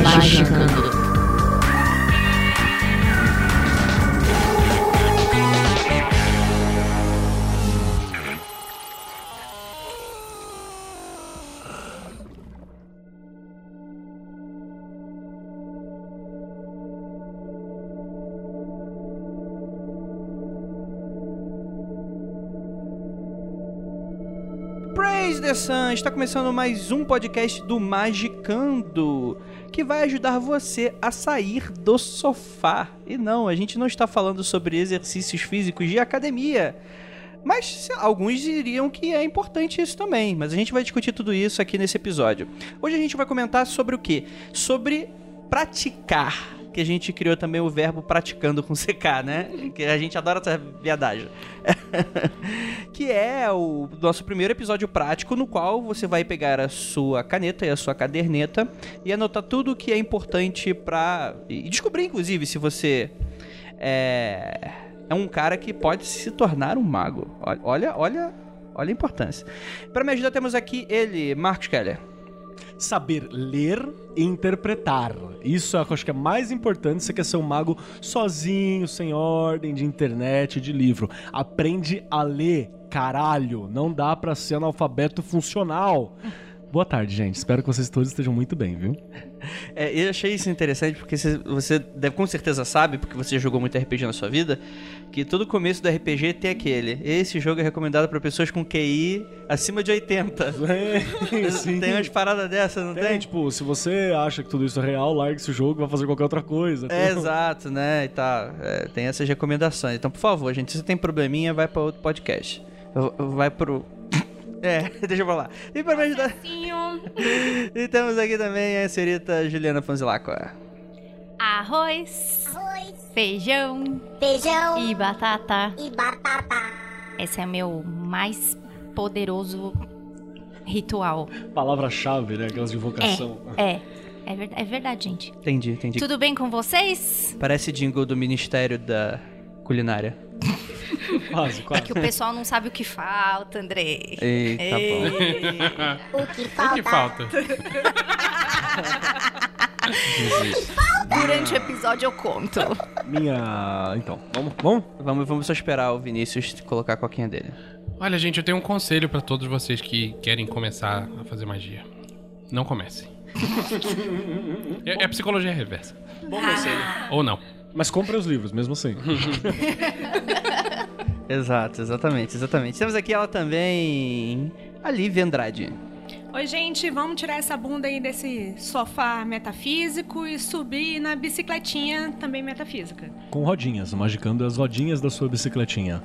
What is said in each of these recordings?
Magicando. Praise the Sun! Está começando mais um podcast do Magicando, que vai ajudar você a sair do sofá. E não, a gente não está falando sobre exercícios físicos de academia. Mas alguns diriam que é importante isso também. Mas a gente vai discutir tudo isso aqui nesse episódio. Hoje a gente vai comentar sobre o quê? Sobre praticar. Que a gente criou também o verbo praticando com CK, né? Que a gente adora essa viadagem. que é o nosso primeiro episódio prático no qual você vai pegar a sua caneta e a sua caderneta e anotar tudo o que é importante pra. e descobrir, inclusive, se você é, é um cara que pode se tornar um mago. Olha, olha, olha a importância. Para me ajudar, temos aqui ele, Marcos Keller. Saber ler e interpretar. Isso eu acho que é mais importante se você quer ser um mago sozinho, sem ordem, de internet, de livro. Aprende a ler, caralho. Não dá pra ser analfabeto funcional. Boa tarde, gente. Espero que vocês todos estejam muito bem, viu? É, eu achei isso interessante porque você deve, com certeza sabe, porque você jogou muito RPG na sua vida, que todo começo do RPG tem aquele. Esse jogo é recomendado para pessoas com QI acima de 80. Sim. Tem umas paradas dessas, não tem? Tem, tipo, se você acha que tudo isso é real, largue esse jogo e vai fazer qualquer outra coisa. É, exato, né? E tá. é, tem essas recomendações. Então, por favor, gente, se você tem probleminha, vai pra outro podcast. Vai pro. É, deixa eu falar. E pra me ajudar. E temos aqui também a senhorita Juliana Fanzilacqua. Arroz, feijão Feijão e batata. e batata. Esse é meu mais poderoso ritual. Palavra-chave, né? Aquelas de invocação. É, é, ver- é verdade, gente. Entendi, entendi. Tudo bem com vocês? Parece jingle do Ministério da Culinária. Quase, É quase. que o pessoal não sabe o que falta, André. Eita, tá bom. O que O falta? que falta? Durante o episódio eu conto. Minha. Então, vamos? Vamos? Vamos, vamos só esperar o Vinícius colocar a coquinha dele. Olha, gente, eu tenho um conselho pra todos vocês que querem começar a fazer magia. Não comecem. é, é psicologia reversa. Bom conselho. Ou não. Mas compre os livros, mesmo assim. Exato, exatamente, exatamente. Temos aqui ela também. A Lívia Andrade. Oi, gente, vamos tirar essa bunda aí desse sofá metafísico e subir na bicicletinha também metafísica. Com rodinhas, magicando as rodinhas da sua bicicletinha.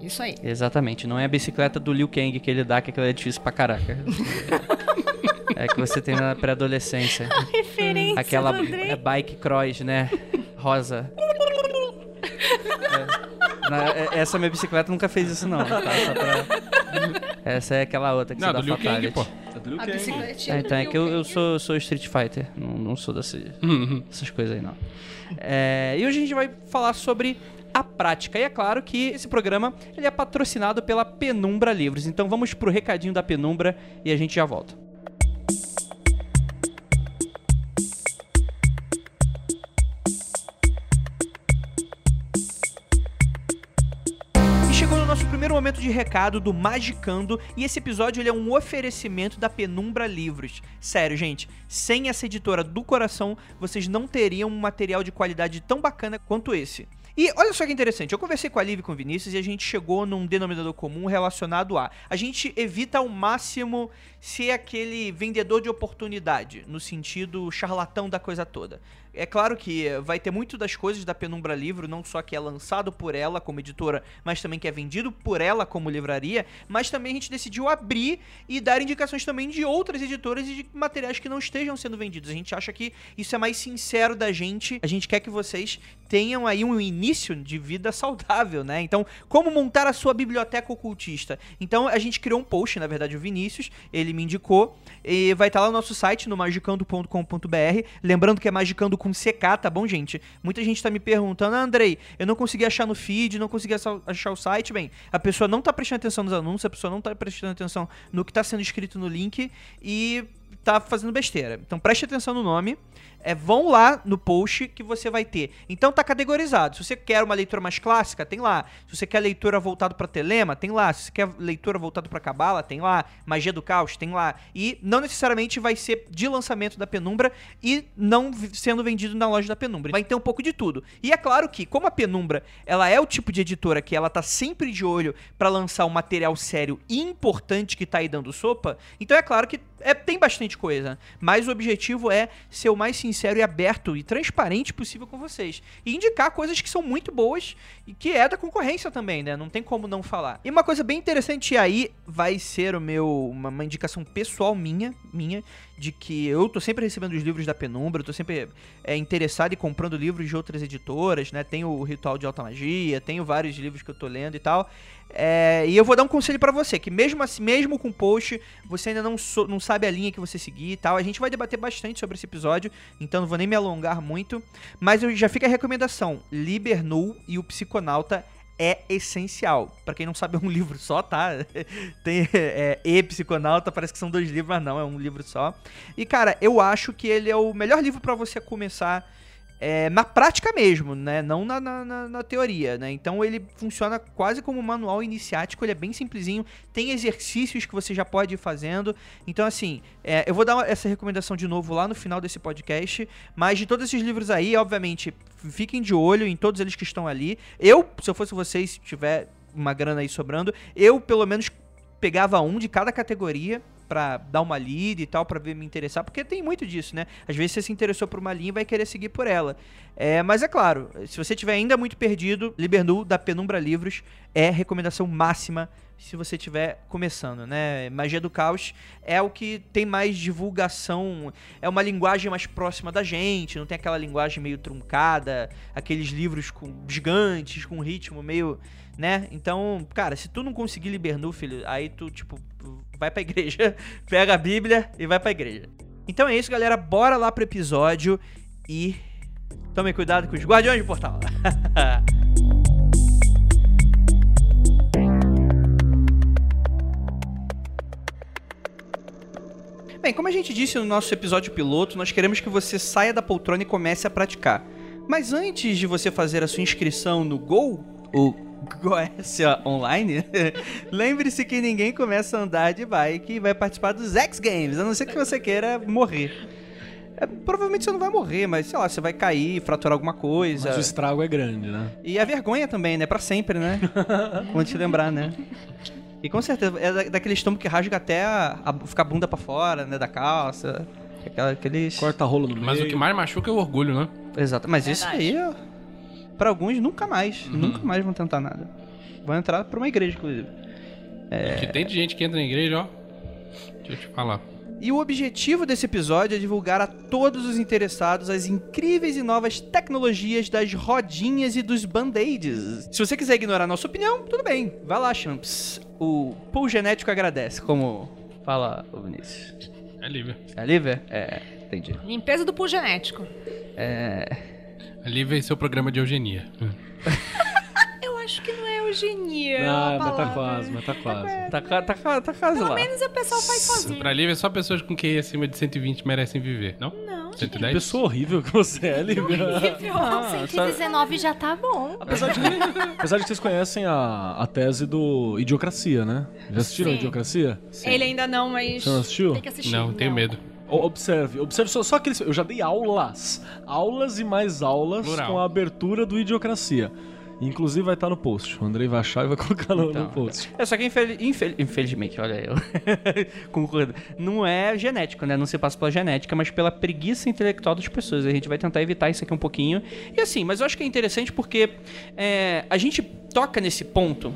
Isso aí. Exatamente, não é a bicicleta do Liu Kang que ele dá, que aquela é difícil pra caraca. é que você tem na pré-adolescência. Referência Aquela é bike cross, né? Rosa. É. Na- é- essa minha bicicleta nunca fez isso, não. Tá? Só pra- Essa é aquela outra que Não, você dá do Liu Kang, fatality. A bicicletinha. É, então é que eu, eu sou, sou Street Fighter, não, não sou desse, dessas coisas aí, não. É, e hoje a gente vai falar sobre a prática. E é claro que esse programa ele é patrocinado pela Penumbra Livros. Então vamos pro recadinho da Penumbra e a gente já volta. Momento de recado do Magicando e esse episódio ele é um oferecimento da Penumbra Livros. Sério, gente, sem essa editora do coração, vocês não teriam um material de qualidade tão bacana quanto esse. E olha só que interessante, eu conversei com a Liv e com o Vinícius e a gente chegou num denominador comum relacionado a. A gente evita ao máximo ser aquele vendedor de oportunidade, no sentido charlatão da coisa toda. É claro que vai ter muito das coisas da Penumbra Livro, não só que é lançado por ela como editora, mas também que é vendido por ela como livraria, mas também a gente decidiu abrir e dar indicações também de outras editoras e de materiais que não estejam sendo vendidos. A gente acha que isso é mais sincero da gente. A gente quer que vocês tenham aí um início de vida saudável, né? Então, como montar a sua biblioteca ocultista? Então, a gente criou um post, na verdade, o Vinícius, ele me indicou, e vai estar lá no nosso site, no magicando.com.br. Lembrando que é magicando com CK, tá bom, gente? Muita gente tá me perguntando, ah, Andrei, eu não consegui achar no feed, não consegui achar o site. Bem, a pessoa não tá prestando atenção nos anúncios, a pessoa não tá prestando atenção no que tá sendo escrito no link e tá fazendo besteira. Então preste atenção no nome. É, vão lá no post que você vai ter. Então tá categorizado. Se você quer uma leitura mais clássica, tem lá. Se você quer leitura voltada para telema, tem lá. Se você quer leitura voltada para cabala, tem lá. Magia do caos, tem lá. E não necessariamente vai ser de lançamento da Penumbra e não sendo vendido na loja da Penumbra. Vai ter um pouco de tudo. E é claro que, como a Penumbra, ela é o tipo de editora que ela tá sempre de olho para lançar um material sério e importante que tá aí dando sopa, então é claro que é, tem bastante coisa. Mas o objetivo é ser o mais sincero e aberto e transparente possível com vocês. E indicar coisas que são muito boas e que é da concorrência também, né? Não tem como não falar. E uma coisa bem interessante aí vai ser o meu uma, uma indicação pessoal minha, minha, de que eu tô sempre recebendo os livros da Penumbra, eu tô sempre é, interessado e comprando livros de outras editoras, né? Tenho o Ritual de Alta Magia, tenho vários livros que eu tô lendo e tal. É, e eu vou dar um conselho pra você, que mesmo assim, mesmo com post, você ainda não, so- não sabe a linha que você seguir e tal. A gente vai debater bastante sobre esse episódio, então não vou nem me alongar muito. Mas eu já fica a recomendação: Libernu e o Psiconauta é essencial. Pra quem não sabe, é um livro só, tá? Tem é, E Psiconauta, parece que são dois livros, mas não, é um livro só. E cara, eu acho que ele é o melhor livro pra você começar é, na prática mesmo, né? Não na, na, na- na teoria, né? Então ele funciona quase como um manual iniciático, ele é bem simplesinho, tem exercícios que você já pode ir fazendo. Então, assim, é, eu vou dar essa recomendação de novo lá no final desse podcast. Mas de todos esses livros aí, obviamente, fiquem de olho em todos eles que estão ali. Eu, se eu fosse vocês, se tiver uma grana aí sobrando, eu pelo menos pegava um de cada categoria pra dar uma lida e tal, pra ver me interessar, porque tem muito disso, né? Às vezes você se interessou por uma linha e vai querer seguir por ela. É, mas é claro, se você tiver ainda muito perdido, Libernu da Penumbra Livros é recomendação máxima se você estiver começando, né? Magia do Caos é o que tem mais divulgação, é uma linguagem mais próxima da gente, não tem aquela linguagem meio truncada, aqueles livros com gigantes, com ritmo meio, né? Então, cara, se tu não conseguir Libernu, filho, aí tu, tipo, vai pra igreja, pega a Bíblia e vai pra igreja. Então é isso, galera, bora lá pro episódio e tomem cuidado com os guardiões do portal. Bem, como a gente disse no nosso episódio piloto, nós queremos que você saia da poltrona e comece a praticar. Mas antes de você fazer a sua inscrição no Go, o Goécia Online, lembre-se que ninguém começa a andar de bike e vai participar dos X Games, a não ser que você queira morrer. É, provavelmente você não vai morrer, mas sei lá, você vai cair, fraturar alguma coisa. Mas o estrago é grande, né? E a vergonha também, né? Pra sempre, né? Vou te lembrar, né? E com certeza, é da- daquele estômago que rasga até a, a- ficar a bunda pra fora, né? Da calça. Aquela, aqueles... Corta rolo no Mas o meio. que mais machuca é o orgulho, né? Exato. Mas isso aí, ó, pra alguns, nunca mais. Uhum. Nunca mais vão tentar nada. Vão entrar pra uma igreja, inclusive. É. Que tem de gente que entra na igreja, ó. Deixa eu te falar. E o objetivo desse episódio é divulgar a todos os interessados as incríveis e novas tecnologias das rodinhas e dos band-aids. Se você quiser ignorar nossa opinião, tudo bem. Vai lá, Champs. O pool genético agradece, como fala o Vinícius. É livre. É Liver? É, entendi. Limpeza do pool genético. É... É livre e seu programa de eugenia. Eu acho que não é eugenia. é Ah, mas tá palavra. quase, mas tá quase. Tá, ca- tá, ca- tá quase Pelo lá. menos o pessoal faz sozinho. Pra livre, só pessoas com QI acima de 120 merecem viver, não? Não. 110? Pessoa horrível que você é, Lívia. Ah, só- 119 já tá bom. Apesar de, apesar de que vocês conhecem a, a tese do Idiocracia, né? Já assistiram Sim. Idiocracia? Ele ainda não, mas. Você não assistiu? Tem que assistir. Não, tenho medo. Observe, observe só, só aqueles. Eu já dei aulas. Aulas e mais aulas Plural. com a abertura do Idiocracia. Inclusive vai estar no post. O Andrei vai achar e vai colocar no, Então. no post. É, só que infel- infel- infelizmente, olha eu. Concordo. Não é genético, né? Não se passa pela genética, mas pela preguiça intelectual das pessoas. A gente vai tentar evitar isso aqui um pouquinho. E assim, mas eu acho que é interessante porque é, a gente toca nesse ponto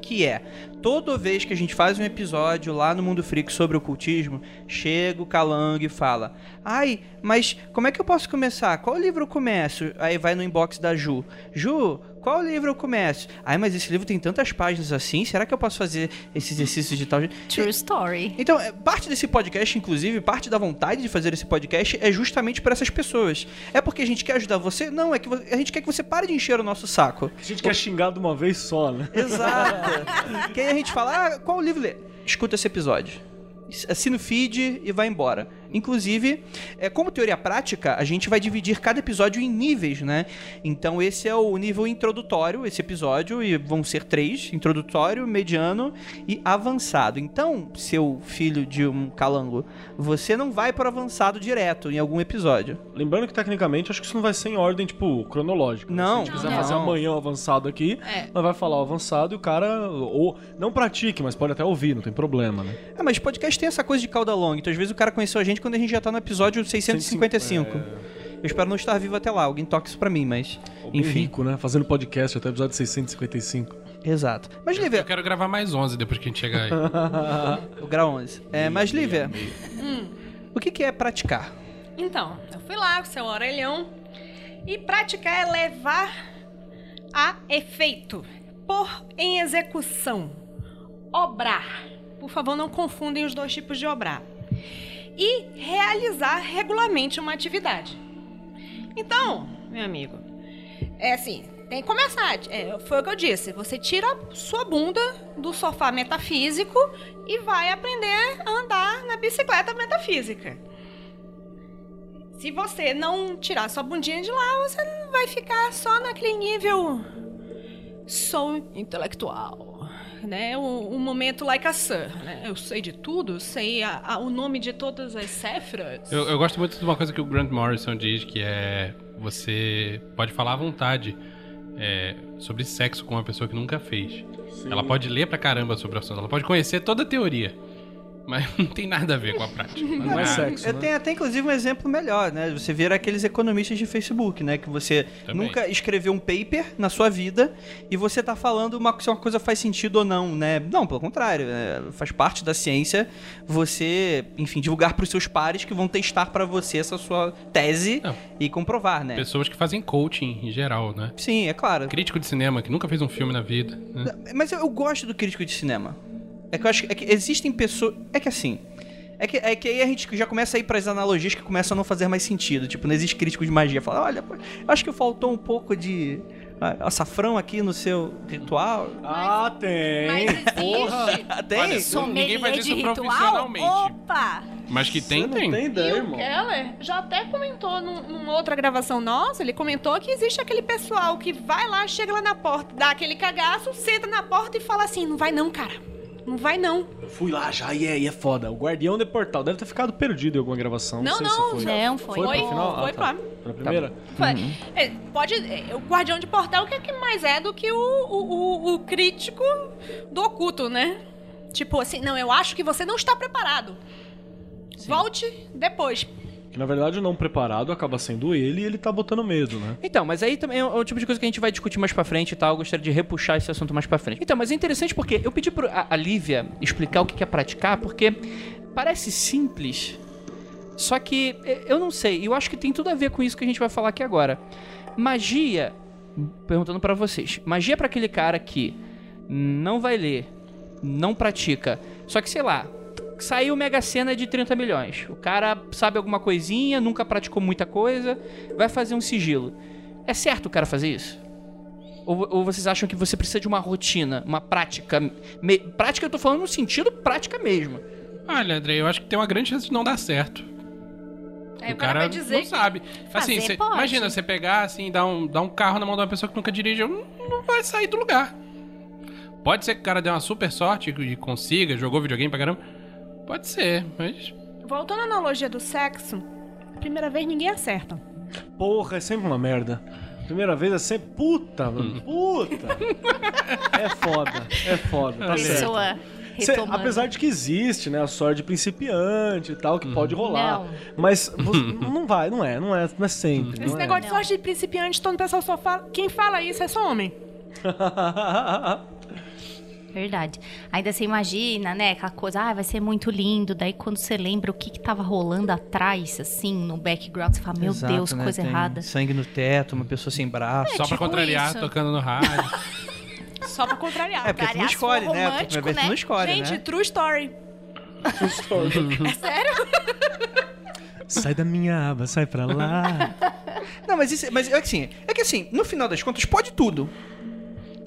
que é toda vez que a gente faz um episódio lá no Mundo Freak sobre ocultismo, chega o Calango e fala: "Ai, mas como é que eu posso começar? Qual livro eu começo?" Aí vai no inbox da Ju. Ju, qual livro eu começo? Ai, mas esse livro tem tantas páginas assim, será que eu posso fazer esse exercício de tal jeito? True story. Então, é, parte desse podcast, inclusive, parte da vontade de fazer esse podcast é justamente para essas pessoas. É porque a gente quer ajudar você? Não, é que a gente quer que você pare de encher o nosso saco. A gente quer xingar de uma vez só, né? Exato. que aí a gente fala, ah, qual livro ler? Escuta esse episódio. Assina o feed e vai embora. Inclusive, é, como teoria prática, a gente vai dividir cada episódio em níveis, né? Então esse é o nível introdutório, esse episódio, e vão ser três: introdutório, mediano e avançado. Então, seu filho de um calango, você não vai para avançado direto em algum episódio. Lembrando que tecnicamente acho que isso não vai ser em ordem, tipo, cronológica. né? Não, Se a gente quiser não. fazer amanhã o avançado aqui, É. nós vai falar o avançado e o cara. Ou não pratique, mas pode até ouvir, não tem problema, né? É, mas podcast tem essa coisa de cauda longa. Então, às vezes, o cara conheceu a gente quando a gente já tá no episódio 655. Eu espero não estar vivo até lá. Alguém toque isso pra mim, mas. Enfim. rico, né? Fazendo podcast até o episódio 655. Exato. Mas, Eu Lívia. quero gravar mais 11 depois que a gente chegar aí. O grau 11. É, mas, Lívia. O que, que é praticar? Então, eu fui lá com o seu orelhão. E praticar é levar a efeito. Pôr em execução. Obrar. Por favor, não confundem os dois tipos de obrar. E realizar regularmente uma atividade. Então, meu amigo, é assim, tem que começar. É, foi o que eu disse. Você tira sua bunda do sofá metafísico e vai aprender a andar na bicicleta metafísica. Se você não tirar sua bundinha de lá, você vai ficar só naquele nível. Sou intelectual. Né? Um, um momento like a sir. Né? Eu sei de tudo, sei a- a- o nome de todas as cefras. Eu, eu gosto muito de uma coisa que o Grant Morrison diz, que é você pode falar à vontade é, sobre sexo com uma pessoa que nunca fez. Ela pode ler pra caramba sobre o assunto, ela pode conhecer toda a teoria, mas não tem nada a ver com a prática. Não é Ah, sexo, Eu né? tenho até, inclusive, um exemplo melhor, né? Você vira aqueles economistas de Facebook, né? Que você Também. nunca escreveu um paper na sua vida e você tá falando uma, se uma coisa faz sentido ou não, né? Não, pelo contrário. é, faz parte da ciência você, enfim, divulgar pros seus pares que vão testar pra você essa sua tese Não. e comprovar, né? Pessoas que fazem coaching em geral, né? Sim, é claro. Crítico de cinema que nunca fez um filme na vida. né? Mas eu, eu gosto do crítico de cinema. É que eu acho que, é que existem pessoas. É que assim. É que, é que aí a gente já começa a ir pras analogias que começam a não fazer mais sentido. Tipo, não existe crítico de magia. Fala, olha, acho que faltou um pouco de açafrão aqui no seu ritual. Ah, tem! Mas existe. Tem? Olha, Sommelier Ninguém faz de isso ritual? profissionalmente. Opa! Mas que tem, Você não tem. tem E ideia, o irmão. Keller já até comentou num- numa outra gravação nossa, ele comentou que existe aquele pessoal que vai lá, chega lá na porta, dá aquele cagaço, senta na porta e fala assim, não vai não, cara. Não vai não. Eu fui lá já e é, e é foda. O Guardião de Portal deve ter ficado perdido em alguma gravação. Não, Não, sei não, se foi. Não, foi. Foi, Foi, pro final? foi ah, tá. pra- primeira? Foi. É, pode, é, o guardião de portal que, é que mais é do que o, o, o- o crítico do oculto, né? Tipo assim, não, eu acho que você não está preparado. Volte depois. Que na verdade o não preparado acaba sendo ele e ele tá botando medo, né? Então, mas aí também é o tipo de coisa que a gente vai discutir mais pra frente e tal. Eu gostaria de repuxar esse assunto mais pra frente. Então, mas é interessante porque eu pedi pra a Lívia explicar o que é praticar, porque parece simples, só que eh, eu não sei. Eu acho que tem tudo a ver com isso que a gente vai falar aqui agora. Magia, perguntando pra vocês, magia é pra aquele cara que não vai ler, não pratica, só que sei lá. Saiu Mega Sena de 30 milhões. O cara sabe alguma coisinha, nunca praticou muita coisa, vai fazer um sigilo. É certo o cara fazer isso? Ou, ou vocês acham que você precisa de uma rotina, uma prática? me- prática eu tô falando no sentido prática mesmo. Olha, André, eu acho que tem uma grande chance de não dar certo. Aí o cara, vai dizer não sabe. Assim, cê- imagina você pegar assim, dar um, dar um carro na mão de uma pessoa que nunca dirigiu, não, não vai sair do lugar. Pode ser que o cara dê uma super sorte e consiga, jogou videogame pra caramba. Pode ser, mas. Voltando à analogia do sexo, a primeira vez ninguém acerta. Porra, é sempre uma merda. primeira vez é sempre puta, mano. Puta. é foda, é foda. Tá certo. Pessoa Cê- retomando. apesar de que existe, né, a sorte de principiante e tal, que pode rolar. Não. Mas não vai, não é, não é, não é sempre. Esse não negócio de Não. sorte de principiante, todo o pessoal só fala. Quem fala isso é só homem. é. Verdade. Ainda você imagina, né? Aquela coisa, ah, vai ser muito lindo. Daí quando você lembra o que, que tava rolando atrás, assim, no background, você fala, meu Exato, Deus, né? coisa Tem errada. Sangue no teto, uma pessoa sem braço. Só pra tipo contrariar, isso. tocando no rádio. Só pra contrariar. É, porque tu não Aliás, se escolhe, né? Tu, romântico, primeiro tu né? não escolhe, Gente, né? true story. É sério? sai da minha aba, sai pra lá. Não, mas isso, mas é que assim, é que assim, no final das contas, pode tudo.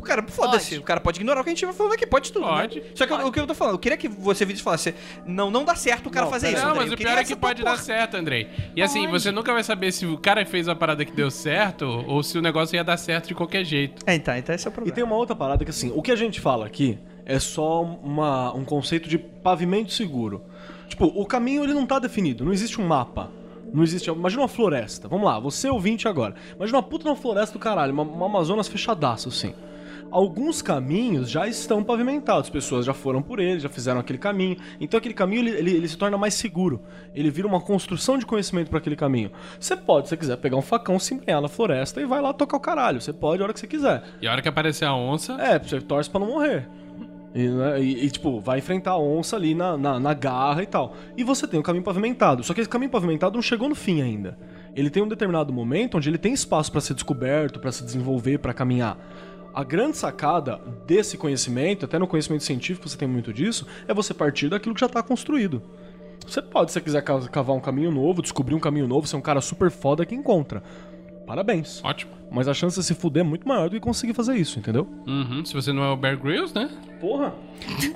O cara, foda-se, Pode. o cara pode ignorar o que a gente vai falando aqui, pode tudo. Pode. Né? Só que o que eu tô falando, eu queria que você visse e falasse, não, não dá certo o cara Não, fazer isso. Não, Andrei. mas o pior é que pode dar certo, Andrei. E assim, Pode. você nunca vai saber se o cara fez a parada que deu certo ou se o negócio ia dar certo de qualquer jeito. É, então, então esse é o E problema. tem uma outra parada que assim, o que a gente fala aqui é só uma, um conceito de pavimento seguro. Tipo, o caminho ele não tá definido, não existe um mapa. Não existe. Imagina uma floresta. Vamos lá, você ouvinte agora. Imagina uma puta uma floresta do caralho, uma, uma Amazonas fechadaço, assim. Alguns caminhos já estão pavimentados, pessoas já foram por ele, já fizeram aquele caminho. Então aquele caminho ele, ele- ele se torna mais seguro. Ele vira uma construção de conhecimento para aquele caminho. Você pode, se você quiser, pegar um facão, se embrenhar na floresta e vai lá tocar o caralho. Você pode a hora que você quiser. E a hora que aparecer a onça, É, você torce pra não morrer. E, né, e- e, tipo, vai enfrentar a onça ali na, na, na garra e tal. E você tem um caminho pavimentado. Só que esse caminho pavimentado não chegou no fim ainda. Ele tem um determinado momento onde ele tem espaço pra ser descoberto, pra se desenvolver, pra caminhar. A grande sacada desse conhecimento, até no conhecimento científico você tem muito disso, é você partir daquilo que já tá construído. Você pode, se você quiser ca- cavar um caminho novo, descobrir um caminho novo, ser um cara super foda que encontra. Parabéns. ótimo. Mas a chance de se fuder é muito maior do que conseguir fazer isso, entendeu? Uhum, Se você não é o Bear Grylls, né? Porra!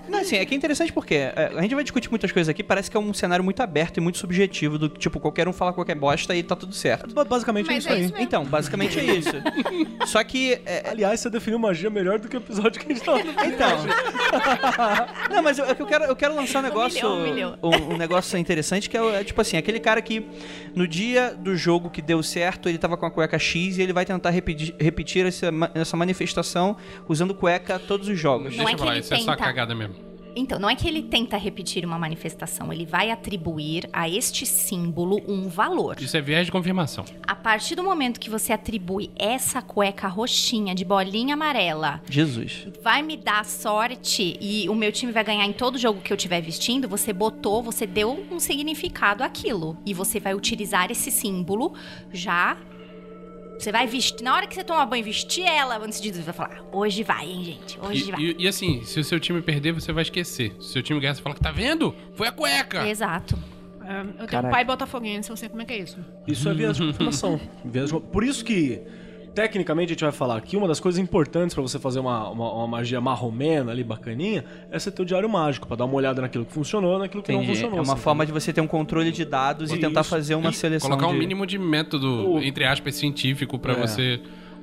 Não, assim, é que é interessante porque é, a gente vai discutir muitas coisas aqui, parece que é um cenário muito aberto e muito subjetivo, do tipo, qualquer um fala qualquer bosta e tá tudo certo. Ba- Basicamente é Mas isso é aí. isso mesmo. Então, basicamente é isso. Só que. é, Aliás, você definiu magia melhor do que o episódio que a gente tava Então. Não, mas eu, eu quero, eu quero lançar um negócio. Humilhou, humilhou. Um, um negócio interessante que é, é tipo assim, aquele cara que no dia do jogo que deu certo, ele tava com a cueca X e ele vai tentar repetir, repetir essa, essa manifestação usando cueca todos os jogos. Não Deixa é eu que falar, ele isso é só tenta- cagada mesmo. Então, não é que ele tenta repetir uma manifestação, ele vai atribuir a este símbolo um valor. Isso é viés de confirmação. A partir do momento que você atribui essa cueca roxinha de bolinha amarela, Jesus. vai me dar sorte e o meu time vai ganhar em todo jogo que eu estiver vestindo, você botou, você deu um significado àquilo. E você vai utilizar esse símbolo já. Você vai vestir. Na hora que você tomar banho, vestir ela antes de. Você vai falar: hoje vai, hein, gente? Hoje E, vai. e- e assim, se o seu time perder, você vai esquecer. Se o seu time ganhar, você fala que tá vendo? Foi a cueca! Exato. É, eu tenho Caraca. um pai botafoguense, eu sei como é que é isso. Isso é viés de confirmação. Por isso que, tecnicamente, a gente vai falar aqui, uma das coisas importantes pra você fazer uma, uma, uma magia marromena ali, bacaninha, é você ter o diário mágico, pra dar uma olhada naquilo que funcionou, naquilo que não Entendi. funcionou. É uma assim, forma de você ter um controle de dados e Isso. tentar fazer uma E seleção. Colocar um de... mínimo de método, O- entre aspas, científico pra É. você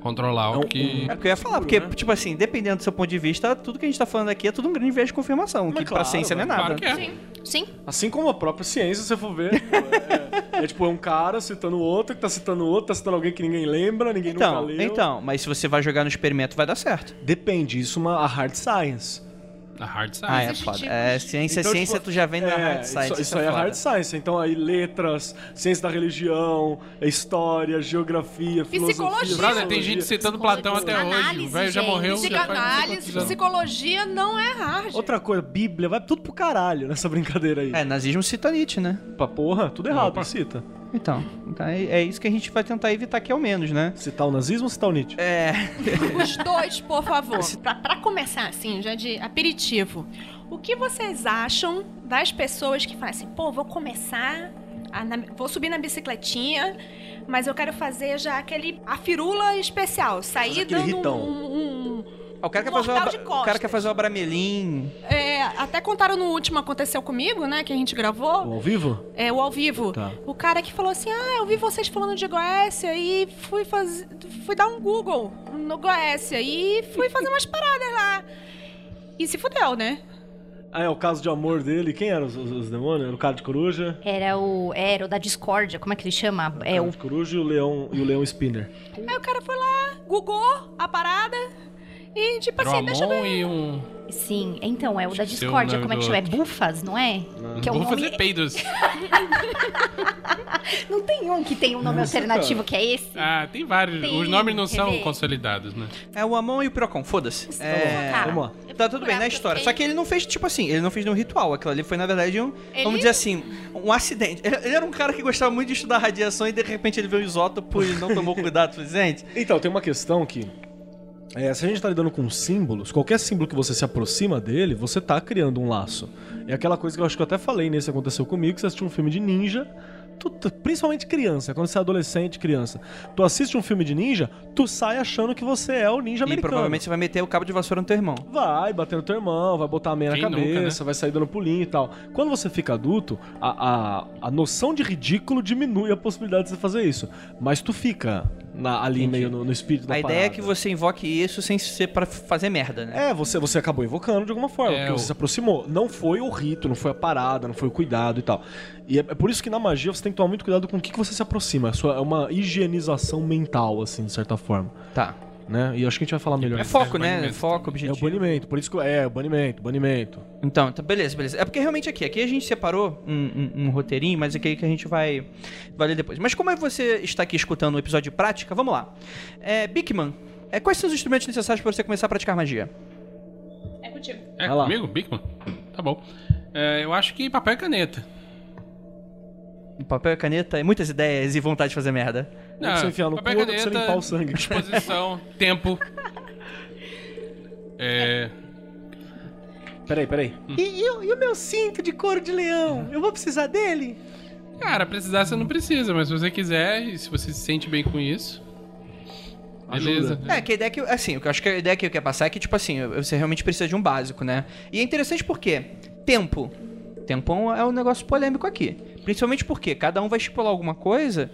controlar É o que. É o que eu ia falar, porque, tipo assim, dependendo do seu ponto de vista, tudo que a gente tá falando aqui é tudo um grande viés de confirmação, que pra claro, ciência não é nada. Claro que é. Sim. Assim como a própria ciência, se você for ver. é, é tipo, é um cara citando o outro, que tá citando o outro, tá citando alguém que ninguém lembra, ninguém Então, nunca leu. então, mas se você vai jogar no experimento, vai dar certo. Depende, isso é uma a hard science. A hard science. Ah, é foda. tipos- É, ciência, Então, ciência, tipo, tu já vem na é, hard science. Isso, isso aí é foda. hard science. Então aí letras, ciência da religião, história, geografia, filosofia. Psicologia. Brother, tem gente citando Platão até hoje. O velho já morreu. Psicanálise, psicologia não é hard. Outra coisa, Bíblia, vai tudo pro caralho nessa brincadeira aí. É, nazismo cita Nietzsche, né? Pra porra, tudo errado, Opa. cita. Então, então é, é isso que a gente vai tentar evitar aqui ao menos, né? Citar o nazismo ou citar o Nietzsche? É. Os dois, por favor. Pra, pra começar, assim, já de aperitivo. O que vocês acham das pessoas que falam assim, pô, vou começar, a na- vou subir na bicicletinha, mas eu quero fazer já aquele, a firula especial, sair dando um, um- O cara, quer fazer uma, o cara quer fazer o Abramelin. é, até contaram no último Aconteceu Comigo, né, que a gente gravou, Ao vivo? é, o ao vivo. Tá. O cara que falou assim: Ah, eu vi vocês falando de Goécia e fui fazer. Fui dar um Google no Goécia e fui fazer umas paradas lá. E se fudeu, né? Ah, é o caso de amor dele. Quem eram os, os- os demônios? Era o cara de coruja? Era o. Era o da discórdia, como é que ele chama? É cara o. de coruja e o leão, e o leão spinner. Aí o cara foi lá, googou a parada e tipo Era o assim, deixa eu Amon ver. e um. Sim, então, é o da o discórdia, nome como é que chama? É. Bufas, não é? Que é um Vou nome... fazer peidos. Não tem um que tem um nome Nossa, alternativo que é esse? Ah, tem vários. Tem, Os nomes não quer são ver? consolidados, né? É o Amon e o Pirocão, foda-se. É... Tá. Vamos lá. Tá tudo bem na história. Só que ele não fez, tipo assim, ele não fez nenhum ritual. Aquilo ali foi, na verdade, um. Ele- Vamos dizer assim, um acidente. Ele, ele era um cara que gostava muito de estudar radiação e de repente ele viu o isótopo e não tomou cuidado suficiente. Então, tem uma questão que. É, se a gente tá lidando com símbolos, qualquer símbolo que você se aproxima dele, você tá criando um laço. É aquela coisa que eu acho que eu até falei nesse aconteceu comigo, que você assistiu um filme de ninja, tu- tu- principalmente criança, quando você é adolescente, criança. Tu assiste um filme de ninja, tu sai achando que você é o ninja E americano. provavelmente você vai meter o cabo de vassoura no teu irmão. Vai bater no teu irmão, vai botar a meia na Quem nunca, cabeça, vai sair dando pulinho e tal. Quando você fica adulto, a, a, a noção de ridículo diminui a possibilidade de você fazer isso. Mas tu fica na- ali Entendi. meio no, no espírito da a ideia é que parada. você invoque isso sem ser pra fazer merda, né? É, você, você acabou invocando de alguma forma, É, porque o- você se aproximou. Não foi o rito, não foi a parada, não foi o cuidado e tal. E é, é por isso que na magia você tem que tomar muito cuidado com o que, que você se aproxima. É é uma higienização mental, assim, de certa forma. Tá. Né? E acho que a gente vai falar melhor É foco, É, né? banimento Foco, É o objetivo. banimento, por isso que é, o banimento, banimento. Então, tá, beleza, beleza. É porque realmente aqui, aqui a gente separou um, um- um roteirinho, mas aqui que a gente vai, vai ler depois. Mas como é que você está aqui escutando o episódio de prática, vamos lá. É, Bigman, é, quais são os instrumentos necessários para você começar a praticar magia? É contigo. É Vai comigo, Bigman? Tá bom. É, eu acho que papel e caneta. Papel e caneta e muitas ideias e vontade de fazer merda. Não, pra você enfiar no cu, e pra você limpar o sangue. Disposição, tempo. É. Peraí, peraí. E, o, meu cinto de couro de leão? Eu vou precisar dele? Cara, precisar você não precisa, mas se você quiser e se você se sente bem com isso. Beleza. Ajuda. É, que a ideia que. eu- Assim, o que eu acho que a ideia que eu quero passar é que, tipo assim, você realmente precisa de um básico, né? E é interessante porque tempo. Tempo é um negócio polêmico aqui. Principalmente porque cada um vai estipular alguma coisa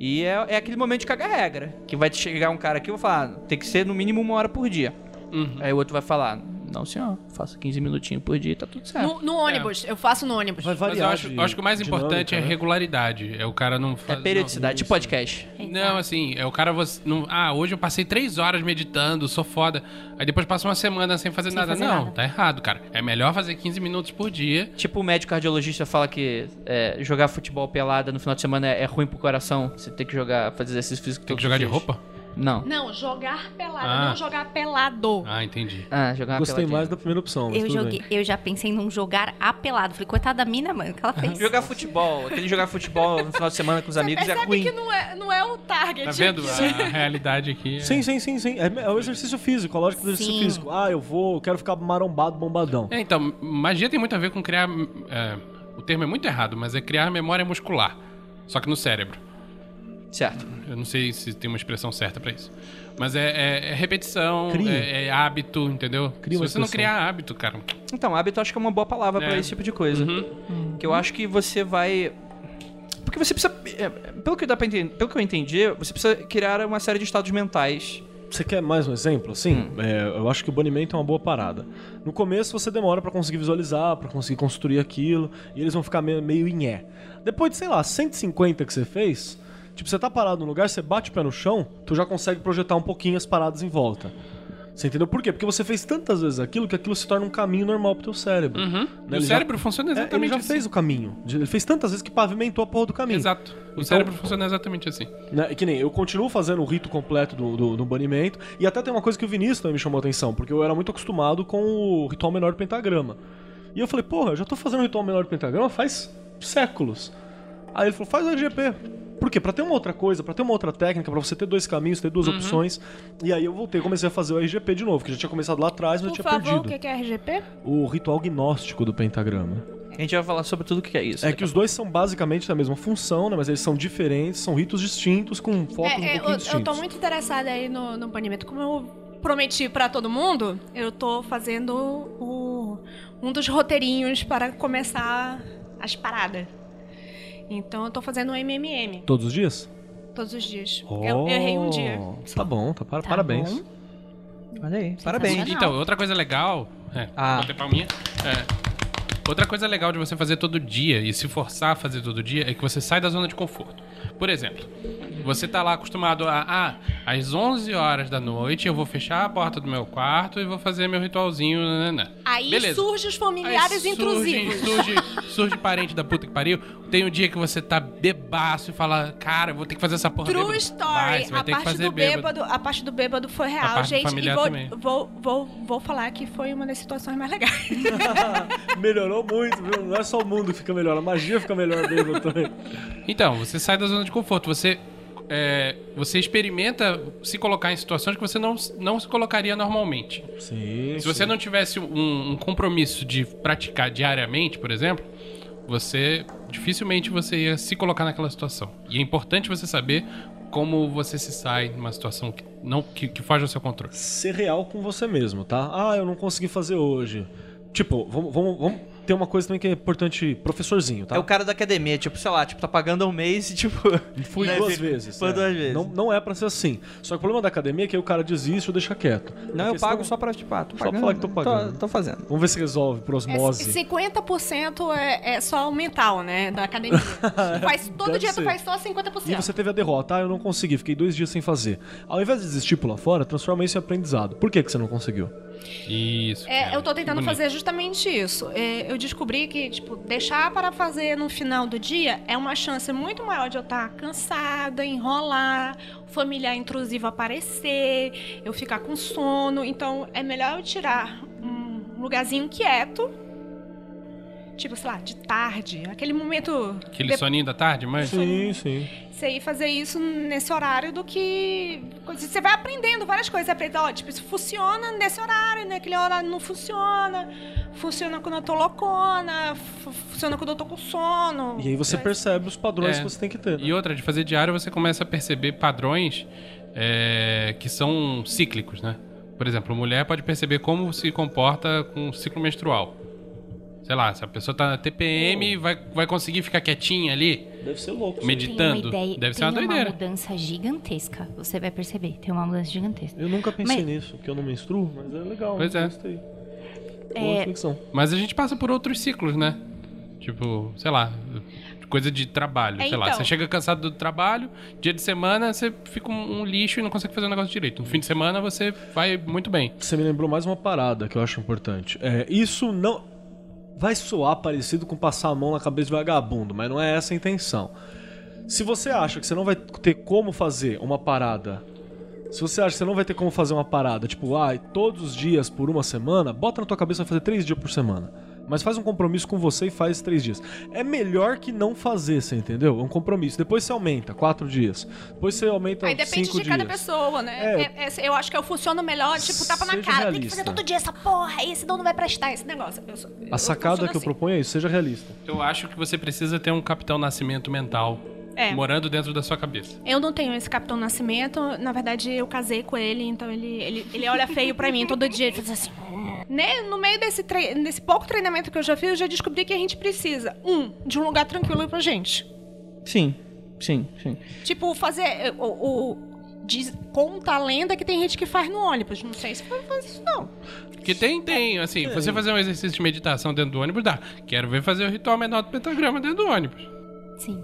e é, é aquele momento de cagar regra. Que vai chegar um cara aqui e vai falar, "Ah, tem que ser no mínimo uma hora por dia. Uhum. Aí o outro vai falar, não senhor, faça 15 minutinhos por dia e tá tudo certo. No, no ônibus, eu faço no ônibus. Vai Mas eu variar acho, de eu acho que o mais dinâmica, importante é né? regularidade. É o cara não É fazer. periodicidade, tipo podcast. Não, assim, é o cara você, não, ah, hoje eu passei três horas meditando, sou foda. Aí depois passa uma semana sem fazer Sem nada. fazer não, nada. tá errado, cara. É melhor fazer 15 minutos por dia. Tipo o médico cardiologista fala que é, jogar futebol pelada no final de semana é, é ruim pro coração. Você tem que jogar, fazer exercício físico Tem que jogar de dias. roupa? Não. Não, jogar pelado, Ah. não jogar pelado. Ah, entendi. Ah, jogar Gostei peladinha. mais da primeira opção, mas Eu, tudo joguei, bem. eu já pensei num jogar apelado. Falei, coitada da mina, mano, o que ela fez? Jogar futebol, aquele jogar futebol no final de semana com os amigos é ruim. que não é, não é o target. Tá vendo? aqui. A, a realidade aqui. é- Sim, sim, sim, sim. É, é o exercício físico, a lógica do exercício Sim. físico. Ah, eu vou, eu quero ficar marombado, bombadão. É, então, magia tem muito a ver com criar. é, o termo é muito errado, mas é criar memória muscular. Só que no cérebro. Certo. Eu não sei se tem uma expressão certa pra isso. Mas é, é- é repetição, Cria. é, é hábito, entendeu? Cria se você não criar hábito, cara. Então, hábito acho que é uma boa palavra pra É. esse tipo de coisa. Uhum. Que eu acho que você vai. Porque você precisa. é, Pelo que, dá pra entender, pelo que eu entendi, você precisa criar uma série de estados mentais. Você quer mais um exemplo? Sim, é, eu acho que o banimento é uma boa parada. No começo você demora pra conseguir visualizar, pra conseguir construir aquilo, e eles vão ficar meio, meio em é. Depois de, sei lá, 150 que você fez, tipo, você tá parado no lugar, você bate o pé no chão, tu já consegue projetar um pouquinho as paradas em volta. Você entendeu por quê? Porque você fez tantas vezes aquilo que aquilo se torna um caminho normal pro teu cérebro. Uhum. Né, o ele já- cérebro funciona É, ele exatamente já assim. fez o caminho. Ele fez tantas vezes que pavimentou a porra do caminho. Exato. O Então- cérebro funciona exatamente assim. Né? Que nem eu continuo fazendo o rito completo do, do, do banimento. E até tem uma coisa que o Vinícius também me chamou a atenção, porque eu era muito acostumado com o ritual menor do pentagrama. E eu falei, porra, eu já tô fazendo o ritual menor do pentagrama faz séculos. Aí ele falou, faz o RGP. Por quê? Pra ter uma outra coisa, pra ter uma outra técnica, pra você ter dois caminhos, ter duas Uhum. opções. E aí eu voltei, comecei a fazer o RGP de novo, que já tinha começado lá atrás, mas Por eu tinha favor, o perdido. que é RGP? O ritual gnóstico do pentagrama. A gente vai falar sobre tudo o que é isso. É que os dois são basicamente da mesma função, né? Mas eles são diferentes, são ritos distintos, com focos um É, é, pouquinho eu, eu distintos. tô muito interessada aí no, no banimento. Como eu prometi pra todo mundo, eu tô fazendo o- um dos roteirinhos para começar as paradas. Então eu tô fazendo um MMM Todos os dias? todos os dias. Eu, eu errei um dia. Tá bom, tá, para- Tá parabéns. bom. Olha aí, parabéns. Sensacional. Então, outra coisa legal. É, Ah. botei palminha. É, Outra coisa legal de você fazer todo dia e se forçar a fazer todo dia é que você sai da zona de conforto. Por exemplo, você tá lá acostumado a, ah, às 11 horas da noite eu vou fechar a porta do meu quarto e vou fazer meu ritualzinho. Aí Beleza. surge os familiares surge, intrusivos. Surge, surge parente da puta que pariu. Tem um dia que você tá bebaço e fala, cara, eu vou ter que fazer essa porra True bêbado. story. Vai, a parte do bêbado, a parte do bêbado foi real, parte gente. E familiar vou, também. vou, vou, vou falar que foi uma das situações mais legais. Melhorou muito, viu? Não é só o mundo que fica melhor, a magia fica melhor mesmo também. Então, você sai da zona de conforto. Você, é, você experimenta se colocar em situações que você não, não se colocaria normalmente. Sim. Se você não tivesse um, um compromisso de praticar diariamente, por exemplo, você dificilmente você ia se colocar naquela situação. E é importante você saber como você se sai numa situação que não que, que foge ao seu controle. ser real com você mesmo, tá? Ah, eu não consegui fazer hoje. Tipo, vamos, vamos, vamos ter uma coisa também que é importante, professorzinho, tá? É o cara da academia, tipo, sei lá, tipo, tá pagando um mês e tipo. Fui né, duas vezes. Foi é. duas vezes. Não, não é pra ser assim. Só que o problema da academia é que aí o cara desiste ou deixa quieto. Não, eu pago senão- só pra, tipo, ah, tô Só pra pagando. falar que tô pagando. Tô, tô fazendo. Vamos ver se resolve por É, osmose. 50% é, é só o mental, né? Da academia. Tu faz, todo Deve dia ser. tu faz só 50%. E você teve a derrota. Ah, eu não consegui, fiquei dois dias sem fazer. Ao invés de desistir por lá fora, transforma isso em aprendizado. Por que, que você não conseguiu? Isso. É, eu tô tentando fazer justamente isso. É, eu descobri que, tipo, deixar para fazer no final do dia é uma chance muito maior de eu estar cansada, enrolar, o familiar intrusivo aparecer, eu ficar com sono. Então, é melhor eu tirar um lugarzinho quieto. Tipo, sei lá, de tarde. Aquele momento. Aquele de- soninho da tarde, mas Sim, sim. Você ir fazer isso nesse horário do que. Você vai aprendendo várias coisas. Você aprende, ó, tipo, isso funciona nesse horário, naquele horário não funciona. Funciona quando eu tô loucona, fu- funciona quando eu tô com sono. E aí você percebe os padrões É. que você tem que ter. né? E outra, de fazer diário, você começa a perceber padrões é, que são cíclicos, né? Por exemplo, a mulher pode perceber como se comporta com o ciclo menstrual. Sei lá, se a pessoa tá na TPM, vai, vai conseguir ficar quietinha ali, Deve ser louco. Tem meditando. uma ideia, Deve ser tem uma doideira. mudança gigantesca. Você vai perceber, tem uma mudança gigantesca. Eu nunca pensei Mas- nisso, porque eu não menstruo, mas é legal. Pois é. Gostei. Boa É, reflexão. Mas a gente passa por outros ciclos, né? Tipo, sei lá, coisa de trabalho. É, sei lá, então. você chega cansado do trabalho, dia de semana você fica um, um lixo e não consegue fazer o negócio direito. No fim de semana você vai muito bem. Você me lembrou mais uma parada que eu acho importante. É, isso não. Vai soar parecido com passar a mão na cabeça de vagabundo, mas não é essa a intenção. Se você acha que você não vai ter como fazer uma parada. Se você acha que você não vai ter como fazer uma parada, tipo, ah, todos os dias por uma semana, bota na tua cabeça fazer três dias por semana. Mas faz um compromisso com você e faz três dias. É melhor que não fazer, você entendeu? É um compromisso. Depois você aumenta, quatro dias. Depois você aumenta Aí depende cinco de cada dias. pessoa, né? É. É, é, eu acho que eu funciono melhor, tipo, tapa na cara. Tem que realista. fazer todo dia essa porra senão não vai prestar esse negócio. Eu eu A sacada funciono que eu assim. proponho é isso, seja realista. Eu acho que você precisa ter um capitão nascimento mental É. morando dentro da sua cabeça. Eu não tenho esse Capitão Nascimento. Na verdade, eu casei com ele, então ele, ele, ele olha feio pra mim todo dia. Ele faz assim. Né? No meio desse, tre- desse pouco treinamento que eu já fiz, eu já descobri que a gente precisa, um, de um lugar tranquilo pra gente. Sim, sim, sim. Tipo, fazer. eh, O, o- diz- conta a lenda que tem gente que faz no ônibus. Não sei se vai fazer isso, não. Que tem, tem, assim, você fazer um exercício de meditação dentro do ônibus, dá. Quero ver fazer o ritual menor do pentagrama dentro do ônibus. Sim.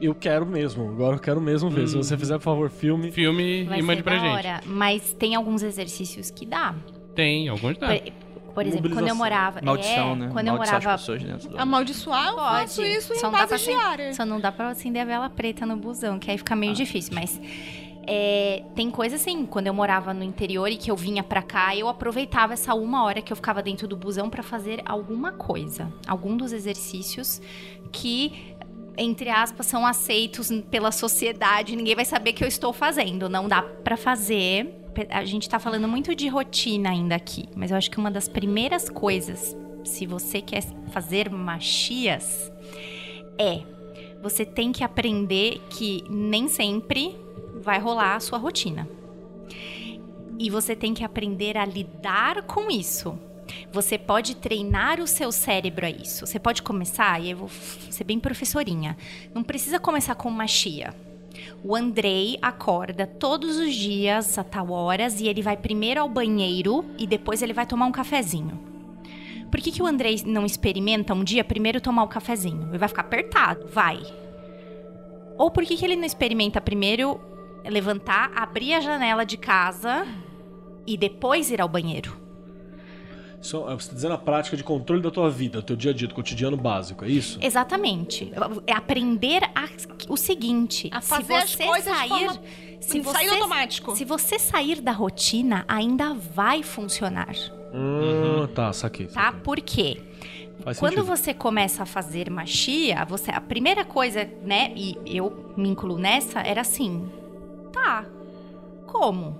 Eu quero mesmo, agora eu quero mesmo ver. Se você fizer, por favor, filme. Filme Vai e mande pra gente. hora. Mas tem alguns exercícios que dá. Tem, alguns dá. Por, por exemplo, quando eu morava. Maldição, é, né? Quando eu Maldiçar as morava. pessoas dentro do... Amaldiçoar, eu faço Pode. isso em Só não, dá pra base diária. acen- só não dá pra acender a vela preta no busão, que aí fica meio difícil. Mas é, tem coisa assim, quando eu morava no interior e que eu vinha pra cá, eu aproveitava essa uma hora que eu ficava dentro do busão pra fazer alguma coisa. Algum dos exercícios que, entre aspas, são aceitos pela sociedade. Ninguém vai saber que eu estou fazendo. Não dá pra fazer. A gente tá falando muito de rotina ainda aqui, mas eu acho que uma das primeiras coisas, se você quer fazer machias, é você tem que aprender que nem sempre vai rolar a sua rotina. E você tem que aprender a lidar com isso. Você pode treinar o seu cérebro a isso. Você pode começar, e eu vou ser bem professorinha. Não precisa começar com machia. O Andrei acorda todos os dias a tal horas e ele vai primeiro ao banheiro e depois ele vai tomar um cafezinho. Por que, que o Andrei não experimenta um dia primeiro tomar o cafezinho? Ele vai ficar apertado, vai. Ou por que, que ele não experimenta primeiro levantar, abrir a janela de casa e depois ir ao banheiro? Isso, é, você está dizendo a prática de controle da tua vida, do teu dia a dia, do cotidiano básico, é isso? Exatamente. É aprender a- o seguinte: A se fazer as você coisas de sair, forma- se sair você, automático. se você sair da rotina, ainda vai funcionar, Hum, tá, saquei. tá? saquei. Por quê? Faz Quando sentido. você começa a fazer magia, você a primeira coisa, né, e eu me incluo nessa, era assim: "Tá. Como?"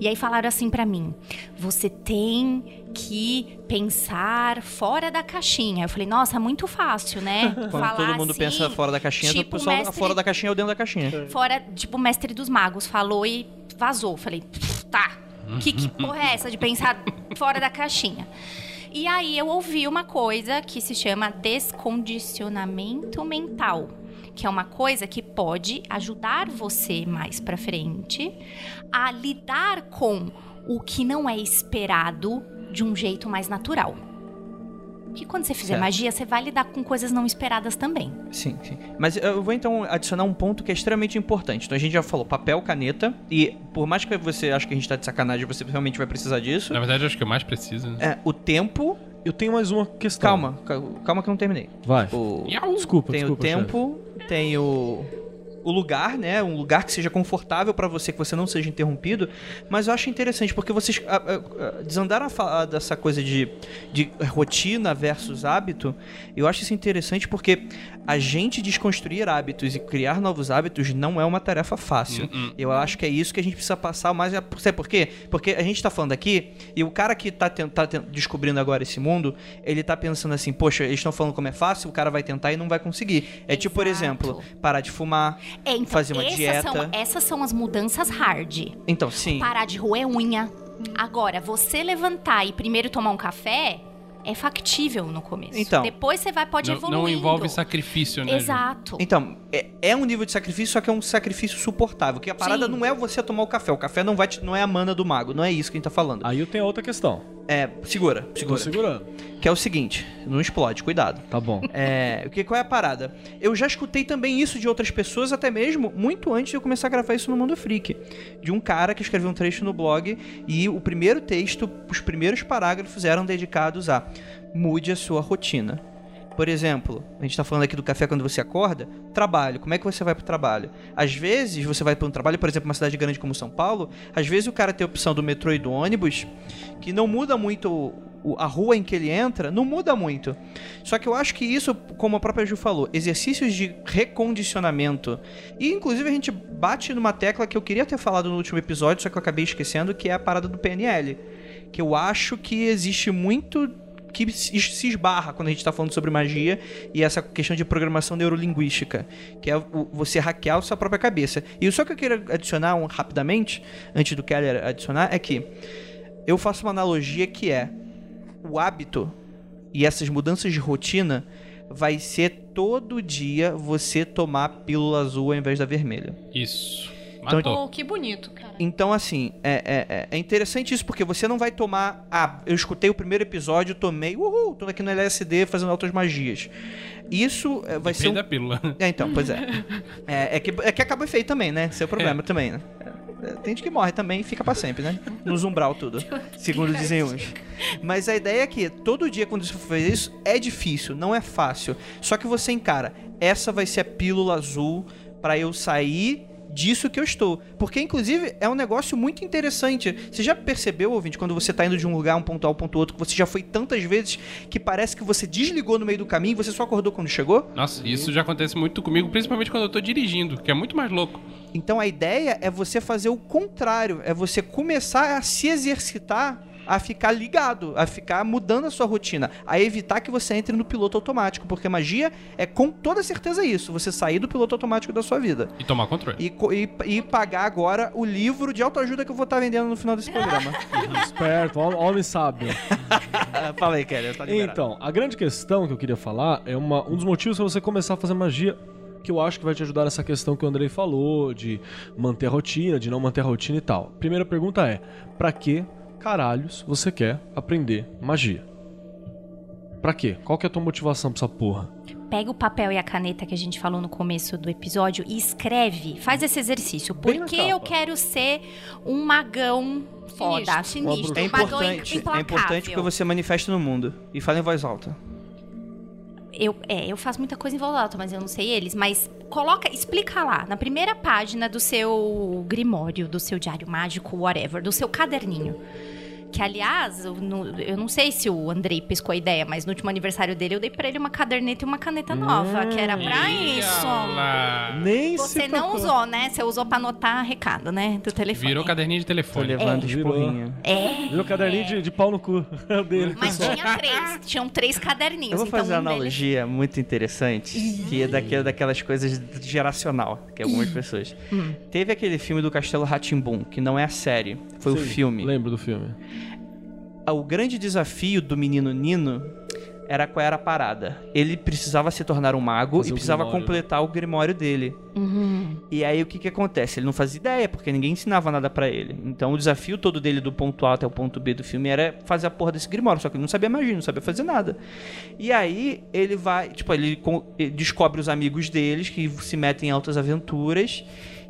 E aí falaram assim pra mim: "Você tem que pensar fora da caixinha". Eu falei: "Nossa, muito fácil, né?" Quando Falar todo mundo assim, pensa fora da caixinha, o tipo pessoal mestre- fora da caixinha ou dentro da caixinha. Fora, tipo, o mestre dos magos falou e vazou. Falei, "Pff, tá. Que, que porra é essa de pensar fora da caixinha? E aí eu ouvi uma coisa que se chama descondicionamento mental. Que é uma coisa que pode ajudar você mais pra frente a lidar com o que não é esperado de um jeito mais natural. Que quando você fizer Certo. magia, você vai lidar com coisas não esperadas também. Sim, sim. Mas eu vou então adicionar um ponto que é extremamente importante. Então a gente já falou papel, caneta, e por mais que você ache que a gente tá de sacanagem, você realmente vai precisar disso. Na verdade, eu acho que eu mais preciso. Né? É, o tempo. Eu tenho mais uma questão. Calma, ca- calma que eu não terminei. Vai. O, Desculpa, tem desculpa. o tempo, tem o, o lugar, né? Um lugar que seja confortável pra você, que você não seja interrompido. Mas eu acho interessante, porque vocês ah, ah, ah, desandaram a falar dessa coisa de, de rotina versus hábito. Eu acho isso interessante porque a gente desconstruir hábitos e criar novos hábitos não é uma tarefa fácil. Eu acho que é isso que a gente precisa passar mais. a- Sabe por quê? Porque a gente tá falando aqui e o cara que tá, tá descobrindo agora esse mundo, ele tá pensando assim, poxa, eles estão falando como é fácil, o cara vai tentar e não vai conseguir. É tipo, por Exato. exemplo, parar de fumar. É, então, Fazer uma essas dieta. São, essas são as mudanças hard. Então, sim. Parar de roer unha. Agora, você levantar e primeiro tomar um café é factível no começo. Então. Depois você vai, pode Não, evoluindo. não envolve sacrifício, né? Ju? Exato. Então, é, é um nível de sacrifício, só que é um sacrifício suportável. Que a parada Sim. não é você tomar o café. O café não vai te- não é a mana do mago. Não é isso que a gente tá falando. Aí eu tenho outra questão. É, segura, Tô segura. segurando. Que é o seguinte, não explode, cuidado. Tá bom. É, o que, qual é a parada? Eu já escutei também isso de outras pessoas, até mesmo muito antes de eu começar a gravar isso no Mundo Freak. De um cara que escreveu um trecho no blog e o primeiro texto, os primeiros parágrafos eram dedicados a mude a sua rotina. Por exemplo, a gente tá falando aqui do café quando você acorda, trabalho, como é que você vai pro trabalho? Às vezes você vai para um trabalho, por exemplo, uma cidade grande como São Paulo, às vezes o cara tem a opção do metrô e do ônibus, que não muda muito o- o- a rua em que ele entra, não muda muito. Só que eu acho que isso, como a própria Ju falou, exercícios de recondicionamento. E inclusive a gente bate numa tecla que eu queria ter falado no último episódio, só que eu acabei esquecendo, que é a parada do PNL. Que eu acho que existe muito que se esbarra quando a gente tá falando sobre magia e essa questão de programação neurolinguística, que é você hackear a sua própria cabeça. E só que eu queria adicionar um, rapidamente, antes do Keller adicionar, é que eu faço uma analogia que é o hábito e essas mudanças de rotina vai ser todo dia você tomar pílula azul ao invés da vermelha. Isso. Então, Matou. Oh, que bonito, cara. Então, assim, é, é, é- é interessante isso, porque você não vai tomar. Ah, eu escutei o primeiro episódio, tomei, uhul, tô aqui no LSD fazendo altas magias. Isso é, vai ser. Depende Um... da pílula. É, então, pois é. é. é que, é que acaba o efeito também, né? Esse é o problema também, né? É, Tem gente que morre também e fica pra sempre, né? No umbral tudo. Segundo dizem uns. Mas a ideia é que todo dia quando você for fazer isso é difícil, não é fácil. Só que você encara, essa vai ser a pílula azul pra eu sair disso que eu estou. Porque, inclusive, é um negócio muito interessante. Você já percebeu, ouvinte, quando você tá indo de um lugar, um ponto A ao ponto outro, que você já foi tantas vezes que parece que você desligou no meio do caminho e você só acordou quando chegou? Nossa, isso já acontece muito comigo, principalmente quando eu tô dirigindo, que é muito mais louco. Então a ideia é você fazer o contrário, é você começar a se exercitar a ficar ligado, a ficar mudando a sua rotina, a evitar que você entre no piloto automático, porque magia é com toda certeza isso, você sair do piloto automático da sua vida. E tomar controle. E, e, e pagar agora o livro de autoajuda que eu vou estar vendendo no final desse programa. Esperto, hom- homem sábio. Fala aí, Kelly, tá liberado. Então, a grande questão que eu queria falar é uma, um dos motivos pra você começar a fazer magia que eu acho que vai te ajudar nessa questão que o Andrei falou, de manter a rotina, de não manter a rotina e tal. Primeira pergunta é: pra que caralhos você quer aprender magia? Pra quê? Qual que é a tua motivação pra essa porra? Pega o papel e a caneta que a gente falou no começo do episódio e escreve. Faz esse exercício. Por que eu quero ser um magão foda, sinistro? É um magão importante, é importante que você manifeste no mundo. E fale em voz alta. Eu, é, eu faço muita coisa em voz alta, mas eu não sei eles. Mas coloca, explica lá, na primeira página do seu grimório, do seu diário mágico, whatever, do seu caderninho. Que, aliás, eu não, eu não sei se o Andrei pescou a ideia, mas no último aniversário dele eu dei pra ele uma caderneta e uma caneta nova, que era pra isso. Nem Você se não tocou. usou, né? Você usou pra anotar recado, né? Do telefone. Virou caderninho de Tô telefone. levando virou. esporrinho. É. Virou caderninho de, de pau no cu dele. Mas tinha três. Tinham três caderninhos. Eu vou então fazer uma um deles- analogia muito interessante, que é daquela, daquelas coisas geracional, que algumas pessoas. Teve aquele filme do Castelo Ratimbum, que não é a série, foi o Sim, filme. Lembro do filme. O grande desafio do menino Nino era qual era a parada. Ele precisava se tornar um mago Fazer e o precisava grimório, completar o grimório dele. Uhum. E aí o que que acontece? Ele não fazia ideia, porque ninguém ensinava nada pra ele. Então o desafio todo dele do ponto A até o ponto B do filme era fazer a porra desse grimório, só que ele não sabia magia, não sabia fazer nada. E aí ele vai, tipo, ele descobre os amigos deles que se metem em altas aventuras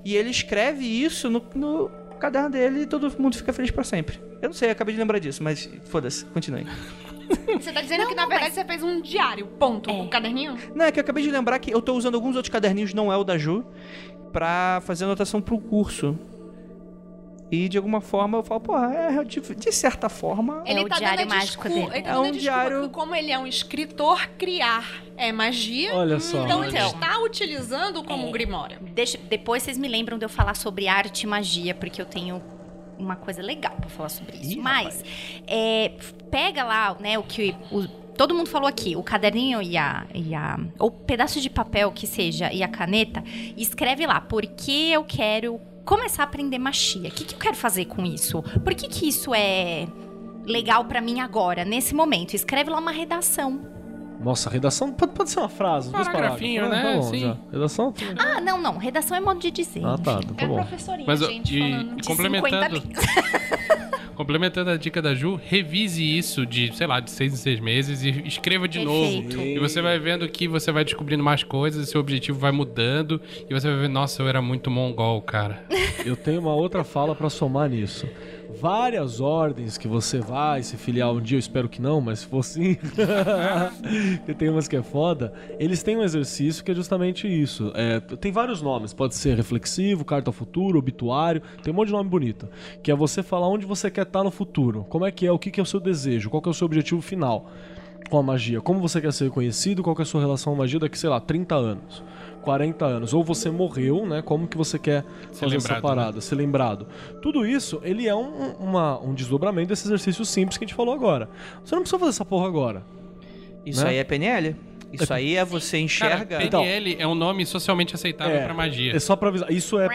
e ele escreve isso no, no caderno dele e todo mundo fica feliz pra sempre. Eu não sei, eu acabei de lembrar disso, mas foda-se, continue. Você tá dizendo Não, que, na não, verdade, mas- você fez um diário, ponto, É. um caderninho? Não, é que eu acabei de lembrar que eu tô usando alguns outros caderninhos, não é o da Ju, pra fazer anotação pro curso. E de alguma forma eu falo, porra, é, de, de certa forma. É o tá diário dando a mágico dele. Ele tá É um diário- como ele é um escritor, criar é magia. Olha só. Então ele está utilizando como É. um grimório. Deixa, depois vocês me lembram de eu falar sobre arte e magia, porque eu tenho uma coisa legal pra falar sobre isso. Ih, Mas é, pega lá, né, o que o- todo mundo falou aqui, o caderninho e a, e a ou pedaço de papel que seja e a caneta, e escreve lá por que eu quero começar a aprender magia. O que, que eu quero fazer com isso? Por que que isso é legal pra mim agora, nesse momento? Escreve lá uma redação. Nossa, redação pode, pode ser uma frase, dois Paragrafinho, parágrafos. né? Tá bom, Sim. já. Redação? Ah, não, não, redação é modo de dizer. Ah, tá, tá É bom. professorinha, Mas, gente, e- falando. De Complementando. 50 linhas. Complementando a dica da Ju, revise isso de, sei lá, de seis em seis meses e escreva de novo. Perfeito. E você vai vendo que você vai descobrindo mais coisas, seu objetivo vai mudando e você vai ver, nossa, eu era muito mongol, cara. Eu tenho uma outra fala pra somar nisso. Várias ordens que você vai se filiar um dia, eu espero que não, mas se for sim, que tem umas que é foda, eles têm um exercício que é justamente isso. É, tem vários nomes, pode ser reflexivo, carta ao futuro, obituário, tem um monte de nome bonito. Que é você falar onde você quer estar no futuro, como é que é, o que que é o seu desejo, qual é o seu objetivo final com a magia, como você quer ser conhecido, qual é a sua relação à magia daqui, sei lá, 30 anos. 40 anos, ou você morreu, né? Como que você quer fazer essa parada, ser lembrado. Tudo isso, ele é um, uma- um desdobramento desse exercício simples que a gente falou agora. Você não precisa fazer essa porra agora. Isso Né? aí é PNL. Isso aí é você enxerga. Cara, PNL é um nome socialmente aceitável pra magia. É só pra avisar. Isso é,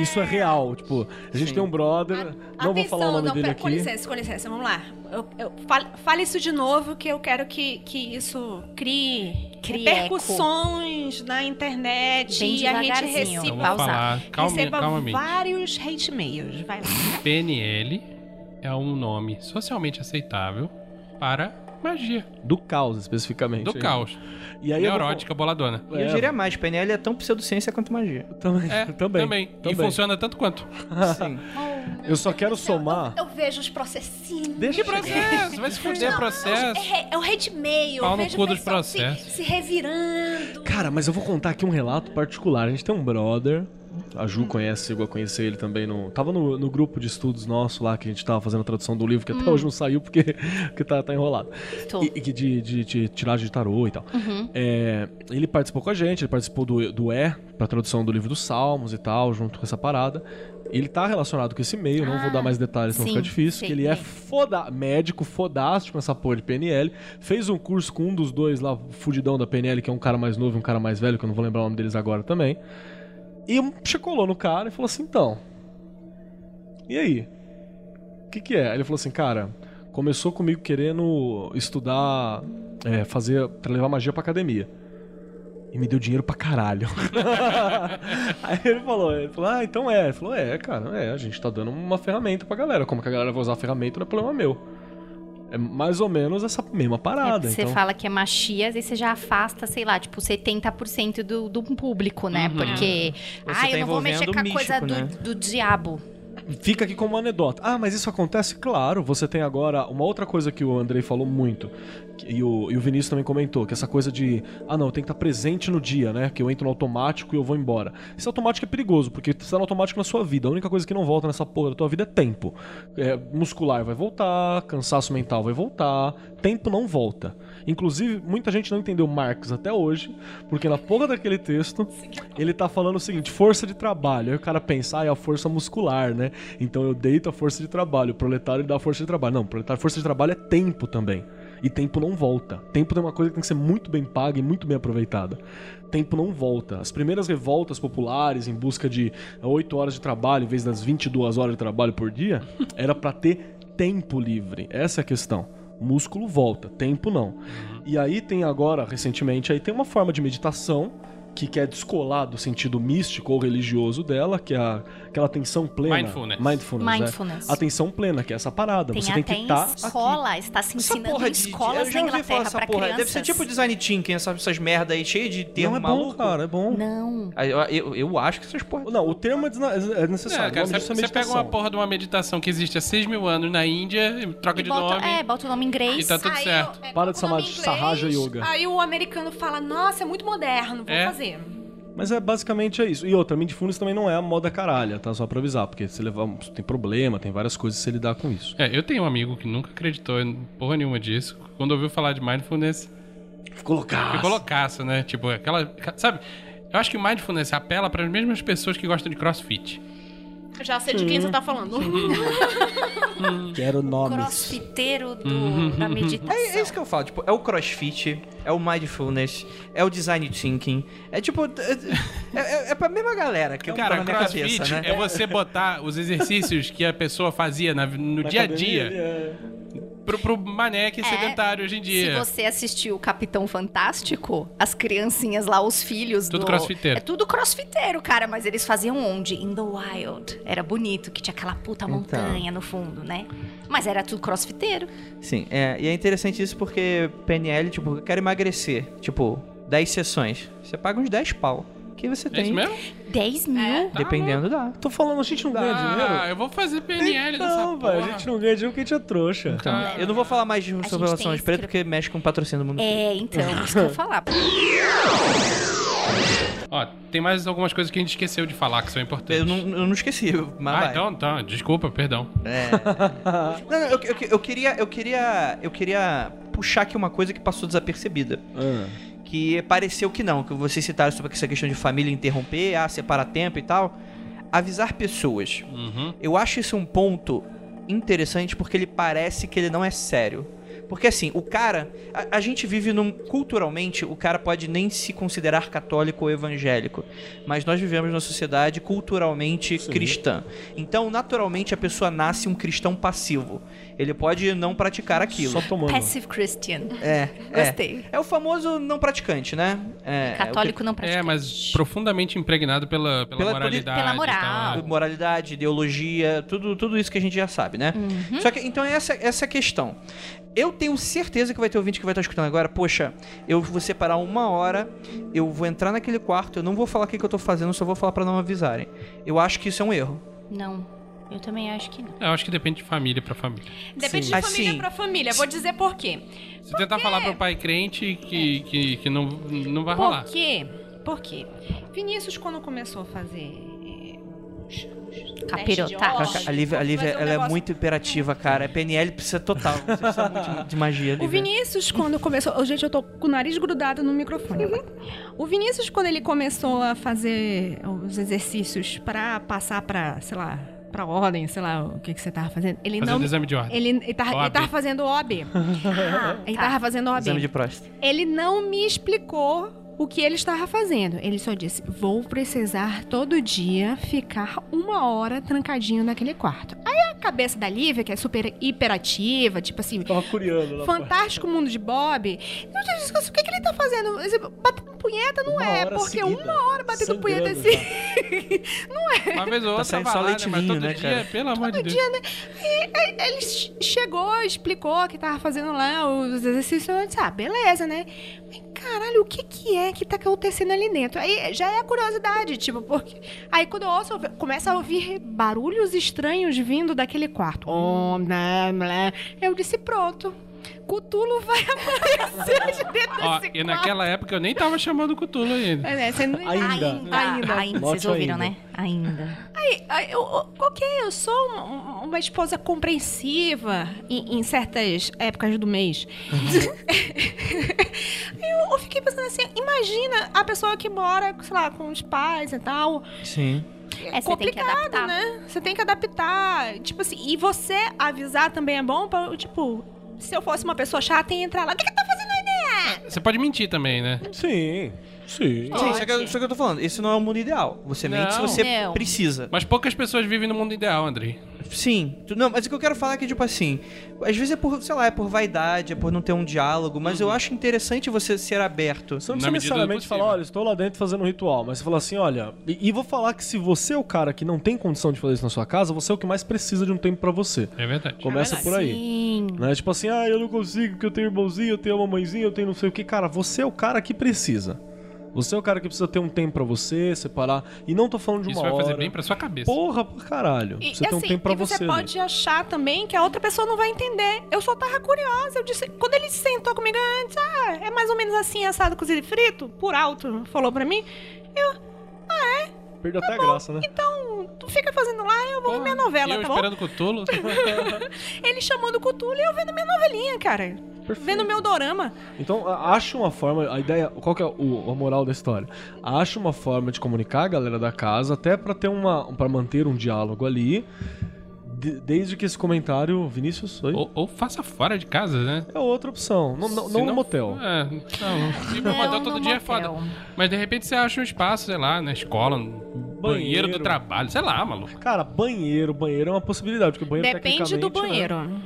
isso é real. Tipo, a gente Sim. tem um brother, não vou falar o nome não, dele pera, Com aqui. licença, com licença, vamos lá. Eu, eu- fale, fale isso de novo, que eu quero que, que isso crie, Crie repercussões na internet Bem e a gente receba, pausar. falar calma, receba calmamente. vários hate mails. Vai lá. PNL é um nome socialmente aceitável para magia. Do caos, especificamente. Do caos. E aí eu vou- Neurótica boladona. E eu diria mais, PNL é tão pseudociência quanto magia. Também, É, também. também. E também. funciona tanto quanto. Sim. Eu só quero somar. Eu, vejo os processinhos. Deixa Que processo? Vai se fuder processo. É, é o hate mail. Pau eu no cu dos pessoal se- processos. Se, revirando. Cara, mas eu vou contar aqui um relato particular. A gente tem um brother. A Ju conhece, chegou a conhecer ele também no. Tava no, no grupo de estudos nosso lá que a gente tava fazendo a tradução do livro, que até hoje não saiu porque, porque tá, tá enrolado. E, de, de, de tiragem de tarô e tal. É, ele participou com a gente, ele participou do, do E, pra tradução do livro dos Salmos e tal, junto com essa parada. Ele tá relacionado com esse meio, não vou dar mais detalhes, senão sim, fica difícil. sei, que ele é é. foda, médico, fodástico nessa porra de PNL. Fez um curso com um dos dois lá, fudidão da PNL, que é um cara mais novo e um cara mais velho, que eu não vou lembrar o nome deles agora também. E checolou no cara e falou assim: então. E aí? O que, que é? Ele falou assim: cara, começou comigo querendo estudar, é, fazer, pra levar magia pra academia. E me deu dinheiro pra caralho. Aí ele falou, ele falou, ah, então é. Ele falou, é, cara, é, a gente tá dando uma ferramenta pra galera. Como que a galera vai usar a ferramenta não é problema meu. É mais ou menos essa mesma parada. você então... fala que é machia, aí você já afasta, sei lá, tipo, 70% do, do público, né? Uhum. Porque. Você ah, tá eu não vou mexer com a místico, coisa do, né? do diabo. Fica aqui como anedota. Ah, mas isso acontece? Claro, você tem agora uma outra coisa que o Andrei falou muito, e o, e o Vinícius também comentou, que essa coisa de, ah não, tenho que estar presente no dia, né? Que eu entro no automático e eu vou embora. Esse automático é perigoso, porque você tá no automático na sua vida. A única coisa que não volta nessa porra da tua vida é tempo. É, muscular vai voltar, cansaço mental vai voltar, tempo não volta. Inclusive, muita gente não entendeu Marx até hoje, porque na porra daquele texto, ele tá falando o seguinte, força de trabalho. Aí o cara pensa, ah, é a força muscular, né? Então eu deito a força de trabalho, o proletário dá a força de trabalho. Não, proletário, força de trabalho é tempo também. E tempo não volta. Tempo é uma coisa que tem que ser muito bem paga e muito bem aproveitada. Tempo não volta. As primeiras revoltas populares em busca de 8 horas de trabalho em vez das 22 horas de trabalho por dia, era pra ter tempo livre. Essa é a questão. Músculo volta, tempo não. E aí tem agora, recentemente, aí tem uma forma de meditação que quer descolar do sentido místico ou religioso dela, que é a- aquela atenção plena. Mindfulness. Mindfulness. é. Mindfulness. Atenção plena, que é essa parada. Tem Você tem que estar aqui. escola, está se Essa ensinando porra em de. escolas na Inglaterra essa pra porra. crianças. Deve ser tipo design thinking, essas, essas merda aí, cheio de termo Não é bom, maluco. cara, é bom. Não. Eu, eu, eu acho que essas porra. Não, o termo é é necessário. É, cara, você, é você pega uma porra de uma meditação que existe há 6 mil anos na Índia, e troca E de bota, nome. é, bota o nome em inglês. E tá tudo Aí certo. eu- é, Para de chamar de Sahaja Yoga. Aí o americano fala, nossa, é muito moderno, vou É. fazer. Mas é basicamente é isso. E outra, Mindfulness também não é a moda caralha, tá? Só pra avisar, porque se levar, tem problema, tem várias coisas se lidar com isso. É, eu tenho um amigo que nunca acreditou em porra nenhuma disso. Quando ouviu falar de mindfulness, Ficou loucaço. ficou loucaço, né? Tipo, aquela. Sabe? Eu acho que o mindfulness apela para as mesmas pessoas que gostam de crossfit. Eu já sei de quem você tá falando. Quero nomes. Crossfiteiro do, Uhum. da meditação. É, é isso que eu falo, tipo, é o crossfit, é o mindfulness, é o design thinking. É tipo. É, é, é pra mesma galera que eu Cara, tá na minha crossfit cabeça, né? é você botar os exercícios que a pessoa fazia na- no Na dia a dia é. pro, pro mané que é É, sedentário hoje em Se dia. você assistiu o Capitão Fantástico, as criancinhas lá, os filhos Tudo do... crossfiteiro. É tudo crossfiteiro, cara, mas eles faziam onde? In the wild. Era bonito, que tinha aquela puta Então. montanha no fundo, né? Mas era tudo crossfiteiro. Sim, é, e é interessante isso porque PNL, tipo, eu quero emagrecer. Tipo, 10 sessões. Você paga uns 10 pau. Que você É tem. isso mesmo? 10 mil? Dependendo, dá. Tô falando, a gente não ganha Ah, dinheiro. eu vou fazer PNL dessa Não, porra. velho, a gente não ganha dinheiro porque a gente é trouxa. Então, Ah. eu não vou falar mais sobre relações pretas porque mexe com o patrocínio do mundo. É, então, isso que eu ia falar. Ó, tem mais algumas coisas que a gente esqueceu de falar que são importantes. Eu não, eu não esqueci, mas Ah, vai. então, tá. Desculpa, perdão. É. não, não, eu, eu, eu queria, eu queria, eu queria puxar aqui uma coisa que passou desapercebida. Ah. Que pareceu que não, que vocês citaram sobre essa questão de família interromper, ah, separar tempo e tal. Avisar pessoas. Uhum. Eu acho isso um ponto interessante porque ele parece que ele não é sério. Porque assim, o cara. A, a gente vive num. Culturalmente, o cara pode nem se considerar católico ou evangélico. Mas nós vivemos numa sociedade culturalmente cristã. Então, naturalmente, a pessoa nasce um cristão passivo. Ele pode não praticar aquilo. Só tomando. Passive Christian. É, é. Gostei. É o famoso não praticante, né? É, Católico não pratica. É, mas profundamente impregnado pela, pela, Pela- moralidade. pela moral. é o- moralidade, ideologia, tudo, tudo isso que a gente já sabe, né? Uhum. Só que, então, essa, essa é a questão. Eu tenho certeza que vai ter ouvinte que vai estar escutando agora. Poxa, eu vou separar uma hora, eu vou entrar naquele quarto, eu não vou falar o que, que eu tô fazendo, só vou falar pra não avisarem. Eu acho que isso é um erro. Não, eu também acho que não. Eu acho que depende de família pra família. Depende Sim. de família Assim. pra família. Vou dizer por quê. Se tentar falar pro pai crente que, que, que não, não vai Por rolar. quê? Por quê? Vinícius, quando começou a fazer. Capirotar. ordem, A Lívia, a Lívia um ela é muito imperativa, cara. A PNL precisa total. Você precisa muito de- de magia, O Lívia. Vinícius, quando começou. Oh, gente, eu tô com o nariz grudado no microfone. agora. O Vinícius, quando ele começou a fazer os exercícios pra passar pra, sei lá, pra ordem, sei lá, o que, que você tava fazendo, ele Fazendo não. exame de ordem. Ele, ele, tava, ele tava fazendo OAB. ele tava fazendo OAB. Exame de próstata. Ele não me explicou o que ele estava fazendo. Ele só disse: vou precisar todo dia ficar uma hora trancadinho naquele quarto. Aí cabeça da Lívia, que é super hiperativa, tipo assim, Tava curiando. lá Fantástico Mundo de Bob. O que, que ele tá fazendo? Batendo punheta não Uma é, porque seguida, uma hora batendo punheta já. assim. Uma vez ou outra, saindo vai só lá, leite né? Mas todo né, dia, cara? pelo amor de Deus. dia, né? E, aí, ele ch- chegou, explicou que tava fazendo lá os exercícios. Eu disse, ah, beleza, né? Mas, caralho, o que que é que tá acontecendo ali dentro? Aí já é a curiosidade, tipo, porque... Aí quando eu ouço, eu começo a ouvir barulhos estranhos vindo daquele quarto. Oh, blá, blá. Eu disse, pronto. Cutulo vai aparecer dentro Ó, desse e quarto. naquela época eu nem tava chamando o Cthulhu ainda. É, você não- Ainda. Ainda, Ainda. ainda. Note Vocês ouviram, ainda. né? Ainda. Aí, aí, eu, eu- ok, eu sou uma, uma esposa compreensiva em, em certas épocas do mês. eu, eu fiquei pensando assim, imagina a pessoa que mora, sei lá, com os pais e tal. Sim. É, que complicado, né? Você tem que adaptar. Tipo assim, e você avisar também é bom pra, tipo, se eu fosse uma pessoa chata e entrar lá, o que, que tá fazendo aí, né? Você pode mentir também, né? Sim, sim. Sim, isso é, que eu, isso é que eu tô falando. Esse não é o mundo ideal. Você mente se Não. você Não. precisa. Mas poucas pessoas vivem no mundo ideal, Andrei. Sim. Não, mas o que eu quero falar é que, tipo assim, às vezes é por, sei lá, é por vaidade, é por não ter um diálogo, mas eu acho interessante você ser aberto. Você não precisa necessariamente falar, olha, estou lá dentro fazendo um ritual, mas você fala assim, olha, e, e vou falar que se você é o cara que não tem condição de fazer isso na sua casa, você é o que mais precisa de um tempo pra você. É verdade. Começa por aí. Sim. Né? Tipo assim, ah, eu não consigo porque eu tenho irmãozinho, eu tenho uma mãezinha, eu tenho não sei o que. Cara, você é o cara que precisa. Você é o cara que precisa ter um tempo pra você, separar. E não tô falando de uma Isso vai hora. fazer bem pra sua cabeça. Porra, pra caralho. E, você e tem um assim, tempo pra e você você. ali. pode achar também que a outra pessoa não vai entender. Eu só tava curiosa. Eu disse, quando ele sentou comigo antes, ah, é mais ou menos assim, assado, cozido e frito, por alto, falou pra mim. Perdeu até a graça, né? Então, tu fica fazendo lá, eu vou ver minha E novela, eu tá bom? esperando o Cthulhu. Ele chamando o Cthulhu e eu vendo minha novelinha, cara. Vendo meu dorama. Então, a- acha uma forma, a ideia, qual que é o, a moral da história? Acha uma forma de comunicar a galera da casa, até pra ter uma, para manter um diálogo ali, de- desde que esse comentário, Vinícius, oi? ou, ou faça fora de casa, né? É outra opção, não, não, no motel. É, não. Ir pro motel todo dia é motel. foda. Mas de repente você acha um espaço, sei lá, na escola, no banheiro, do trabalho, sei lá, maluco. Cara, banheiro, banheiro é uma possibilidade, porque o banheiro Depende do tecnicamente, né?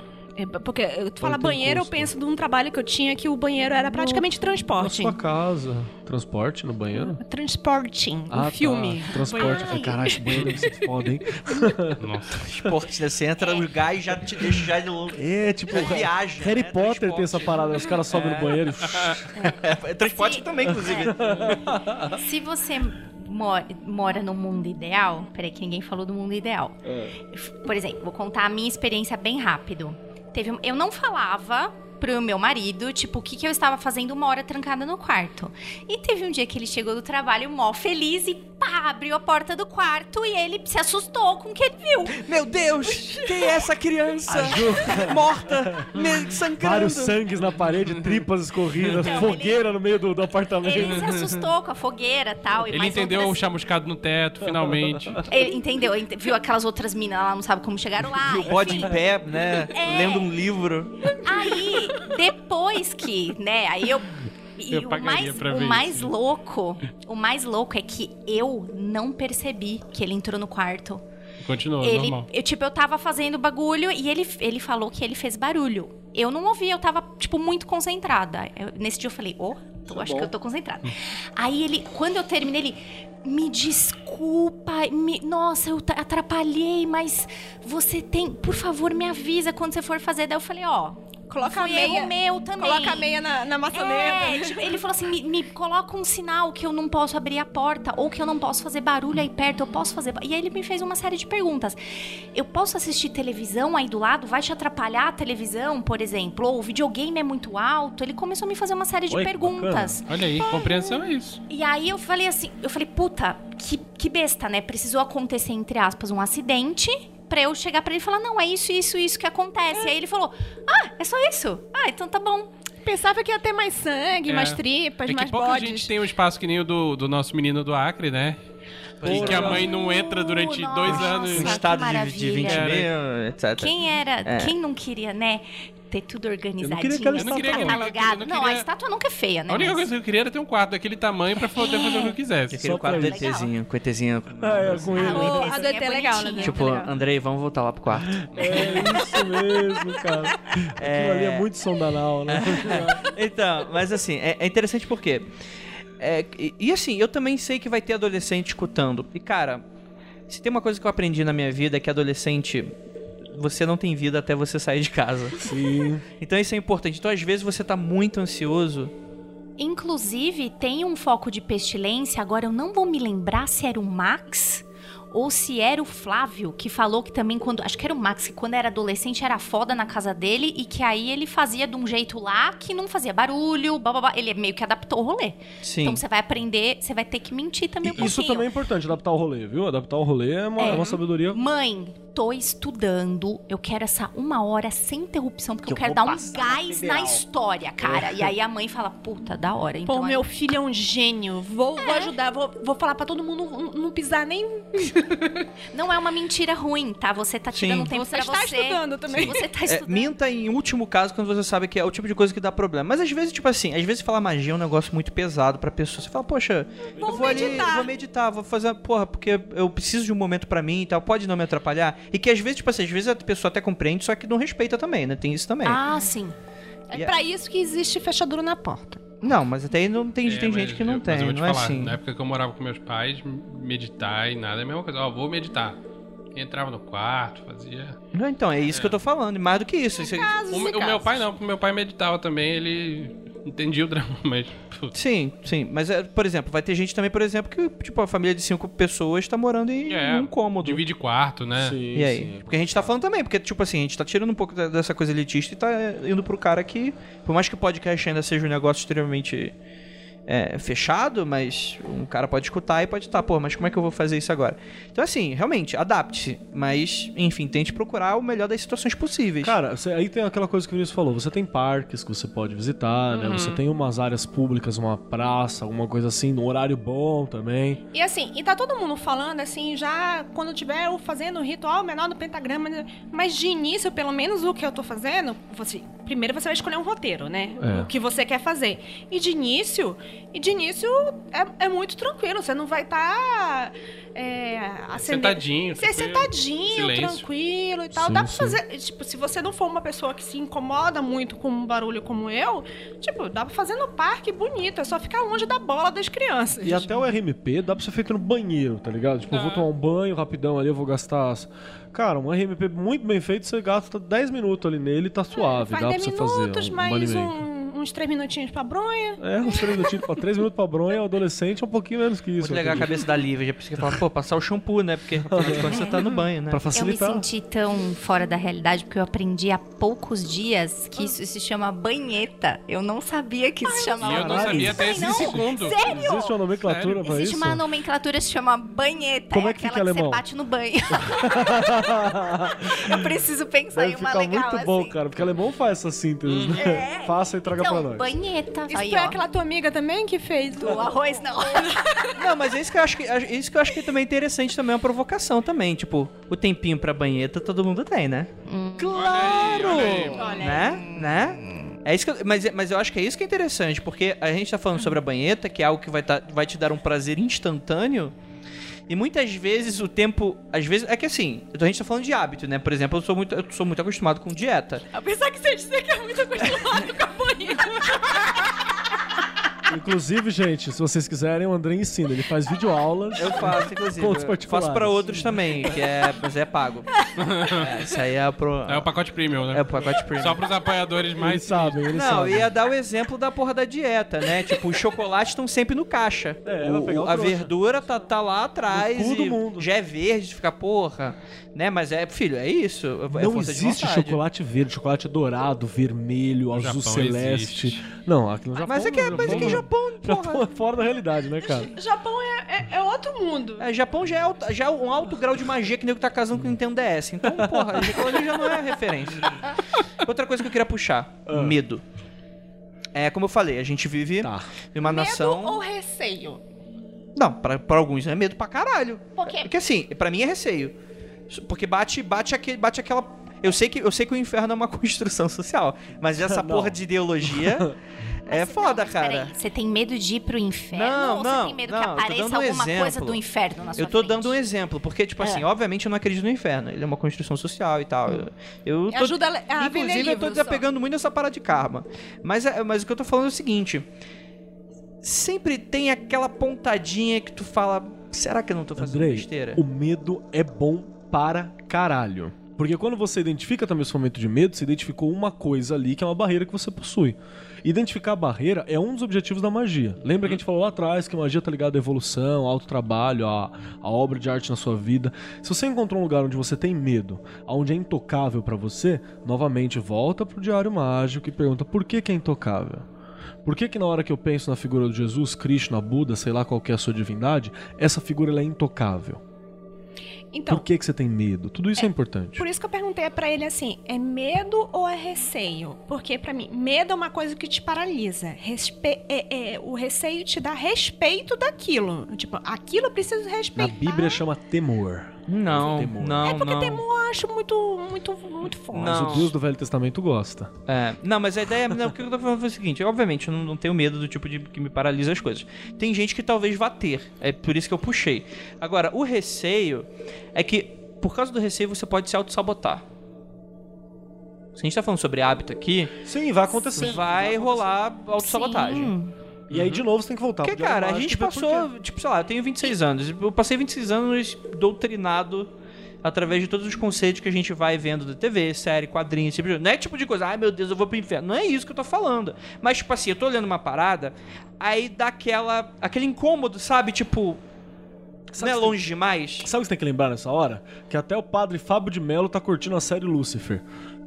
Banheiro. É, porque eu- tu fala banheiro, eu custo. penso de um trabalho que eu tinha que o banheiro era praticamente Na transporte. sua casa. Transporte no banheiro? Transporting, Ah, o filme. Tá. Transporte. Eu falei, caralho, esse banheiro deve ser foda, hein? Nossa. Esporte, né? Você entra, o gás já te deixa já no... É, tipo, Já viaja, Harry né? Potter Transporte. tem essa parada, os caras sobem no banheiro e... É, transporte também, inclusive. Se você mo- mora no mundo ideal, peraí que ninguém falou do mundo ideal. Por exemplo, vou contar a minha experiência bem rápido. Teve, eu não falava pro meu marido, tipo, o que, que eu estava fazendo uma hora trancada no quarto. E teve um dia que ele chegou do trabalho mó feliz e pá, abriu a porta do quarto e ele se assustou com o que ele viu. Meu Deus, quem é essa criança? Morta, me sangrando. Vários sangues na parede, tripas escorridas, Então, fogueira no meio do, do apartamento. Ele se assustou com a fogueira tal, e Ele mais entendeu o outras- chamuscado no teto, finalmente. Ele entendeu, ente- viu aquelas outras minas lá, não sabe como chegaram lá. o bode em pé, né? É. Lendo um livro. Aí, depois que, né, aí eu. E Eu o mais, pra o mais isso. louco, o mais louco é que eu não percebi que ele entrou no quarto. Continuou, ele, normal. eu, tipo, eu tava fazendo bagulho e ele, ele falou que ele fez barulho. Eu não ouvi, eu tava, tipo, muito concentrada. Eu- nesse dia eu falei, ô, tô- acho que eu tô concentrada. Aí ele, quando eu terminei, ele. Me desculpa, me- nossa, eu atrapalhei, mas você tem. Por favor, me avisa quando você for fazer. Daí eu falei, ó. Coloca a foi meia. erro meu também. Coloca a meia na, na maçaneta. É, tipo, ele falou assim: me, me coloca um sinal que eu não posso abrir a porta ou que eu não posso fazer barulho aí perto, eu posso fazer. ba-" E aí ele me fez uma série de perguntas. Eu posso assistir televisão aí do lado? Vai te atrapalhar a televisão, por exemplo? Ou o videogame é muito alto? Ele começou a me fazer uma série de Oi, perguntas. Olha aí, compreensão é isso. E aí eu falei assim, eu falei, puta, que, que besta, né? Precisou acontecer, entre aspas, um acidente pra eu chegar pra ele e falar, não, é isso, isso, isso que acontece. Aí ele falou, ah, é só isso? Ah, então tá bom. Pensava que ia ter mais sangue, É. mais tripas, É que mais pouca bodes. gente tem um espaço que nem o do, do nosso menino do Acre, né? E que a mãe não entra durante Nossa. dois anos. Um estado de, de maravilha. 20 Cara. mil, etc. Quem era, É. quem não queria, né? Ter tudo organizadinho. queria aquela assim, estátua, não. catalogado. Eu não Não, a estátua nunca é feia, né? A única Mas- coisa que eu queria era ter um quarto daquele tamanho pra poder fazer o que eu quisesse. Aquele quadro do. ETzinho, com o ETzinho. É, com ele. Ah, a do ET é legal, né? bonitinho. Tipo, Andrei, vamos voltar lá pro quarto. É isso mesmo, cara. Aquilo ali é muito sondanal, né? Então, mas assim, é, é interessante porque. é, e, e assim, eu também sei que vai ter adolescente escutando. E cara, se tem uma coisa que eu aprendi na minha vida é que adolescente. Você não tem vida até você sair de casa. Sim. Então isso é importante. Então, às vezes, você tá muito ansioso. Inclusive, tem um foco de pestilência, agora eu não vou me lembrar se era o Max ou se era o Flávio, que falou que também quando. Acho que era o Max, que quando era adolescente era foda na casa dele e que aí ele fazia de um jeito lá que não fazia barulho, bababá. Ele meio que adaptou o rolê. Sim. Então você vai aprender, você vai ter que mentir também um E Isso pouquinho. também é importante, adaptar o rolê, viu? Adaptar o rolê é uma, É. é uma sabedoria. Mãe, tô estudando. Eu quero essa uma hora sem interrupção, porque Que eu quero dar um gás na história, cara. E aí a mãe fala, puta, da hora. Então, Pô, aí- meu filho é um gênio. Vou, vou ajudar, vou, vou falar pra todo mundo não, não pisar nem. Não é uma mentira ruim, tá? Você tá Sim. tirando tempo Você pra está você. estudando também. Você tá É, estudando. minta em último caso quando você sabe que é o tipo de coisa que dá problema. Mas às vezes, tipo assim, às vezes falar magia é um negócio muito pesado pra pessoa. Você fala, poxa, eu Vou vou ali, meditar. vou meditar, vou fazer, porra, porque eu preciso de um momento pra mim e tal, pode não me atrapalhar. E que às vezes, tipo assim, às vezes a pessoa até compreende, só que não respeita também, né? Tem isso também. Ah, sim. É pra isso que existe fechadura na porta. Não, mas até aí não tem, É, tem gente que não eu- tem, mas eu vou te não é falar, assim. Na época que eu morava com meus pais, meditar e nada é a mesma coisa. Ó, vou meditar. Entrava no quarto, fazia. Não, então, é isso que eu tô falando, e mais do que isso. isso Casos O, o meu pai não, porque o meu pai meditava também, ele entendia o drama, mas. putz, Sim, sim. Mas, é, por exemplo, vai ter gente também, por exemplo, que, tipo, a família de cinco pessoas tá morando em É, um cômodo. Divide quarto, né? Sim, E aí? sim. Porque a gente tá falando também, porque, tipo assim, a gente tá tirando um pouco dessa coisa elitista e tá indo pro cara que, por mais que o podcast ainda seja um negócio extremamente é, fechado, mas um cara pode escutar e pode estar, pô, mas como é que eu vou fazer isso agora? Então, assim, realmente, adapte-se, mas, enfim, tente procurar o melhor das situações possíveis. Cara, você- aí tem aquela coisa que o Vinícius falou. Você tem parques que você pode visitar, né? Você tem umas áreas públicas, uma praça, alguma coisa assim, num horário bom também. E assim, e tá todo mundo falando assim, já quando tiver eu fazendo o ritual menor do pentagrama, né? mas de início, pelo menos o que eu tô fazendo, você, primeiro você vai escolher um roteiro, né? É. O que você quer fazer. E de início, e de início é, é muito tranquilo, você não vai estar Sentadinho, Você é tranquilo, sentadinho, silêncio. tranquilo e tal. Sim, Dá pra sim. fazer. Tipo, se você não for uma pessoa que se incomoda muito com um barulho como eu, tipo, dá pra fazer no parque bonito. É só ficar longe da bola das crianças. E até o RMP dá pra ser feito no banheiro, tá ligado? Tipo, eu vou tomar um banho rapidão ali, eu vou gastar. as- Cara, um RMP muito bem feito, você gasta 10 minutos ali nele e tá suave. Faz dá pra 10 você fazer. minutos, um mais um- uns 3 minutinhos pra bronha. É, uns 3 minutinhos pra 3 minutos pra bronha, o adolescente é um pouquinho menos que isso. Muito legal a cabeça da Lívia, já precisa falar, pô, passar o shampoo, né? Porque afinal de contas você tá no banho, né? Pra Eu me facilitar. senti tão fora da realidade porque eu aprendi há poucos dias que isso se chama banheta. Eu não sabia que isso chamava E eu não sabia até esse Não, segundo. Sério? Existe uma nomenclatura Sério? pra Existe isso? uma nomenclatura que se chama banheta. Como é é que fica aquela que alemão? você bate no banho. eu preciso pensar Deve em uma legal muito bom, assim. cara, porque alemão faz essa síntese, né? Faça e traga pra nós. banheta. Isso Aí, foi ó. aquela tua amiga também que fez O arroz não. Não, mas é isso que eu acho que é isso que eu acho que também é interessante também, é uma provocação também, tipo, o tempinho pra banheta todo mundo tem, né? Claro! Olha aí, olha aí. né? Né? É isso que eu, mas, mas eu acho que é isso que é interessante, porque a gente tá falando sobre a banheta, que é algo que vai, tá, vai te dar um prazer instantâneo. E muitas vezes o tempo. Às vezes. É que assim, a gente tá falando de hábito, né? Por exemplo, eu sou muito, eu sou muito acostumado com dieta. Apesar que você disse que é muito acostumado com. Inclusive, gente, se vocês quiserem, o André ensina. Ele faz videoaulas. Eu faço, inclusive. Eu particulares. faço pra outros também, que é. Mas é pago. É, isso aí é pro. É o pacote premium, né? É o pacote premium. Só pros apoiadores Eles mais. sabem, eles Não, sabem. ia dar o exemplo da porra da dieta, né? Tipo, os chocolates estão sempre no caixa. É, O- vai pegar o a trouxa. verdura tá, tá lá atrás No cu do mundo. já é verde, fica porra. Né? Mas é, filho, é isso. É Não existe chocolate verde, chocolate dourado, vermelho, azul Japão celeste. existe. Não, aqui no Japão. Mas é que, é- mas é que não- Japão, Japão é fora da realidade, né, cara? Japão é, é, é outro mundo. É, Japão já é, alto- já é um alto grau de magia que nego tá casando com o Nintendo DS. Então, porra, ali já não é referência. Outra coisa que eu queria puxar: medo. É, como eu falei, a gente vive Tá. em uma Medo nação. ou receio? Não, pra, pra alguns é medo pra caralho. Por quê? Porque assim, pra mim é receio. Porque bate, bate, aquele, bate aquela. Eu sei que, eu sei que o inferno é uma construção social, mas essa porra de ideologia é Mas- foda, não, cara. peraí, Você tem medo de ir pro inferno Não, ou não, você tem medo não, que apareça dando um alguma coisa exemplo. do inferno na sua Eu tô frente? dando um exemplo, porque, tipo assim, É. obviamente eu não acredito no inferno. Ele é uma construção social e tal. Eu, eu tô, Ajuda a a Inclusive, eu tô livro só. desapegando muito dessa parada de karma. Mas, é- mas o que eu tô falando é o seguinte: sempre tem aquela pontadinha que tu fala. Será que eu não tô fazendo Andrei, besteira? o medo é bom para caralho. Porque quando você identifica também esse momento de medo, você identificou uma coisa ali que é uma barreira que você possui. Identificar a barreira é um dos objetivos da magia. Lembra que a gente falou lá atrás que a magia tá ligada à evolução, ao autotrabalho, à, à obra de arte na sua vida. Se você encontrou um lugar onde você tem medo, onde é intocável pra você, novamente volta pro diário mágico e pergunta por que, que é intocável. Por que, que na hora que eu penso na figura de Jesus, Krishna, Buda, sei lá qual é a sua divindade, essa figura é intocável? Então, Por que, que você tem medo? Tudo isso é, importante. Por isso que eu perguntei pra ele assim: é medo ou é receio? Porque pra mim, medo é uma coisa que te paralisa. Respe é- é- o receio te dá respeito daquilo. Tipo, aquilo eu preciso Na respeitar. Bíblia chama temor. Não, Temor. não, É porque não. temor eu acho muito, muito, muito forte. Mas Não. o Deus do Velho Testamento gosta. É, não, mas a ideia. Não, o que eu tô falando foi o seguinte: obviamente, eu não, não tenho medo do tipo de que me paralisa as coisas. Tem gente que talvez vá ter. É por isso que eu puxei. Agora, o receio é que, por causa do receio, você pode se auto-sabotar. Se a gente tá falando sobre hábito aqui, Sim, vai acontecer. vai rolar auto-sabotagem. Sim. E aí, de novo, você tem que voltar Porque, cara, a gente passou, tipo, sei lá, eu tenho 26 anos. Eu passei 26 anos doutrinado através de todos os conceitos que a gente vai vendo da TV, série, quadrinhos, tipo, não é tipo de coisa, ai meu Deus, eu vou pro inferno. Não é isso que eu tô falando. Mas, tipo assim, eu tô lendo uma parada, aí dá aquela, aquele incômodo, sabe? Tipo, Sabe não é longe demais? Sabe o que você tem que lembrar nessa hora? Que até o padre Fábio de Mello tá curtindo a série Lúcifer.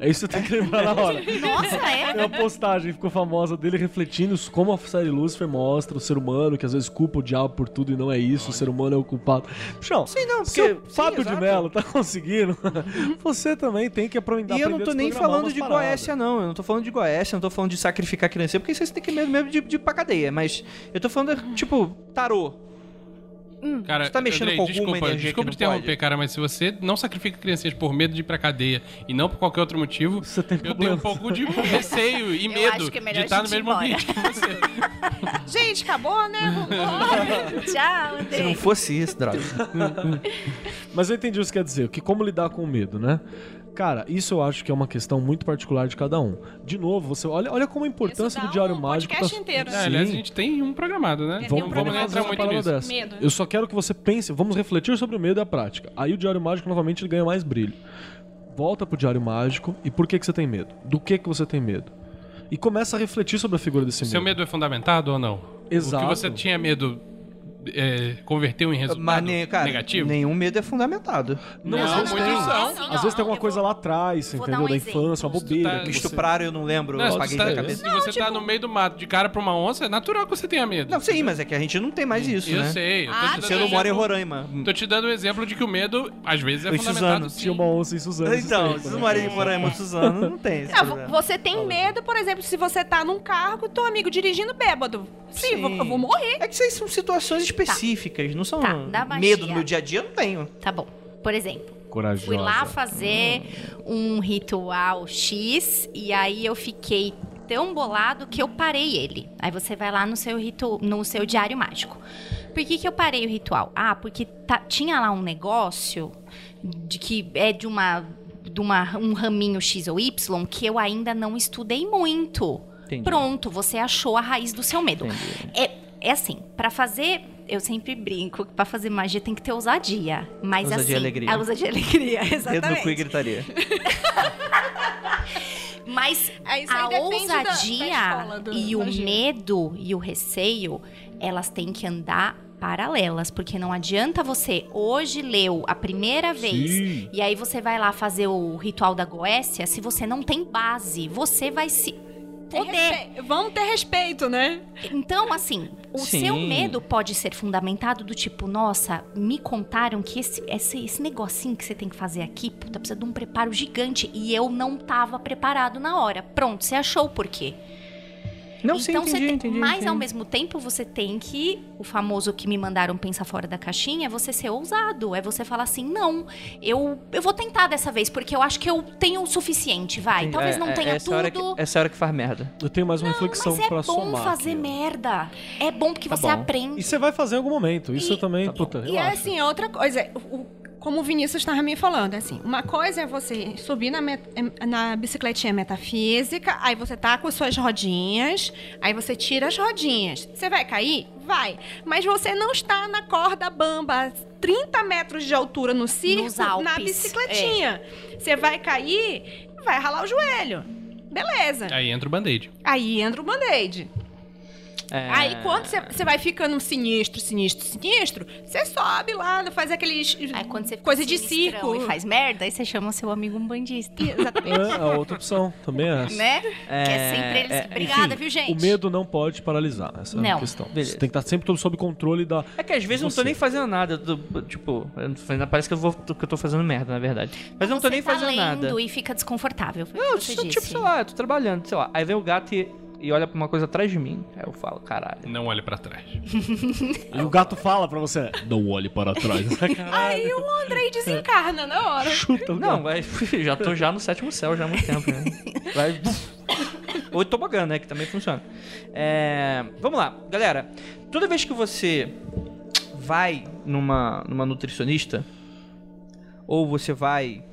É isso que você tem que lembrar na hora. Nossa, é? Tem uma postagem que ficou famosa dele refletindo como a série Lúcifer mostra o ser humano, que às vezes culpa o diabo por tudo e não é isso, o ser humano é o culpado. Puxão, Sim, não, se o porque- sim, Fábio de. Mello tá conseguindo, você também tem que aproveitar E eu não tô nem falando de Goécia. Goécia, não. Eu não tô falando de Goécia, eu não tô falando de sacrificar criança, porque isso aí você tem que medo mesmo de, de ir pra cadeia. Mas eu tô falando, tipo, tarô. Cara, Você tá mexendo Andrei, com alguma desculpa, energia desculpa não te interromper, pode? cara, mas se você não sacrifica criancinhas por medo de ir pra cadeia e não por qualquer outro motivo, Você tem eu tenho um pouco de receio e Eu medo acho que é de melhor estar no mesmo embora. ambiente que você. Gente, acabou, né? Tchau, Se não fosse isso, droga. Mas eu entendi o que você quer dizer, que como lidar com o medo, né? Cara, isso eu acho que é uma questão muito particular de cada um. De novo, você olha, olha como a importância do Diário um Mágico podcast inteiro, né? É, aliás, a gente tem um programado, né? Vamos, um não vamos entrar uma muito parada nisso. dessa. Medo. Eu só quero que você pense, vamos refletir sobre o medo e a prática. Aí o Diário Mágico novamente ele ganha mais brilho. Volta pro Diário Mágico e por que, que você tem medo? Do que, que você tem medo? E começa a refletir sobre a figura desse Seu medo é fundamentado ou não? Exato. O que você tinha medo é, converteu em resultado Mas, nem, cara, negativo? nenhum medo é fundamentado. Não, Não, às vezes muitos tem. são. Às vezes tem alguma eu coisa vou- lá atrás, entendeu? um da infância, uma exemplo. bobeira. Tá- que Me você- estupraram, eu não lembro, Não, eu se apaguei você, da tá, cabeça. se você tá no meio do mato de cara pra uma onça, é natural que você tenha medo. Não, sim, mas é que a gente não tem mais isso, eu né? sei. Eu tô Ah, Você não mora em Roraima. Tô te dando o exemplo de que o medo, às vezes, é Oi, fundamentado. Suzano. Tinha uma onça em Suzano. Então, se né? você mora em Roraima, Suzano, não tem você tem medo, por exemplo, se você tá num carro com teu amigo dirigindo bêbado. Sim, eu vou- eu morrer. É que isso aí são situações específicas, não são Tá, da magia. medo no meu dia a dia, eu não tenho. Tá bom. Por exemplo, Corajosa. fui lá fazer um ritual X e aí eu fiquei tão bolado que eu parei ele. Aí você vai lá no seu ritu no seu diário mágico. Por que, que eu parei o ritual? Ah, porque tá- tinha lá um negócio de que é de uma de uma, um raminho X ou Y que eu ainda não estudei muito. Entendi. Pronto, você achou a raiz do seu medo. É, é assim, pra fazer. Eu sempre brinco que pra fazer magia tem que ter ousadia. Mas Ousadia assim. e alegria. A ousadia e alegria, Dedo no cu e exatamente. gritaria. Mas É, aí a depende da- da ousadia do- e o magia. medo e o receio, elas têm que andar paralelas, porque não adianta você hoje leu a primeira vez Sim. e aí você vai lá fazer o ritual da Goécia, se você não tem base, você vai se poder. respe- Vamos ter respeito, né? Então, assim, o Sim. seu medo pode ser fundamentado do tipo, nossa, me contaram que esse, esse, esse negocinho que você tem que fazer aqui, puta, precisa de um preparo gigante. E eu não tava preparado na hora. Pronto, você achou o porquê. Não, sim, então você entendi, tem- entendi, Mas entendi. ao mesmo tempo você tem que. O famoso que me mandaram pensar fora da caixinha é você ser ousado. É você falar assim: não, eu, eu vou tentar dessa vez, porque eu acho que eu tenho o suficiente, vai. Talvez É, não é, tenha essa hora tudo. que, essa hora que faz merda. Eu tenho mais uma reflexão Mas é pra bom somar. fazer aqui, merda. É bom porque Tá você bom. aprende. E você vai fazer em algum momento. Isso E- também, Tá puta, E relaxa. é assim, outra coisa, o- como o Vinícius estava me falando, é assim, uma coisa é você subir na, met- na bicicletinha metafísica, aí você tá com suas rodinhas, aí você tira as rodinhas. Você vai cair? Vai. Mas você não está na corda bamba, a 30 metros de altura no circo, na bicicletinha. Você vai cair, vai ralar o joelho. Beleza. Aí entra o band-aid. Aí entra o band-aid. É... Aí quando você- vai ficando sinistro, sinistro, sinistro, você sobe lá, faz aqueles. Aí quando você fica coisa de circo. e faz merda, aí você chama seu amigo um bandista. Exatamente. É, a outra opção também é essa. né? É, que é sempre eles. é, Obrigada, Enfim, viu, gente? O medo não pode paralisar. Essa é a Não. questão. Beleza. Você tem que estar sempre todo sob controle da. É que às vezes eu não tô nem fazendo nada. tô, tipo, parece que eu, vou, que eu tô fazendo merda, na verdade. Mas eu não tô nem tá fazendo lendo nada. e fica desconfortável. O Não, eu, disse. tipo, sei lá, eu tô trabalhando, sei lá. Aí vem o gato e, e olha pra uma coisa atrás de mim. Aí eu falo, caralho. Não olhe pra trás. E o gato fala pra você: não olhe para trás. Aí o Andrei desencarna na hora. Chuta o Não, gato. vai, já tô já no sétimo céu já há muito tempo, né? Vai. Ou tobogã, né? Que também funciona. É, vamos lá, galera. Toda vez que você vai numa, numa nutricionista, ou você vai.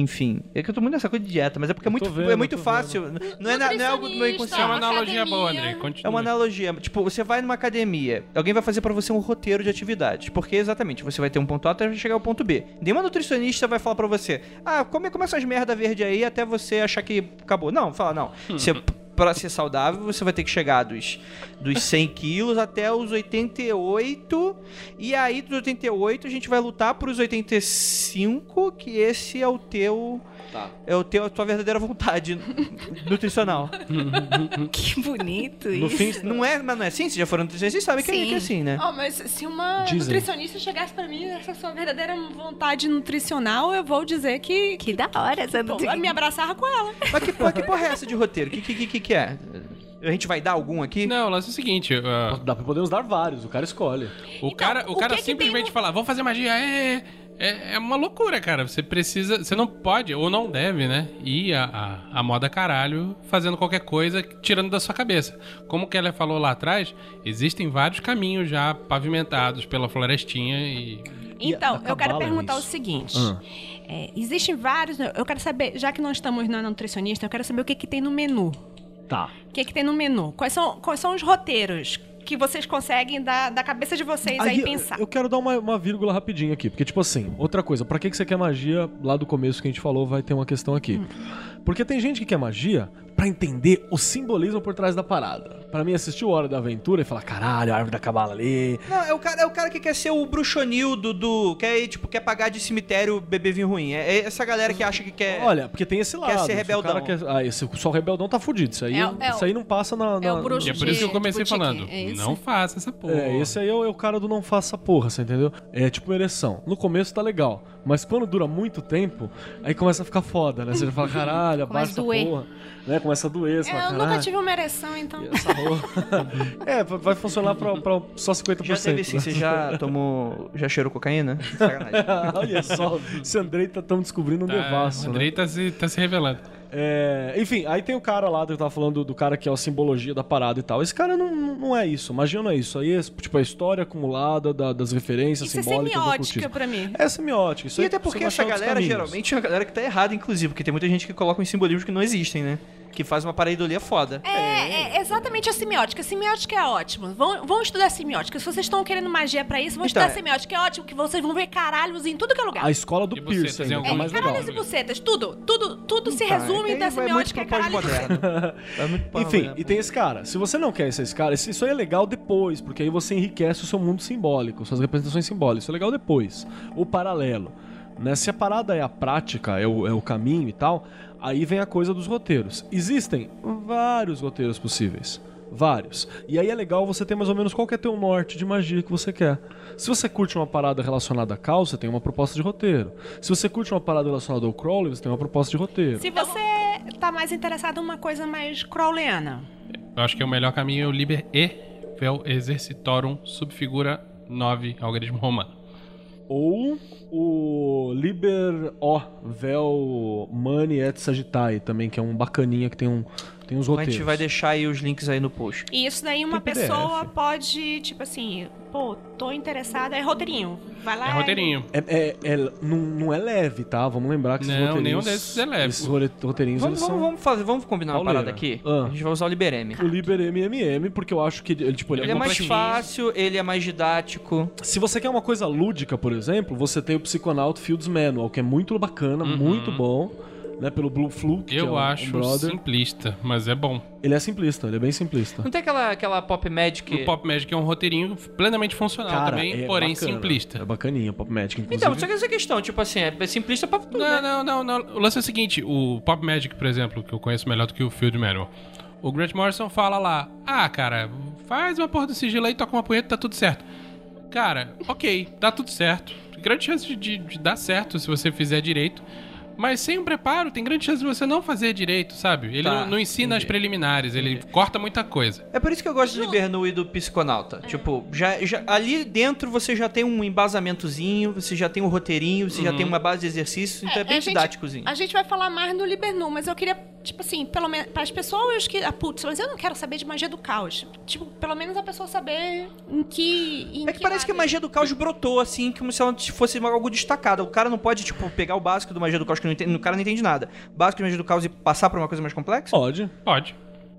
Enfim, é que eu tô muito nessa coisa de dieta, mas é porque é muito, vendo, é muito fácil. Não é, na- não é algo do meu É inconsciente. uma analogia academia. boa, André. É Continua. uma analogia. Tipo, você vai numa academia, alguém vai fazer pra você um roteiro de atividades. Porque, exatamente, você vai ter um ponto A até chegar ao ponto B. Nenhuma nutricionista vai falar pra você, ah, come, come essas merda verde aí até você achar que acabou. Não, fala, não. Você, pra ser saudável, você vai ter que chegar dos, dos 100 quilos até os 88. E aí, dos 88, a gente vai lutar pros 85, que esse é o teu... É o teu, a tua verdadeira vontade nutricional. Que bonito No isso. fim, Não é, mas não é assim? Vocês já foram nutricionistas, vocês sabem que é, Sim. que é assim, né? Oh, mas se uma Dizem. nutricionista chegasse pra mim, essa sua verdadeira vontade nutricional, eu vou dizer que. Que da hora essa Pô, eu me abraçar com ela. Mas que, porra- que porra é essa de roteiro? O que, que, que, que é? A gente vai dar algum aqui? Não, o lance é o seguinte: uh, Dá, podemos dar vários, o cara escolhe. o cara, o o cara que que simplesmente tem fala, vamos fazer magia. É, é, é uma loucura, cara. Você precisa. Você não pode, ou não deve, né? Ir a, a, a moda caralho fazendo qualquer coisa, tirando da sua cabeça. Como o Keller falou lá atrás, existem vários caminhos já pavimentados pela florestinha e. Então, eu quero perguntar isso. o seguinte. Ah. É, existem vários. Eu quero saber, já que nós estamos na nutricionista, eu quero saber o que, que tem no menu. Tá. O que, que tem no menu? Quais são, quais são os roteiros que vocês conseguem da, da cabeça de vocês aí, eu- pensar? Eu quero dar uma, uma vírgula rapidinho aqui, porque, tipo assim, outra coisa, pra que, que você quer magia? Lá do começo que a gente falou, vai ter uma questão aqui. Porque tem gente que quer magia pra entender o simbolismo por trás da parada. Pra mim, assistir o Hora da Aventura e falar, caralho, a árvore da cabala ali. Não, é o, cara, é o cara que quer ser o bruxonildo do. Quer, ir, tipo, quer pagar de cemitério beber vinho ruim. É, é essa galera que acha que quer. Olha, porque tem esse lado. ser se o rebeldão. cara quer- ah, esse, só o rebeldão tá fudido. Isso aí, É é isso aí não passa na. é o na- bruxo E é por isso que eu comecei de falando. é não faça essa porra. É, esse aí é o, é o cara do não faça porra, você entendeu? É tipo uma ereção. No começo tá legal, mas quando dura muito tempo, aí começa a ficar foda, né? Você já fala, caralho, abaixa Começa a essa doer. porra. Né? Começa a doer, você É, eu nunca caralho. tive uma ereção, então. e essa é, vai funcionar pra, pra só 50%. Já teve sim, né? você já tomou. Já cheirou cocaína? Sacanagem. Olha só, esse Andrei tá tão descobrindo um Tá, devasso, o né? Andrei tá se, tá se revelando. É, enfim, aí tem o cara lá que eu tava falando do, cara que é a simbologia da parada e tal. Esse cara não, não é isso, magia não é isso. Aí é tipo a história acumulada da- das referências Isso é simbólicas do semiótica ocultismo. pra mim. É semiótica. Isso E aí até porque essa galera geralmente é uma galera que tá errada, inclusive, porque tem muita gente que coloca uns simbolismos que não existem, né? Que faz uma pareidolia foda. É, é exatamente a semiótica. A semiótica é ótima. Vão, vão estudar semiótica. Se vocês estão querendo magia pra isso, vão Então, estudar é- semiótica. É ótimo que vocês vão ver caralhos em tudo que é lugar. A escola do E bucetas Pierce em ainda, que é mais legal. Caralhos e bucetas, tudo. Tudo, tudo se Tá, resume é que da muito semiótica. pro Caralho pós-moderno. Vai muito Enfim, e tem esse cara. Se você não quer esse cara, isso isso aí é legal depois, porque aí você enriquece o seu mundo simbólico, suas representações simbólicas. Isso é legal depois. O paralelo. Né? Se a parada é a prática, é o, é o caminho e tal, aí vem a coisa dos roteiros. Existem vários roteiros possíveis. Vários. E aí é legal você ter mais ou menos qual que é teu norte de magia que você quer. Se você curte uma parada relacionada a caos, você tem uma proposta de roteiro. Se você curte uma parada relacionada ao Crowley, você tem uma proposta de roteiro. Se você tá mais interessado em uma coisa mais crowleyana. Eu acho que é o melhor caminho é o Liber E Vel Exercitorum Subfigura 9, algoritmo romano. Ou o Liber O Vel Money et Sagittae também, que é um bacaninha que tem, um, tem uns A roteiros. gente vai deixar aí os links aí no post. E isso daí uma Tem PDF. pessoa pode, tipo assim, pô, tô interessada, é roteirinho. Vai lá. É roteirinho. É, é- é- não, não é leve, tá? Vamos lembrar que esses Não, roteirinhos... nenhum desses é leve. Esses roteirinhos, Vamos, eles vamos, são... vamos fazer, vamos combinar uma Pauleira. parada aqui. Ah. A gente vai usar o Liberem. O Liber MMM, porque eu acho que ele, tipo, ele, Ele é mais fácil, ele é mais didático. Se você quer uma coisa lúdica, por exemplo, você tem o Psychonaut Fields Manual, que é muito bacana, muito bom, né? Pelo Blue Fluke, que é Eu um- um acho brother. simplista, mas é bom. Ele é simplista, ele é bem simplista. Não tem aquela, aquela Pop Magic. O Pop Magic é um roteirinho plenamente funcional também, é porém bacana. simplista. É bacaninha, Pop Magic, inclusive. Então, só que essa questão, tipo assim, é simplista pra tudo. Não, né? não, não, não. O lance é o seguinte: o Pop Magic, por exemplo, que eu conheço melhor do que o Field Manual. O Grant Morrison fala lá: Ah, cara, faz uma porra do sigilo aí, toca uma punheta, tá tudo certo. Cara, ok, dá tudo certo. Tem grande chance de, de- de dar certo se você fizer direito. Mas sem um preparo, tem grande chance de você não fazer direito, sabe? Ele Tá, não, não ensina as entendi. preliminares, ele corta muita coisa. É por isso que eu gosto do Libernu e do Psiconauta. Tipo, já, já, ali dentro você já tem um embasamentozinho, você já tem um roteirinho, você já tem uma base de exercícios, então é, bem a gente- didáticozinho. A gente vai falar mais no Libernu, mas eu queria, tipo assim, pelo menos para as pessoas que, ah, putz, mas eu não quero saber de magia do caos. Tipo, pelo menos a pessoa saber em que em É que parece que a lado- magia do caos brotou, assim, como se ela fosse algo destacado. O cara não pode, tipo, pegar o básico do magia do caos que não entende, o cara não entende nada. Básico de magia do caos e passar pra uma coisa mais complexa? Pode. Pode.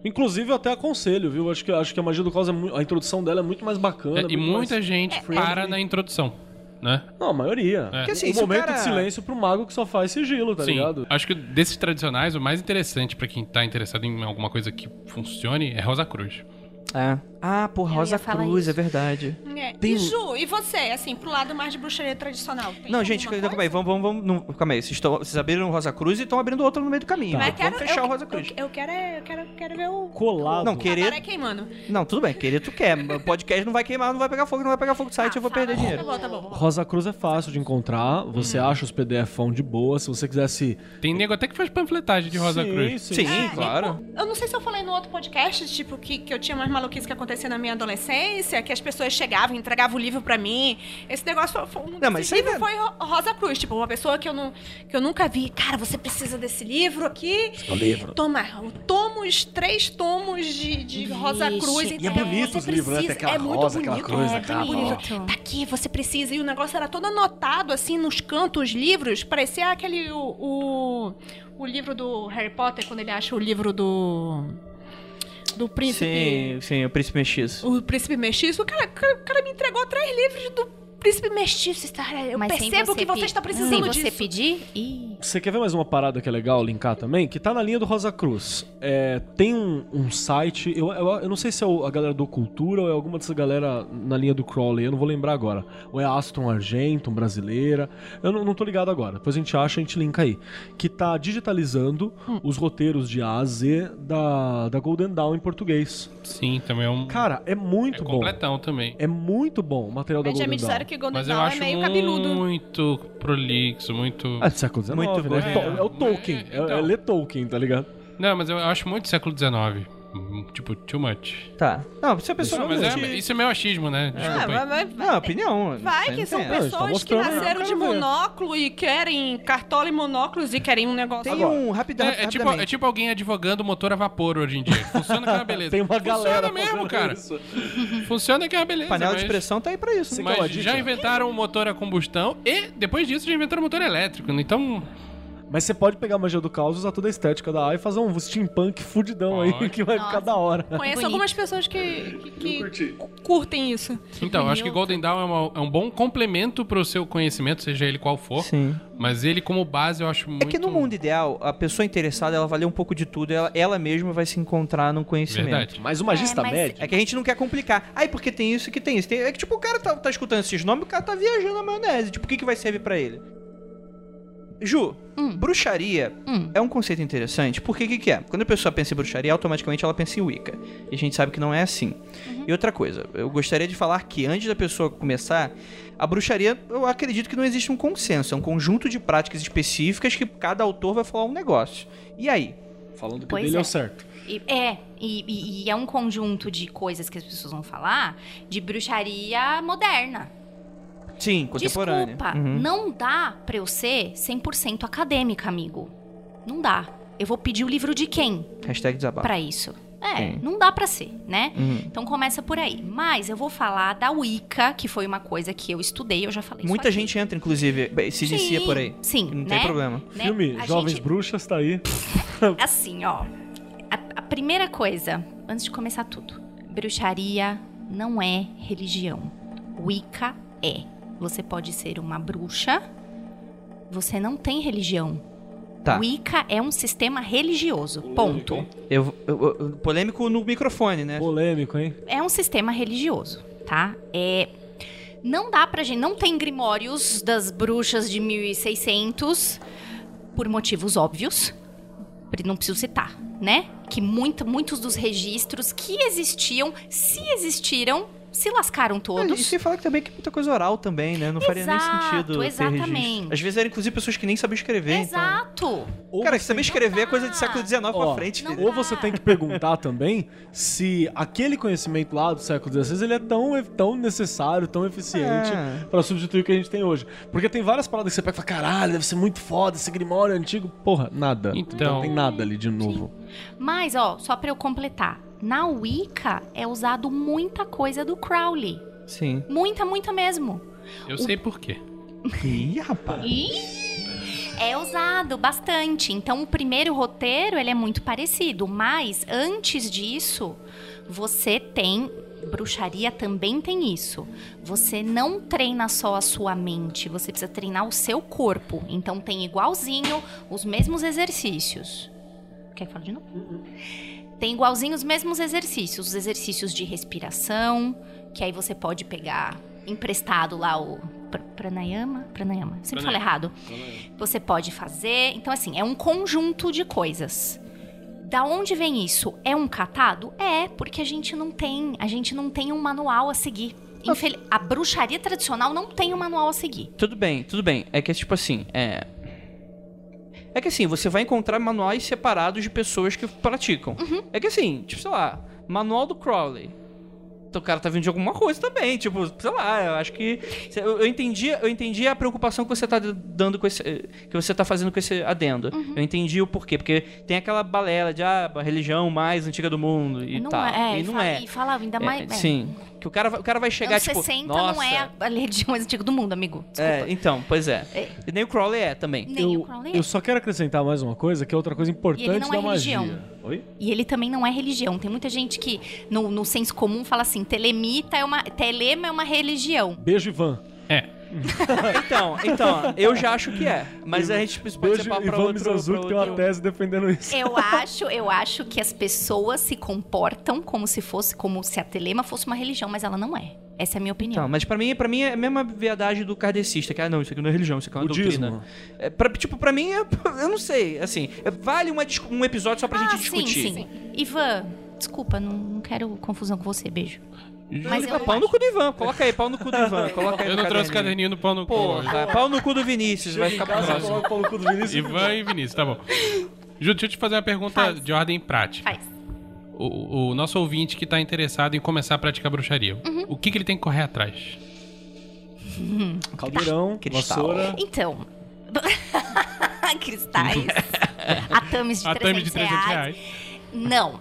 Inclusive, eu até aconselho, viu? Acho que, acho que a magia do caos, é mu- a introdução dela é muito mais bacana. É, e muito muita mais- gente friendly. para na introdução, né? Não, a maioria. É. Porque assim, um o momento cara- de silêncio pro mago que só faz sigilo, tá Sim. ligado? Acho que desses tradicionais, o mais interessante pra quem tá interessado em alguma coisa que funcione é Rosa Cruz. É. Ah, por Eu Rosa Cruz, isso. é verdade. É. Tem E Ju, e você, assim, pro lado mais de bruxaria tradicional? Tem Não, gente, calma aí, vamos, vamos, vamos não, calma aí. Vocês, estão, vocês abriram o Rosa Cruz e estão abrindo outro no meio do caminho. Mas Vamos fechar eu, o Rosa Cruz. Eu, eu quero, é- eu quero, quero ver o Colado. Não, querer- cabaré queimando. Não, tudo bem, querer tu quer. O podcast não vai queimar, não vai pegar fogo, não vai pegar fogo do site, eu vou perder Tá dinheiro. bom, tá bom. Rosa Cruz é fácil de encontrar, você acha os PDFão de boa, se você quisesse... Tem nego até que faz panfletagem de Rosa sim, Cruz. Sim, Sim, É, claro. Eu não sei se eu falei no outro podcast, tipo, que, que eu tinha umas maluquices que acontecia na minha adolescência, que as pessoas chegavam, entregavam o livro pra mim. Esse negócio foi, um Não, mas livros não foi Ro- Rosa Cruz, tipo, uma pessoa que eu, não, que eu nunca vi. Cara, você precisa desse livro aqui. O livro. Toma, tomos, três tomos de, de Rosa. Cruz. E é bonito os livros, né? Tem aquela é muito rosa, aquela bonito, cruz, é aquela bonito. Tá aqui, você precisa. E o negócio era todo anotado, assim, nos cantos, livros. Parecia aquele, o, o, o livro do Harry Potter, quando ele acha o livro do... Do príncipe... Sim, sim, o príncipe mestiço. O príncipe mestiço. O cara, o cara, o cara me entregou três livros do príncipe mestiço. Cara, eu Mas percebo que pe- você está precisando Sem disso. você pedir? Ih. Você quer ver mais uma parada que é legal linkar também? Que tá na linha do Rosa Cruz. É, tem um, um site, eu, eu, eu não sei se é o- a galera do Cultura ou é alguma dessa galera na linha do Crowley, eu não vou lembrar agora. Ou é Aston Argentum, brasileira. Eu não, não tô ligado agora. Depois a gente acha, a gente linka aí. Que tá digitalizando Hum. os roteiros de A a Z da, da Golden Dawn em português. Sim, também é um. Cara, é é muito bom. completão também. É muito bom o material da Mas já Golden me disseram Dawn. Que Golden Mas eu Dawn é acho meio cabeludo. muito prolixo, muito. Ah, do século XIX, Muito né? bom. É, to- é o Tolkien. É, É, é então. ler Tolkien, tá ligado? Não, mas eu acho muito século XIX. Tipo, too much. Tá. Não, se a pessoa Não, não mas é- isso é meu achismo, né? Ah, Desculpa aí. vai, vai, Não, opinião. Vai que são tem. Pessoas que eu nasceram de monóculo e querem cartola e monóculos e querem um negócio. Tem um rápido, É, é tipo, rapidamente. é tipo alguém advogando motor a vapor hoje em dia. Funciona que é uma beleza. Tem uma galera Funciona mesmo, cara. isso. Funciona que é uma beleza. Panela mas, de pressão tá aí pra isso. Né? Mas já inventaram o motor a combustão e depois disso já inventaram o motor elétrico. Então, Mas você pode pegar a magia do caos, usar toda a estética da A e fazer um steampunk fudidão aí, que vai ficar Nossa. da hora. Conheço Bonito. algumas pessoas que, que, que curtem isso. então eu acho que Golden Dawn é, uma- é um bom complemento pro seu conhecimento, seja ele qual for. Sim. Mas ele como base eu acho muito... É que no mundo ideal, a pessoa interessada, ela vai ler um pouco de tudo, ela, ela mesma vai se encontrar num conhecimento. Verdade. Mas o magista É, mas- médio. É que a gente não quer complicar. Aí, porque tem isso que tem isso. Tem- é que, tipo, o cara tá, tá escutando esses nomes, o cara tá viajando na maionese. Tipo, o que, que vai servir pra ele? Ju, Hum. bruxaria Hum. é um conceito interessante. Porque o que, que é? Quando a pessoa pensa em bruxaria, automaticamente ela pensa em Wicca. E a gente sabe que não é assim. E outra coisa, eu gostaria de falar que antes da pessoa começar, a bruxaria, eu acredito que não existe um consenso. É um conjunto de práticas específicas que cada autor vai falar um negócio. E aí? Falando que Pois dele é é. o certo. É, e, e- e é um conjunto de coisas que as pessoas vão falar de bruxaria moderna. Sim, contemporânea. Desculpa, Uhum. não dá pra eu ser 100% acadêmica, amigo. Não dá. Eu vou pedir o livro de quem Hashtag desabafo. pra isso? É, Sim. não dá pra ser, né? Uhum. Então começa por aí. Mas eu vou falar da Wicca, que foi uma coisa que eu estudei, eu já falei isso Muita gente entra, inclusive, se inicia Sim, por aí. Sim, Não né? tem problema. Né? Filme A Jovens gente- Bruxas tá aí. Assim, ó. A, a primeira coisa, antes de começar tudo, bruxaria não é religião. Wicca é. Você pode ser uma bruxa, você não tem religião. Tá. Wicca é um sistema religioso. Ponto. Eu, eu- eu- polêmico no microfone, né? Polêmico, hein? É um sistema religioso, tá? É. Não dá pra gente. Não tem grimórios das bruxas de 1600 por motivos óbvios. Não preciso citar, né? Que muito, muitos dos registros que existiam, se existiram, se lascaram E todos. sem falar que também que muita coisa oral também, né? Não faria nem Exato, sentido ter exatamente. registro. Às vezes eram inclusive pessoas que nem sabiam escrever, então... Exato. Ou Cara, você saber escrever é coisa de século XIX pra Ó, frente, não filho. Ou você tem que perguntar também se aquele conhecimento lá do século XVI ele é tão, tão necessário, tão eficiente É. pra substituir o que a gente tem hoje. Porque tem várias paradas que você pega e fala, caralho, deve ser muito foda esse grimório antigo. Porra, nada. Então- Não tem nada ali de novo. Mas, ó, só pra eu completar. Na Wicca é usado muita coisa do Crowley. Sim. Muita, muita mesmo. Eu sei por quê. Ih, rapaz. É usado bastante. Então, o primeiro roteiro ele é muito parecido, mas antes disso, você tem bruxaria também tem isso. Você não treina só a sua mente, você precisa treinar o seu corpo. Então, tem igualzinho os mesmos exercícios. Quer falar de novo? Tem igualzinho os mesmos exercícios, os exercícios de respiração, que aí você pode pegar emprestado lá o pr- pranayama, pranayama, sempre falo errado. Você pode fazer, então assim, é um conjunto de coisas. Da onde vem isso? É um catado? É, porque a gente não tem, a gente não tem um manual a seguir. Infel- A bruxaria tradicional não tem um manual a seguir. Tudo bem, tudo bem. É que, tipo assim, é... É que assim, você vai encontrar manuais separados de pessoas que praticam. Uhum. É que assim, tipo, sei lá, manual do Crowley. Então o cara tá vindo de alguma coisa também, tipo, sei lá, eu acho que. Eu, eu entendi, eu entendi a preocupação que você tá dando com esse. que você tá fazendo com esse adendo. Uhum. Eu entendi o porquê. Porque tem aquela balela de ah, a religião mais antiga do mundo e não tal. é, e e não fala, é. E fala ainda É, mais. é. Sim. Que o cara, vai- o cara vai chegar, Anos tipo. 60 Nossa. não é a, religião mais antiga do mundo, amigo. Desculpa. É, então, pois é. É. E nem o Crowley é também. Nem o Eu, Crowley é. eu só quero acrescentar mais uma coisa, que é outra coisa importante não da é magia. religião. Oi? E ele também não é religião. Tem muita gente que, no, no senso comum, fala assim: telemita é uma. Telema é uma religião. Beijo, Ivan. É. Então, então, eu já acho que é. Mas a gente pode Beijo, ser papo pra Ivan outro, pra Mizanzuki tem uma tese defendendo isso. Eu acho, eu acho que as pessoas se comportam como se fosse, como se a telema fosse uma religião, mas ela não é. Essa é a minha opinião. Então, mas pra mim, pra mim é a mesma viadagem do kardecista, que ah, não, isso aqui não é religião, isso aqui é uma Budismo. doutrina. É, pra, tipo, pra mim, é- eu não sei, assim, é- vale uma um episódio só pra ah, gente discutir. sim, sim. Ivan, desculpa, não, não quero confusão com você, beijo. Mas eu Ah, pau no cu do Ivan, coloca aí, pau no cu do Ivan, coloca aí Eu no não trouxe caderninho. no pau no cu. hoje. Porra, pau no cu do Vinícius, vai ficar Casa, próximo. coloca o pau no cu do Vinícius. Ivan e Vinícius, tá bom. Ju, deixa eu te fazer uma pergunta Faz. de ordem prática. Faz. O, o nosso ouvinte que tá interessado em começar a praticar bruxaria, Uhum. o que, que ele tem que correr atrás? Caldeirão, Cristal. vassoura. Então. Cristais. Atames de A 300, thumb de 300 reais. Não.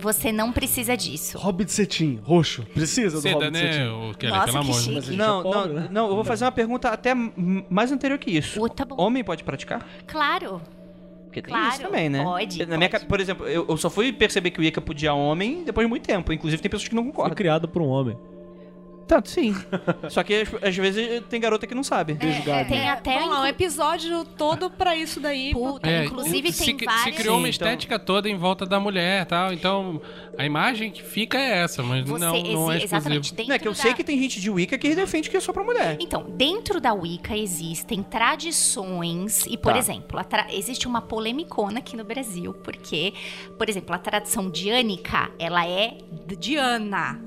Você não precisa disso. Hobbit cetim, roxo. Precisa do Seda, Hobbit né, cetim. o Kelly, Nossa, pelo que amor de. Deus. Não, é pobre, não, né? não, eu vou fazer uma pergunta até mais anterior que isso. Uh, tá bom. Homem pode praticar? Claro. Porque tem Claro, isso também, né? pode, Na minha, pode. ca- por exemplo, eu, eu só fui perceber que o Ica podia homem depois de muito tempo. Inclusive, tem pessoas que não Foi concordam. criado por um homem. Tanto, sim. Só que às, vezes tem garota que não sabe. Gabi. Tem até. Vamos lá, um episódio todo pra isso daí. Puta, É, inclusive se, tem se várias. criou uma então- estética toda em volta da mulher tal. Então, a imagem que fica é essa, mas Você não, não é exatamente. Dentro Não, é que eu da... sei que tem gente de Wicca que defende que é só pra mulher. Então, dentro da Wicca existem tradições e, por Tá. exemplo, tra- existe uma polemicona aqui no Brasil, porque, por exemplo, a tradição diânica, ela é diana.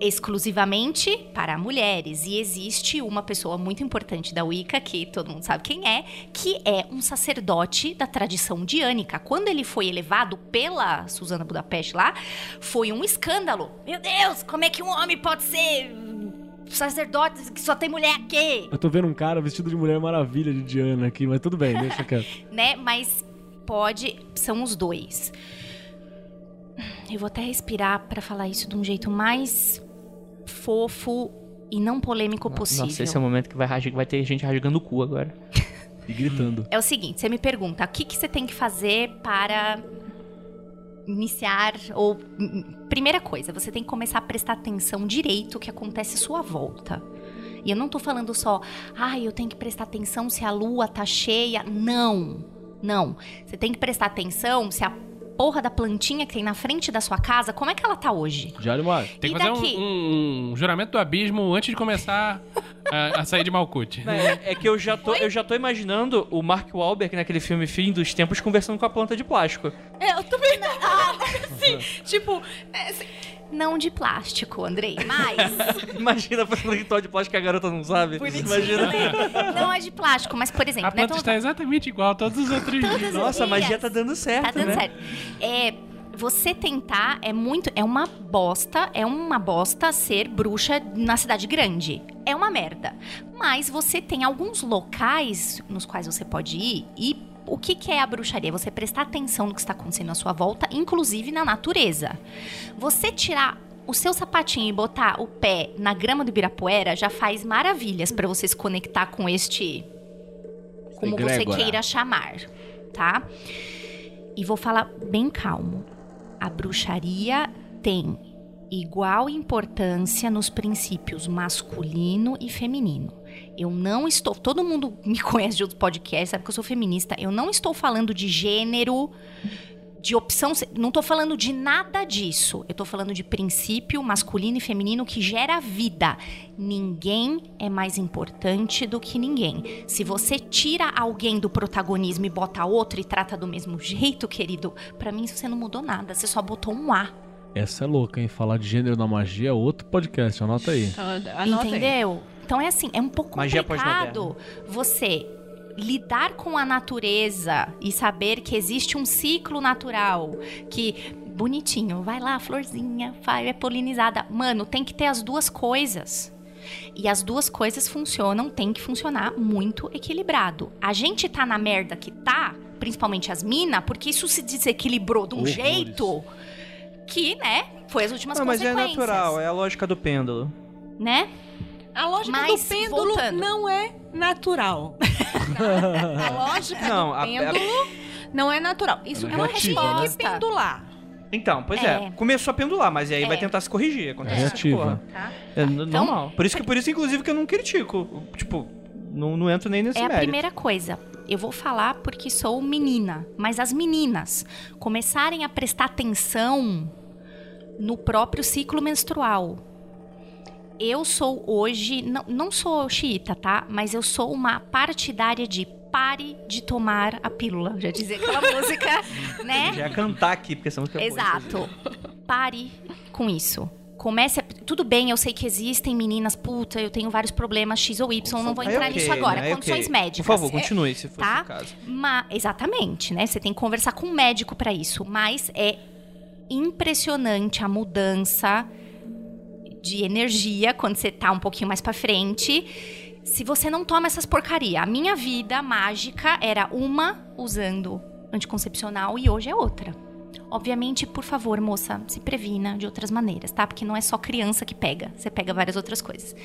Exclusivamente para mulheres. E existe uma pessoa muito importante da Wicca, que todo mundo sabe quem é, que é um sacerdote da tradição diânica. Quando ele foi elevado pela Susana Budapeste lá, foi um escândalo. Meu Deus, como é que um homem pode ser sacerdote que só tem mulher aqui? Eu tô vendo um cara vestido de Mulher Maravilha de Diana aqui, mas tudo bem, deixa quieto. né? Mas pode, são os dois. Eu vou até respirar pra falar isso de um jeito mais fofo e não polêmico possível. Nossa, esse é o momento que vai, vai ter gente rasgando o cu agora. E gritando. É o seguinte, você me pergunta, o que, que você tem que fazer para iniciar ou hum, primeira coisa, você tem que começar a prestar atenção direito o que acontece à sua volta. E eu não tô falando só, ai, eu tenho que prestar atenção se a lua tá cheia. Não. Não. Você tem que prestar atenção se a porra da plantinha que tem na frente da sua casa, como é que ela tá hoje? Mar. Tem que E fazer daqui? um, um juramento do abismo antes de começar a, a sair de Malkuth. É, é que eu já, tô, eu já tô imaginando o Mark Wahlberg naquele filme Fim dos Tempos conversando com a planta de plástico. É, eu também não. Ah, assim, tipo, é, assim, Não de plástico, Andrei, mas Imagina fazendo ritual de plástico que a garota não sabe. Imagina. não é de plástico, mas por exemplo, A né, planta então- está exatamente igual a todos os outros dias. Nossa, a magia tá dando certo, Tá dando né? certo. É, você tentar é muito. É uma bosta. É uma bosta ser bruxa na cidade grande. É uma merda. Mas você tem alguns locais nos quais você pode ir e. O que, que é a bruxaria? Você prestar atenção no que está acontecendo à sua volta, inclusive na natureza. Você tirar o seu sapatinho e botar o pé na grama do Ibirapuera já faz maravilhas para você se conectar com este. Como você Egrégora. queira chamar, tá? E vou falar bem calmo. A bruxaria tem igual importância nos princípios masculino e feminino. Eu não estou. Todo mundo me conhece de outros podcasts, sabe que eu sou feminista. Eu não estou falando de gênero, de opção. Não estou falando de nada disso. Eu estou falando de princípio masculino e feminino que gera vida. Ninguém é mais importante do que ninguém. Se você tira alguém do protagonismo e bota outro e trata do mesmo jeito, querido, pra mim você não mudou nada. Você só botou um A. Essa é louca, hein? Falar de gênero na magia é outro podcast, anota aí. anota aí. Então é assim, é um pouco Magia complicado você lidar com a natureza e saber que existe um ciclo natural que bonitinho, vai lá, florzinha, vai, é polinizada. Mano, tem que ter as duas coisas. E as duas coisas funcionam, tem que funcionar muito equilibrado. A gente tá na merda que tá, principalmente as minas, porque isso se desequilibrou de um Horrores. jeito que, né, foi as últimas Não, mas é consequências. natural, é a lógica do pêndulo. Né? A lógica Mas, do pêndulo voltando. não é natural. Tá? A lógica Não, do a- pêndulo não é natural. Isso Ela é não tem né? que pendular. Então, pois é. É. Começou a pendular, mas aí vai É. tentar se corrigir. Acontece É reativa. Tá? É Então- normal. Por isso, que, por isso, inclusive, que eu não critico. Tipo, não, não entro nem nesse É a mérito. primeira coisa. Eu vou falar porque sou menina, mas as meninas começarem a prestar atenção no próprio ciclo menstrual. Eu sou hoje, não, não sou xiita, tá? Mas eu sou uma partidária de pare de tomar a pílula. Já dizia aquela música, né? Já ia cantar aqui, porque essa música é boa, Exato. Pare com isso. Comece a... Tudo bem, eu sei que existem meninas, puta, eu tenho vários problemas X ou Y, não vou entrar ok, nisso agora. né? Aí Condições ok. médicas. Por favor, É- continue, se for tá? o caso. Ma- exatamente, né? Você tem que conversar com um médico pra isso. Mas é impressionante a mudança de energia quando você tá um pouquinho mais pra frente. Se você não toma essas porcaria. A minha vida mágica era uma usando anticoncepcional e hoje é outra. Obviamente, por favor, moça, se previna de outras maneiras, tá? Porque não é só criança que pega, você pega várias outras coisas.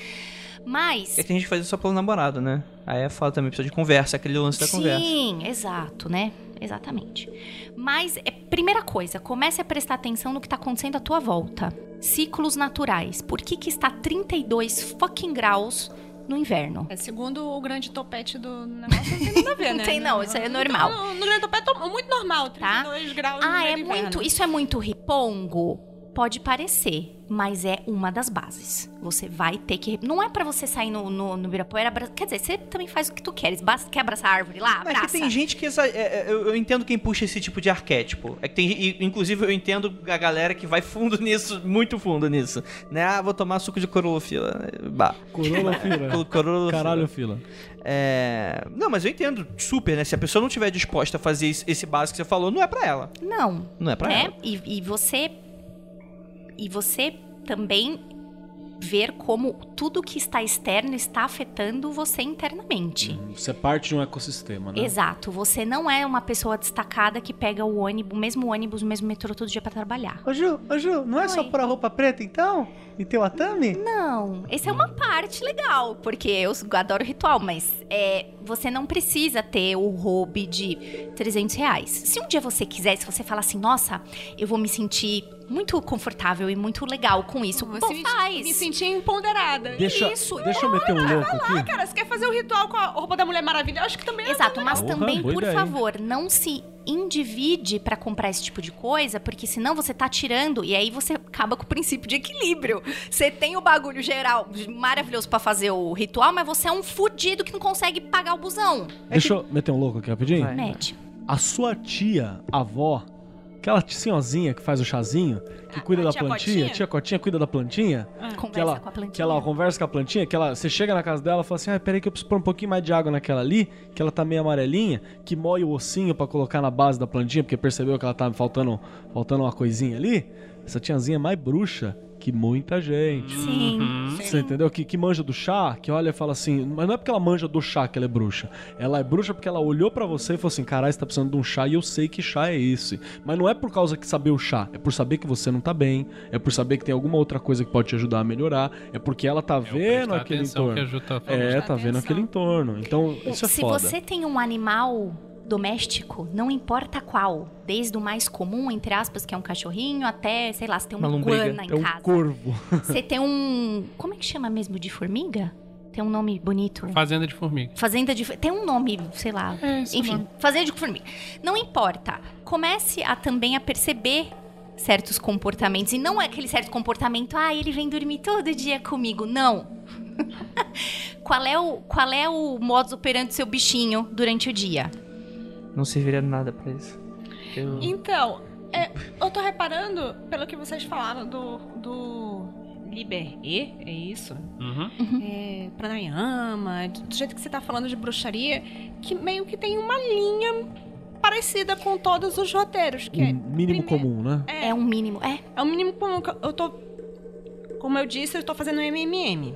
Mas É que tem gente que faz isso só pelo namorado, né? Aí é foda também, precisa de conversa, aquele lance da conversa. Sim, exato, né? Exatamente. Mas, é, primeira coisa, comece a prestar atenção no que tá acontecendo à tua volta. Ciclos naturais. Por que que está 32 fucking graus no inverno? É, segundo o grande topete do negócio, não tem nada a ver, Não né? tem não, isso aí é normal. No, no grande topete é muito normal, Tá? 32 graus no Ah, é inverno. muito. Isso é muito ripongo? Pode parecer, mas é uma das bases. Você vai ter que. Não é pra você sair no, no, no Ibirapuera. abra- Quer dizer, você também faz o que tu queres. Basta, quer abraçar a árvore lá? Não, é Abraça. que tem gente que. exa- é, é, eu, eu entendo quem puxa esse tipo de arquétipo. É que tem. e, Inclusive, eu entendo a galera que vai fundo nisso, muito fundo nisso. Né? Ah, vou tomar suco de corolofila. Bah. Corolla fila. Cor- corolofila. Caralho, fila. É... Não, mas eu entendo super, né? Se a pessoa não tiver disposta a fazer esse, básico que você falou, não é pra ela. Não. Não é pra né? ela. E, e você. E você também ver como tudo que está externo está afetando você internamente. Você é parte de um ecossistema, né? Exato. Você não é uma pessoa destacada que pega o ônibus, o mesmo ônibus, o mesmo metrô todo dia pra trabalhar. Ô Ju, ô Ju, não é só pôr a roupa preta então? E ter o atame? Não, essa é uma parte legal, porque eu adoro ritual, mas é, você não precisa ter o hobby de 300 reais. Se um dia você quiser, se você falar assim, nossa, eu vou me sentir muito confortável e muito legal com isso, Você pô, me, faz. me senti empoderada. Deixa, Isso, deixa eu meter um louco Ah, aqui. cara, você quer fazer um ritual com a roupa da Mulher Maravilha? Eu acho que também é Exato, mas Porra, também, por ideia. favor, não se individe pra comprar esse tipo de coisa, porque senão você tá tirando e aí você acaba com o princípio de equilíbrio. Você tem o bagulho geral maravilhoso pra fazer o ritual, mas você é um fudido que não consegue pagar o busão. Deixa eu meter um louco aqui rapidinho. Vai. Mete. A sua tia, avó, aquela senhorzinha que faz o chazinho, que cuida a da tia plantinha, Cotinha? tia Cotinha cuida da plantinha, Conversa que ela, com a plantinha. que ela conversa com a plantinha, que ela, você chega na casa dela e fala assim, ah, peraí que eu preciso pôr um pouquinho mais de água naquela ali, que ela tá meio amarelinha, que moe o ossinho pra colocar na base da plantinha, porque percebeu que ela tá faltando, faltando uma coisinha ali. Essa tiazinha é mais bruxa que muita gente. Sim. Você entendeu? Que, que manja do chá, que olha e fala assim, mas não é porque ela manja do chá que ela é bruxa. Ela é bruxa porque ela olhou pra você e falou assim: caralho, você tá precisando de um chá e eu sei que chá é esse. Mas não é por causa que saber o chá, é por saber que você não tá bem, é por saber que tem alguma outra coisa que pode te ajudar a melhorar, é porque ela tá vendo prestar aquele entorno. que a Ju tá falando. É, tá vendo aquele entorno. Então, isso é Se foda. você tem um animal doméstico, não importa qual, desde o mais comum, entre aspas, que é um cachorrinho, até, sei lá, você tem uma, Uma iguana em É um casa. corvo. Você tem um. Como é que chama mesmo? De formiga? Tem um nome bonito. Fazenda de formiga. Fazenda de. Tem um nome, sei lá. É, Enfim, nome. fazenda de formiga. Não importa. Comece a também a perceber certos comportamentos. E não é aquele certo comportamento, ah, ele vem dormir todo dia comigo. Não. qual, é o, qual é o modus operandi do seu bichinho durante o dia? Não serviria nada pra isso. Eu... Então, é, eu tô reparando, pelo que vocês falaram do, do Liber E, é isso? Uhum. É, pranayama, do jeito que você tá falando de bruxaria, que meio que tem uma linha parecida com todos os roteiros, que Um é, mínimo primeiro- comum, né? É, É um mínimo. É. é o mínimo comum que eu- eu tô. Como eu disse, eu tô fazendo MMM.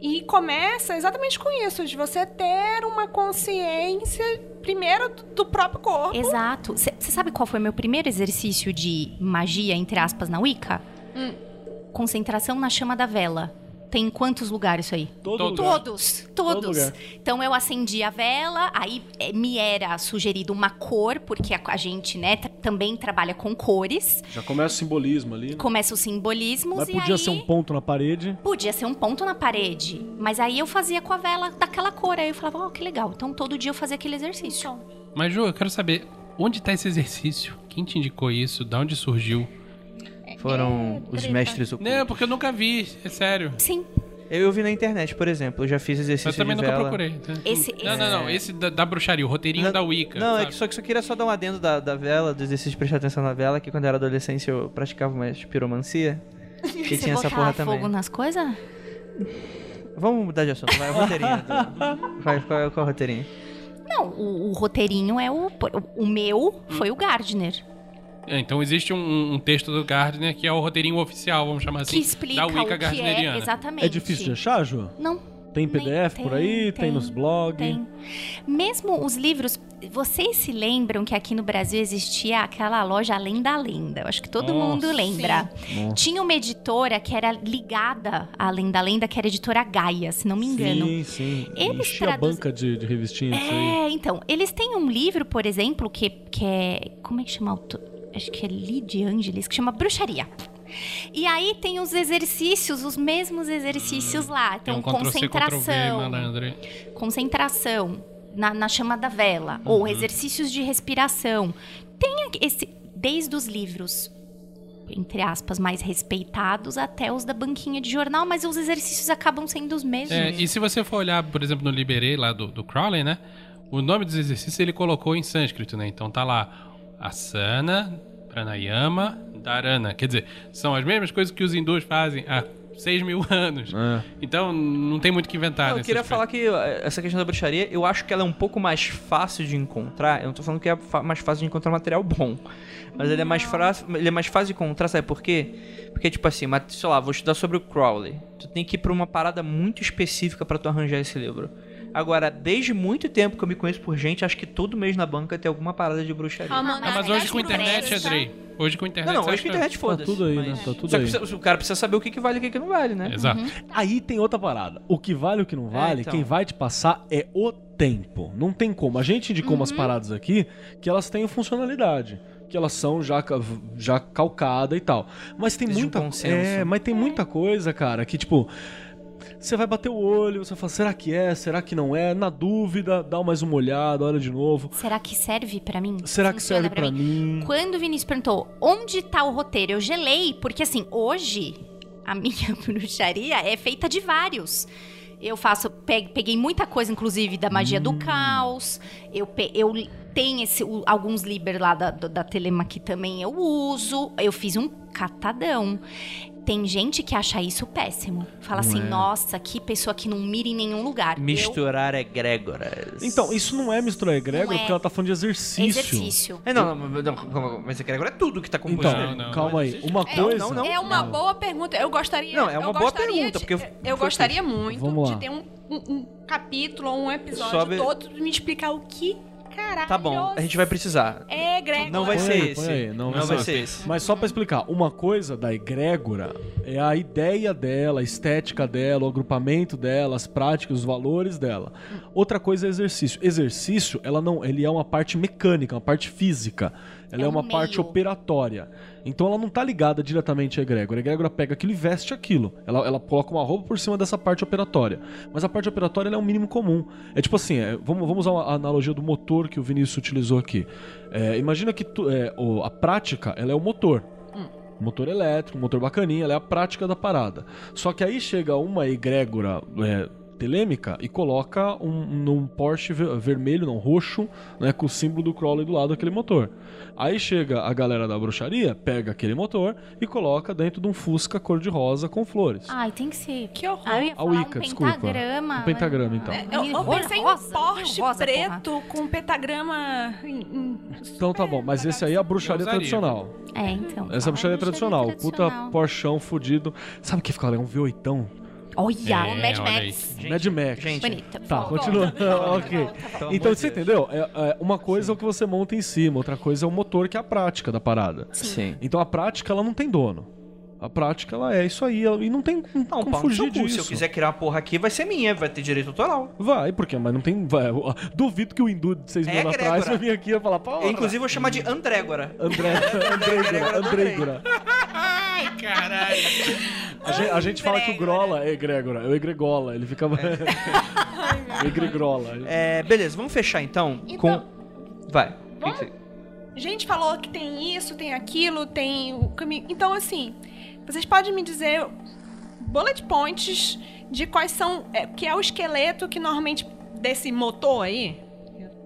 E começa exatamente com isso, de você ter uma consciência, primeiro, do- próprio corpo. Exato. Você sabe qual foi meu primeiro exercício de magia, entre aspas, na Wicca? Hum. Concentração na chama da vela. Tem quantos lugares isso aí? Todo Todo. lugar. Todos, Todo todos. lugar. Então eu acendi a vela, aí eh, me era sugerido uma cor, porque a, a gente, né, também trabalha com cores. Já começa o simbolismo ali. Começa os simbolismos Mas e podia aí ser um ponto na parede. podia ser um ponto na parede, mas aí eu fazia com a vela daquela cor, aí eu falava, ó, que legal. Então todo dia eu fazia aquele exercício. Mas, Ju, eu quero saber onde tá esse exercício? Quem te indicou isso? Da onde surgiu? Foram os treta. mestres ocultos. Não, porque eu nunca vi, é sério. Sim, Eu, vi na internet, por exemplo. Eu já fiz exercício Eu também de nunca vela. procurei. tá? Esse- não, não, não. Esse da, da bruxaria, o roteirinho Não, da Wicca. Não, é sabe? que só que só queria só dar um adendo da, da vela, do exercício de prestar atenção na vela, que quando eu era adolescente eu praticava mais piromancia. Que você tinha essa porra fogo também. nas coisas? Vamos mudar de assunto, vai, o roteirinho. do- Vai, qual é, qual é o roteirinho? Não, o, o roteirinho é o. O meu foi o Gardner. É, Então existe um, um texto do Gardner que é o roteirinho oficial, vamos chamar assim, que explica da Wicca o que é Gardneriana. exatamente. É difícil de achar, Ju? Não. Tem PDF por aí? Tem, nos blogs? Tem. Mesmo os livros, vocês se lembram que aqui no Brasil existia aquela loja Além da Lenda? Eu acho que todo Nossa. mundo lembra. Tinha uma editora que era ligada à Além da Lenda, que era a editora Gaia, se não me engano. Sim, sim. Eles Enchia a traduz- banca de, de revistinhas isso aí. É, então, eles têm um livro, por exemplo, que, que é. Como é que chama? o autor? Acho que é Lid Angelis, que chama Bruxaria. E aí tem os exercícios, os mesmos exercícios lá. Tem Então, um Ctrl-C, Ctrl-V, concentração. concentração na, na chama da vela, ou exercícios de respiração. Tem esse, desde os livros entre aspas, mais respeitados até os da banquinha de jornal, mas os exercícios acabam sendo os mesmos. É, e se você for olhar, por exemplo, no Liberei lá do, do Crowley, né? O nome dos exercícios ele colocou em sânscrito, né? Então tá lá Asana, Pranayama, Dharana. Quer dizer, são as mesmas coisas que os hindus fazem há 6 mil anos. É. Então não tem muito o que inventar. eu nesse queria aspecto. falar que eh, essa questão da bruxaria, eu acho que ela é um pouco mais fácil de encontrar. Eu não tô falando que é mais fácil de encontrar material bom. Mas ele é mais fácil, ele é mais fácil de encontrar, sabe por quê? Porque, tipo assim, mas, sei lá, vou estudar sobre o Crowley. Tu tem que ir pra uma parada muito específica pra tu arranjar esse livro. Agora, desde muito tempo que eu me conheço por gente, acho que todo mês na banca tem alguma parada de bruxaria. Ah, mano, Ah, mas hoje com a internet. Andrei. Hoje com a internet. Não, não, hoje acha- internet foda-se. tudo aí, mas- né? Tá tudo Só que aí. precisa- o cara precisa saber o que, que vale e o que, que não vale, né? Exato. Aí tem outra parada. O que vale e o que não vale, então. quem vai te passar é o tempo. Não tem como. A gente indicou umas paradas aqui que elas têm funcionalidade. Que elas são já, já calcada e tal. Mas tem Existe um muita consenso. É, mas tem muita coisa, cara, que tipo. Você vai bater o olho, você fala, será que é? Será que não é? Na dúvida, dá mais uma olhada, olha de novo. Será que serve pra mim? Será que Funciona serve pra mim? Quando o Vinícius perguntou onde tá o roteiro, eu gelei, porque assim, hoje a minha bruxaria é feita de vários. Eu faço, pe- peguei muita coisa, inclusive, da magia Hum. do caos. Eu, eu tenho esse, alguns liber lá da, da Telema que também eu uso. Eu fiz um catadão. Tem gente que acha isso péssimo. Fala Não assim, é. nossa, que pessoa que não mira em nenhum lugar. Eu- Misturar egrégoras. Então, isso não é misturar egrégora, Não é. porque ela tá falando de exercício. Exercício. É, não, não, não, não, mas egrégora é tudo que tá composto. Então, Não, não, calma aí. Uma É, coisa. não, não. É uma boa pergunta. Eu gostaria. Não, é uma eu boa pergunta, de- porque eu gostaria muito Vamos lá. de ter um, um- um capítulo ou um episódio Sobre- todo me explicar o que caralho. Tá bom, a gente vai precisar. É, Greg. Não vai Põe ser aí, esse. aí, não vai vai ser. ser esse. Mas só pra explicar, uma coisa da egrégora é a ideia dela, a estética dela, o agrupamento dela, as práticas, os valores dela. Outra coisa é exercício. Exercício, ela não, ele é uma parte mecânica, uma parte física. Ela é, É um uma parte meio. operatória. Então ela não tá ligada diretamente à egrégora. A egrégora pega aquilo e veste aquilo. Ela, ela coloca uma roupa por cima dessa parte operatória. Mas a parte operatória é um mínimo comum. É tipo assim, é, vamos, vamos usar a analogia do motor que o Vinícius utilizou aqui. É, imagina que tu- é, o- a prática ela é o motor. Motor elétrico, motor bacaninha, ela é a prática da parada. Só que aí chega uma egrégora é, telêmica e coloca um, num Porsche ver- vermelho, não, roxo, né, com o símbolo do Crowley do lado daquele motor. Aí chega a galera da bruxaria, pega aquele motor e coloca dentro de um Fusca cor-de-rosa com flores. Ai, tem que ser. Que horror. Ah, eu A Wicca, um desculpa. pentagrama. Um pentagrama, então. Eu, eu Rosa, pensei em um rosa, Porsche rosa, preto com pentagrama. Em, em- Então tá bom, mas esse aí é a bruxaria Eu tradicional. É, então. Essa é a bruxaria tradicional. Puta tradicional. Porchão fudido. Sabe o que fica legal? Um V8? Olha, É, o Mad. Max. Mad Max. Gente, Bonita. Tá, continua. ok. Pelo Então amor de você entendeu? É, é, uma coisa é o que você monta em cima, outra coisa é o motor, que é a prática da parada. Sim. Então a prática, ela não tem dono. A prática, ela é isso aí. ela- e não tem Não, como pau fugir disso. Se eu quiser criar uma porra aqui, vai ser minha, vai ter direito autoral. Vai, porque mas não tem. vai, eu- duvido que o Hindu de seis É mil atrás vai vir aqui e falar, pô. Eu, inclusive, vou chamar de Andrégora. André, Andrégora, Andrégora. Ai, caralho. A gente, a gente fala que o Grola é egrégora, é o egregola, ele fica. Egregrola. É, beleza, vamos fechar então, Então, com. Vai. O que que você- A gente falou que tem isso, tem aquilo, tem o caminho. Então, assim, vocês podem me dizer bullet points de quais são. é, que é o esqueleto que normalmente desse motor aí.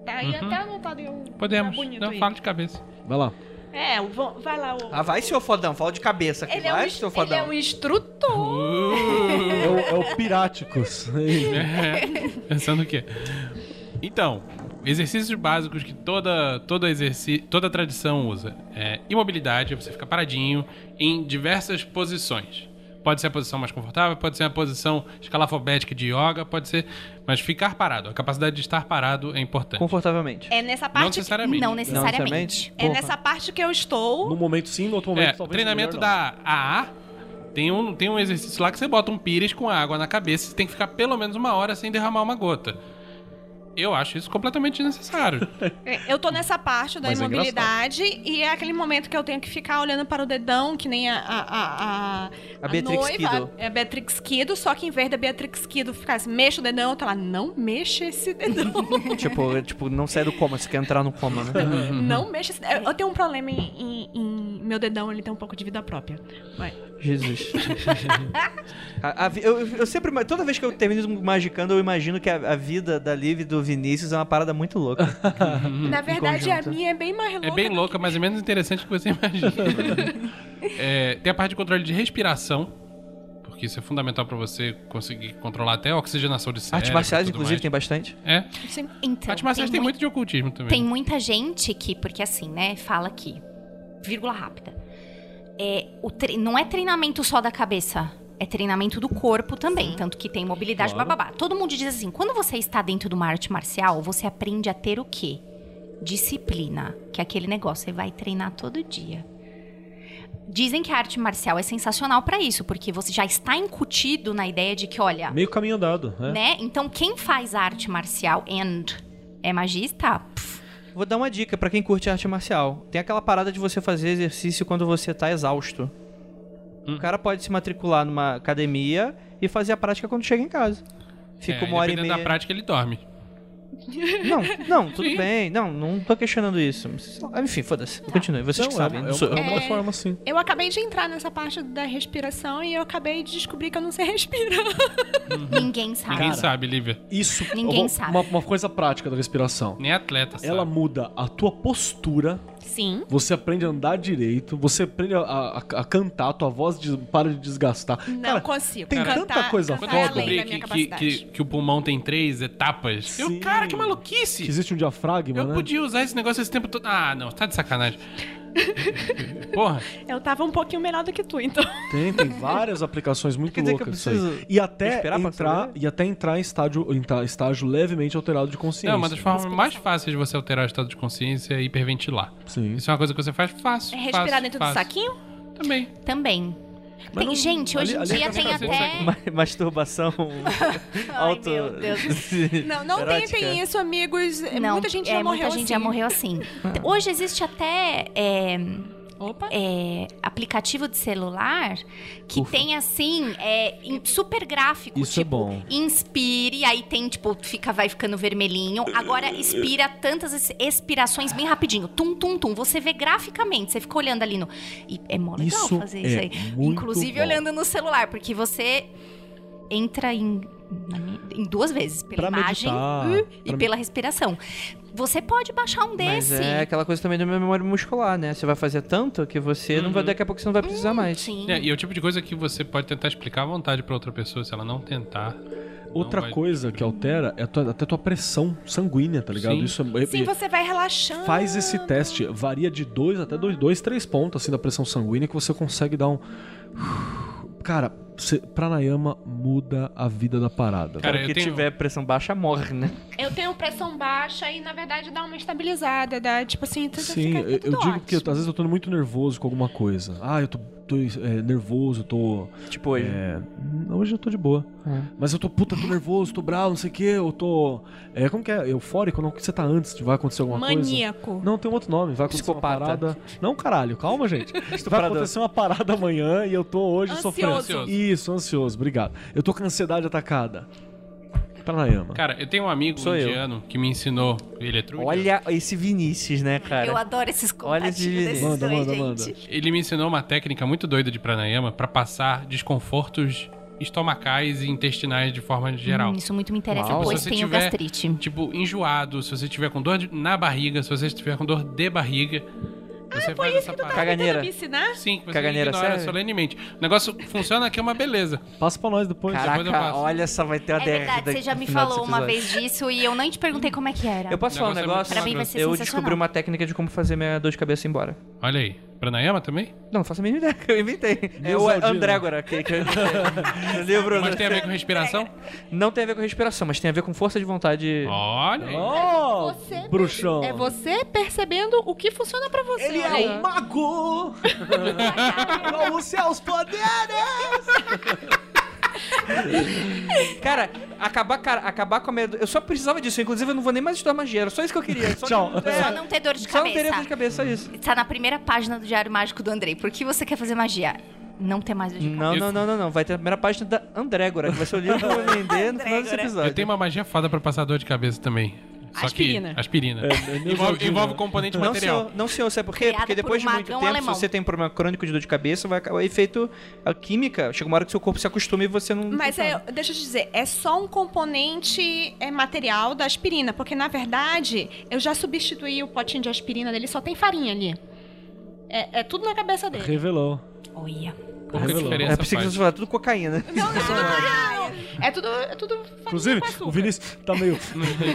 Tá aí Uhum. até anotado aí. um- Podemos. tá bonito Não, fala de cabeça. Vai lá. É, o vai lá. O... Ah, vai, seu fodão, fala de cabeça aqui. ele, é vai, um, seu ele fodão. é um instrutor. É o, é o Piráticos. Pensando o quê? Então, exercícios básicos que toda, toda, exerci toda tradição usa. É imobilidade, você fica paradinho em diversas posições. Pode ser a posição mais confortável, pode ser a posição escalafobética de yoga, pode ser... Mas ficar parado, a capacidade de estar parado é importante. Confortavelmente. É nessa Não parte. que- necessariamente. Não necessariamente? necessariamente. é nessa parte que eu estou. Num momento sim, no outro momento É, o talvez treinamento melhor da AA tem um, tem um exercício lá que você bota um pires com água na cabeça e tem que ficar pelo menos uma hora sem derramar uma gota. Eu acho isso completamente desnecessário. É, Eu tô nessa parte da Mas é imobilidade e é aquele momento que eu tenho que ficar olhando para o dedão, que nem a. A, a, a, A Beatrix noiva, Kiddo. É a Beatrix Kido, só que em vez da Beatrix Kido ficar assim, mexa o dedão, eu tô lá, não mexa esse dedão. tipo, tipo, não sai do coma, você quer entrar no coma, né? não mexa esse Eu eu tenho um problema em, em- em meu dedão ele tem um pouco de vida própria. Vai. Jesus. A- a eu, eu sempre, toda vez que eu termino magicando, eu imagino que a, a vida da Liv e do Vinícius é uma parada muito louca. Na verdade, a minha é bem mais louca. É bem louca, mas é menos interessante do que você imagina. É, tem a parte de controle de respiração, porque isso é fundamental pra você conseguir controlar até a oxigenação de cérebro. Artes marciais, inclusive, mais. tem bastante. É. Sim. Então, Artes marciais tem mui- muito de ocultismo também. Tem muita gente que, porque assim, né, fala aqui, vírgula rápida. É, o tre- não é treinamento só da cabeça, é treinamento do corpo também, tanto que tem mobilidade, Claro. bababá. Todo mundo diz assim, quando você está dentro de uma arte marcial, você aprende a ter o quê? Disciplina, que é aquele negócio, você vai treinar todo dia. Dizem que a arte marcial é sensacional pra isso, porque você já está incutido na ideia de que, olha, Meio caminho andado, né? né? Então quem faz arte marcial and é magista, pff, Vou dar uma dica pra quem curte arte marcial. Tem aquela parada de você fazer exercício quando você tá exausto. Hum. O cara pode se matricular numa academia e fazer a prática quando chega em casa. Fica É, uma hora e meia. da prática, ele dorme. Não, não, tudo bem. Não, não tô questionando isso. Enfim, foda-se. Continue, vocês que Não, é, sabem. é, não sou eu. é uma É. forma assim. Eu acabei de entrar nessa parte da respiração e eu acabei de descobrir que eu não sei respirar. ninguém sabe. Ninguém sabe, Lívia. Isso, Ninguém vou- sabe. Uma, uma coisa prática da respiração. Nem atleta sabe. Ela muda a tua postura, Sim. você aprende a andar direito, você aprende a, a- a cantar, tua voz de- para de desgastar. Não Cara, consigo. tem cantar, tanta coisa cantar Quando eu foda. descobri minha que, que, que, que o pulmão tem três etapas, eu, Sim. cara, que maluquice! que existe um diafragma, Eu né? podia usar esse negócio esse tempo todo. Ah, não, tá de sacanagem. Porra, Eu tava um pouquinho melhor do que tu, então. Tem, tem várias aplicações muito Quer dizer que eu loucas E até entrar, e até entrar em estágio, estágio levemente alterado de consciência. é uma das formas mais fáceis de você alterar o estado de consciência é hiperventilar. Sim. Isso é uma coisa que você faz fácil. É respirar fácil, dentro fácil. do saquinho? Também. Também. Mas Tem- não- gente, hoje ali- em ali dia é tem até. Ma- Masturbação auto. meu Deus. Não, não tentem isso, amigos. Não, muita gente é, já morreu muita gente assim. já morreu assim. Hoje existe até é, Opa. é, aplicativo de celular que tem assim é, em- super gráfico, Isso é tipo bom. inspire, aí tem tipo fica vai ficando vermelhinho. Agora expira tantas es- expirações bem rapidinho, tum tum tum. Você vê graficamente, você fica olhando ali no e é mó legal Isso fazer isso é aí, muito inclusive bom. olhando no celular, porque você entra em minha- em duas vezes pela Pra imagem meditar, uh, e pra- pela respiração. Você pode baixar um Mas desse. é aquela coisa também da memória muscular, né? Você vai fazer tanto que você não vai, daqui a pouco você não vai precisar mais. Sim. É, e é o tipo de coisa que você pode tentar explicar à vontade pra outra pessoa. Se ela não tentar. Outra não vai- coisa que altera é a tua- até tua pressão sanguínea, tá ligado? Sim. Isso é, Sim, você vai relaxando. Faz esse teste, varia de 2 até 2, dois, 3 pontos assim da pressão sanguínea que você consegue dar um. Cara, pranayama muda a vida da parada. Cara, que tenho- tiver pressão baixa morre, né? Eu tenho pressão baixa e, na verdade, dá uma estabilizada. Dá, tipo assim, tudo Sim, fica eu, tudo eu digo que ótimo. às vezes eu tô muito nervoso com alguma coisa. Ah, eu tô, tô, é, nervoso, eu tô. Tipo hoje. É, hoje eu tô de boa. É. Mas eu tô, puta, tô nervoso, tô bravo, não sei o que, eu tô. É, como que é? Eufórico? Não, que você tá antes de vai acontecer alguma coisa? Maníaco. Não, tem um outro nome. Vai acontecer Psicopata. uma parada. Não, caralho, calma, gente. vai acontecer uma parada amanhã e eu tô hoje Ansioso. sofrendo. Ansioso. Isso, ansioso, obrigado. Eu tô com a ansiedade atacada. Pranayama. Cara, eu tenho um amigo Sou eu. indiano que me ensinou. Ele é truque. Olha esse Vinícius, né, cara? Eu adoro esses Olha esse desses Manda, dois, manda, gente. Ele me ensinou uma técnica muito doida de pranayama pra passar desconfortos estomacais e intestinais de forma geral. Hum, isso muito me interessa, Uau. pois Se você tenho tiver- gastrite. Tipo, enjoado, se você estiver com dor de- na barriga, se você estiver com dor de barriga, você faz essa parada. Caganeira. Tentando me ensinar? Sim, você Caganeira ignora serve? solenemente. O negócio funciona aqui é uma beleza. Passa pra nós depois. depois eu Caraca, passo. olha só, vai ter uma É DR verdade, daqui você já me falou uma vez disso e eu nem te perguntei como é que era. Eu posso falar um negócio é? Pra mim vai ser eu descobri uma técnica de como fazer minha dor de cabeça ir embora. Olha aí. Pranayama também? Não, não faço a mínima ideia, eu inventei. É o. Andrégora, que, que no livro... Mas tem a ver com respiração? Não tem a ver com respiração, mas tem a ver com força de vontade. Olha aí. Oh, Você bruxão. É você percebendo o que funciona pra você. Ele olha aí. é o mago! Com os seus poderes! Cara, acabar, cara, acabar com a minha... Eu só precisava disso, inclusive eu não vou nem mais estudar magia, era só isso que eu queria. Só Tchau. É, Só não ter dor de só não teria cabeça. dor de cabeça, só isso. Tá na primeira página do Diário Mágico do Andrei. Por que você quer fazer magia? Não ter mais dor de cabeça. Não, não, não, não, não. Vai ter a primeira página da Andrégora, que vai ser o livro que eu vou vender no final desse episódio. Eu tenho uma magia foda pra passar dor de cabeça também. Só Aspirina. que aspirina. É, envolve, envolve componente Não material. senhor, não, senhor, sabe por quê? Criada Porque por depois um de muito tempo, alemão. se você tem problema crônico de dor de cabeça, vai acabar o efeito a química. Chega uma hora que seu corpo se acostuma e você não. Mas não é, deixa eu te dizer, é só um componente é, material da aspirina, porque na verdade eu já substituí o potinho de aspirina dele, só tem farinha ali. É, é tudo na cabeça dele. Revelou. Olha. Diferença É por isso que você fala tudo cocaína. Não, não, não, não. É tudo, é tudo Inclusive, o Vinícius tá meio.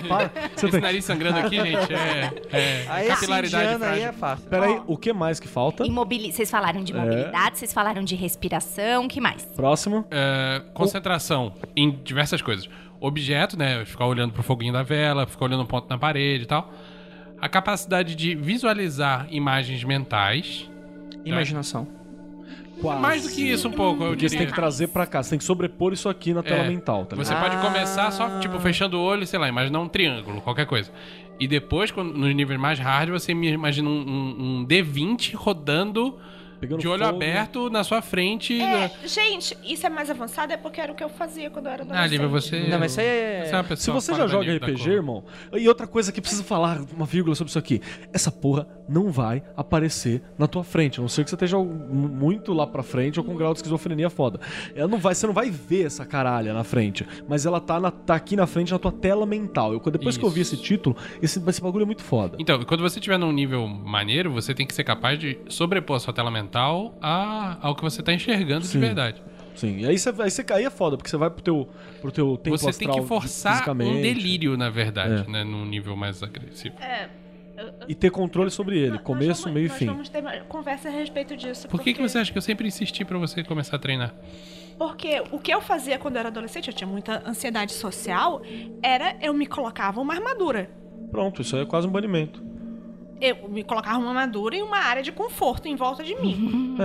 Para. Você Esse tem... nariz sangrando aqui, gente, é, é Aí esse capilaridade aí é fácil. Peraí, o que mais que falta? Imobili... Vocês falaram de É. mobilidade, vocês falaram de respiração, que mais? Próximo. É, concentração em diversas coisas. Objeto, né? Ficar olhando pro foguinho da vela, ficar olhando um ponto na parede e tal. A capacidade de visualizar imagens mentais. Imaginação. Quase. Mais do que isso um pouco, eu Porque você diria. tem que trazer pra cá. Você tem que sobrepor isso aqui na tela É, mental, tá ligado? Você pode Ah. começar só, tipo, fechando o olho, sei lá, imaginar um triângulo, qualquer coisa. E depois, quando, nos níveis mais hard, você me imagina um, um- um D20 rodando Pegando de olho fogo. aberto na sua frente. É, gente, isso é mais avançado, é porque era o que eu fazia quando eu era adolescente. Ah, Lívia, você. Não, mas isso aí é- você é uma Se pessoa você fora já joga RPG, irmão, e outra coisa que precisa falar, uma vírgula sobre isso aqui. Essa porra não vai aparecer na tua frente, a não ser que você esteja muito lá pra frente ou com um grau de esquizofrenia foda. Ela não vai, você não vai ver essa caralha na frente, mas ela tá, na- tá aqui na frente na tua tela mental. Eu, depois que eu vi Isso. esse título, esse, esse bagulho é muito foda. Então, quando você estiver num nível maneiro, você tem que ser capaz de sobrepor a sua tela mental a, ao que você tá enxergando Sim. de verdade. Sim, e aí você, aí você aí é foda, porque você vai pro teu, pro teu tempo você tem que forçar um delírio, na verdade, É. né? Num nível mais agressivo. E ter controle sobre ele, Nós começo, vamos- meio e nós fim. vamos ter conversa a respeito disso. Por que, que porque- você acha que eu sempre insisti pra você começar a treinar? Porque o que eu fazia quando eu era adolescente, eu tinha muita ansiedade social, era eu me colocava uma armadura. Pronto, isso aí é quase um banimento. Eu me colocava uma armadura e uma área de conforto em volta de mim.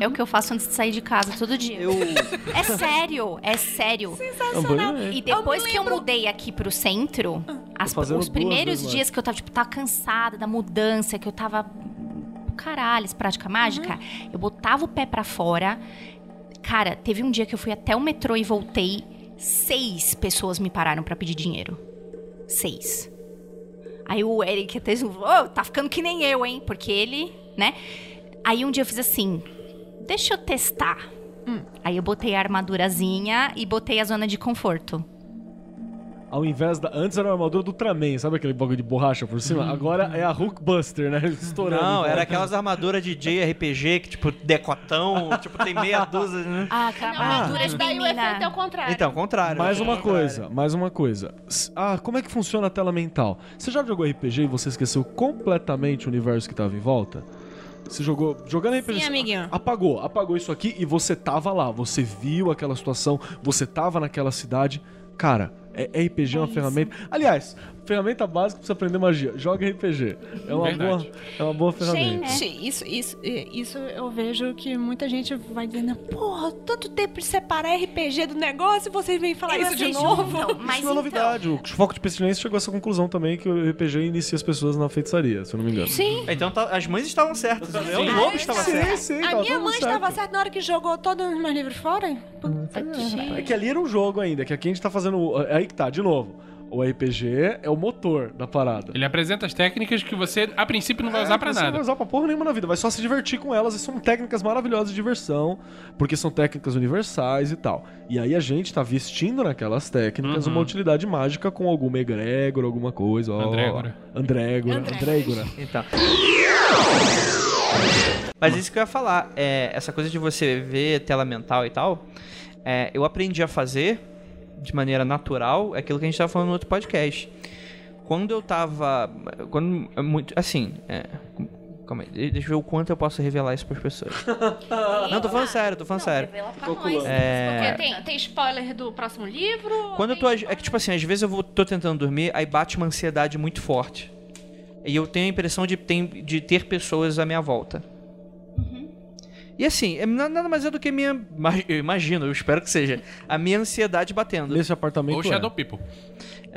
É. É o que eu faço antes de sair de casa todo dia. Eu. É sério, é sério. Banimento. E depois que eu mudei aqui pro centro, as- fazendo os primeiros vezes mais. dias que eu tava, tipo, tava cansada da mudança, que eu tava. Caralho, prática mágica, eu botava o pé pra fora. Cara, teve um dia que eu fui até o metrô e voltei. Seis pessoas me pararam pra pedir dinheiro. Seis. Aí o Eric até oh, tá ficando que nem eu, hein? Porque ele, né? Aí um dia eu fiz assim: deixa eu testar. Aí eu botei a armadurazinha e botei a zona de conforto. Ao invés da. Antes era a armadura do Ultraman, sabe aquele bagulho de borracha por cima? Agora é a Hulkbuster, né? Estourando. Não, era aquelas armaduras de JRPG que, tipo, decotão, tipo, tem meia dúzia, né? Ah, aquela Não, armadura mas de daí o efeito é o contrário. Então, contrário. Mais É. uma coisa, mais uma coisa. Ah, como é que funciona a tela mental? Você já jogou RPG e você esqueceu completamente o universo que tava em volta? Você jogou. Jogando RPG. Sim, amiguinho. Apagou, apagou isso aqui e você tava lá. Você viu aquela situação, você tava naquela cidade. Cara, é, é RPG é uma ferramenta. Aliás, ferramenta básica pra você aprender magia. Joga RPG. É uma, boa, é uma boa ferramenta. Gente, isso, isso, isso eu vejo que muita gente vai dizendo, porra, tanto tempo de separar RPG do negócio e vocês vêm falar isso de novo. juntam, Mas isso não é então, novidade. O Foco de Pestilência chegou a essa conclusão também que o RPG inicia as pessoas na feitiçaria, se eu não me engano. Sim. Então tá- as mães estavam certas. O lobo estava Sim, certo. sim, A minha mãe certo. estava certa na hora que jogou todos os meus livros fora. É que ali era um jogo ainda, que aqui a gente tá fazendo. é Aí que tá, de novo. O RPG é o motor da parada. Ele apresenta as técnicas que você, a princípio, não vai usar pra É, Você não nada. vai usar pra porra nenhuma na vida, vai só se divertir com elas. E são técnicas maravilhosas de diversão, porque são técnicas universais e tal. E aí a gente tá vestindo naquelas técnicas Uhum. uma utilidade mágica com alguma egrégora, alguma coisa. ó. Andrégora. Andrégora. Andrégora. Andrégora. Então. Mas isso que eu ia falar, é, essa coisa de você ver tela mental e tal, é, eu aprendi a fazer de maneira natural aquilo que a gente tava falando no outro podcast. Quando eu tava. Quando. é Muito, assim. É, calma aí, deixa eu ver o quanto eu posso revelar isso pras pessoas. Não, tô falando sério, tô falando sério. Revela pra nós. É, Porque tem, tem spoiler do próximo livro? Quando eu tô. É que, tipo assim, às vezes eu vou, tô tentando dormir, aí bate uma ansiedade muito forte. E eu tenho a impressão de, tem, de ter pessoas à minha volta. E assim, é na- nada mais é do que minha. Eu imagino, eu espero que seja. A minha ansiedade batendo. Nesse apartamento. Ou é. Shadow People.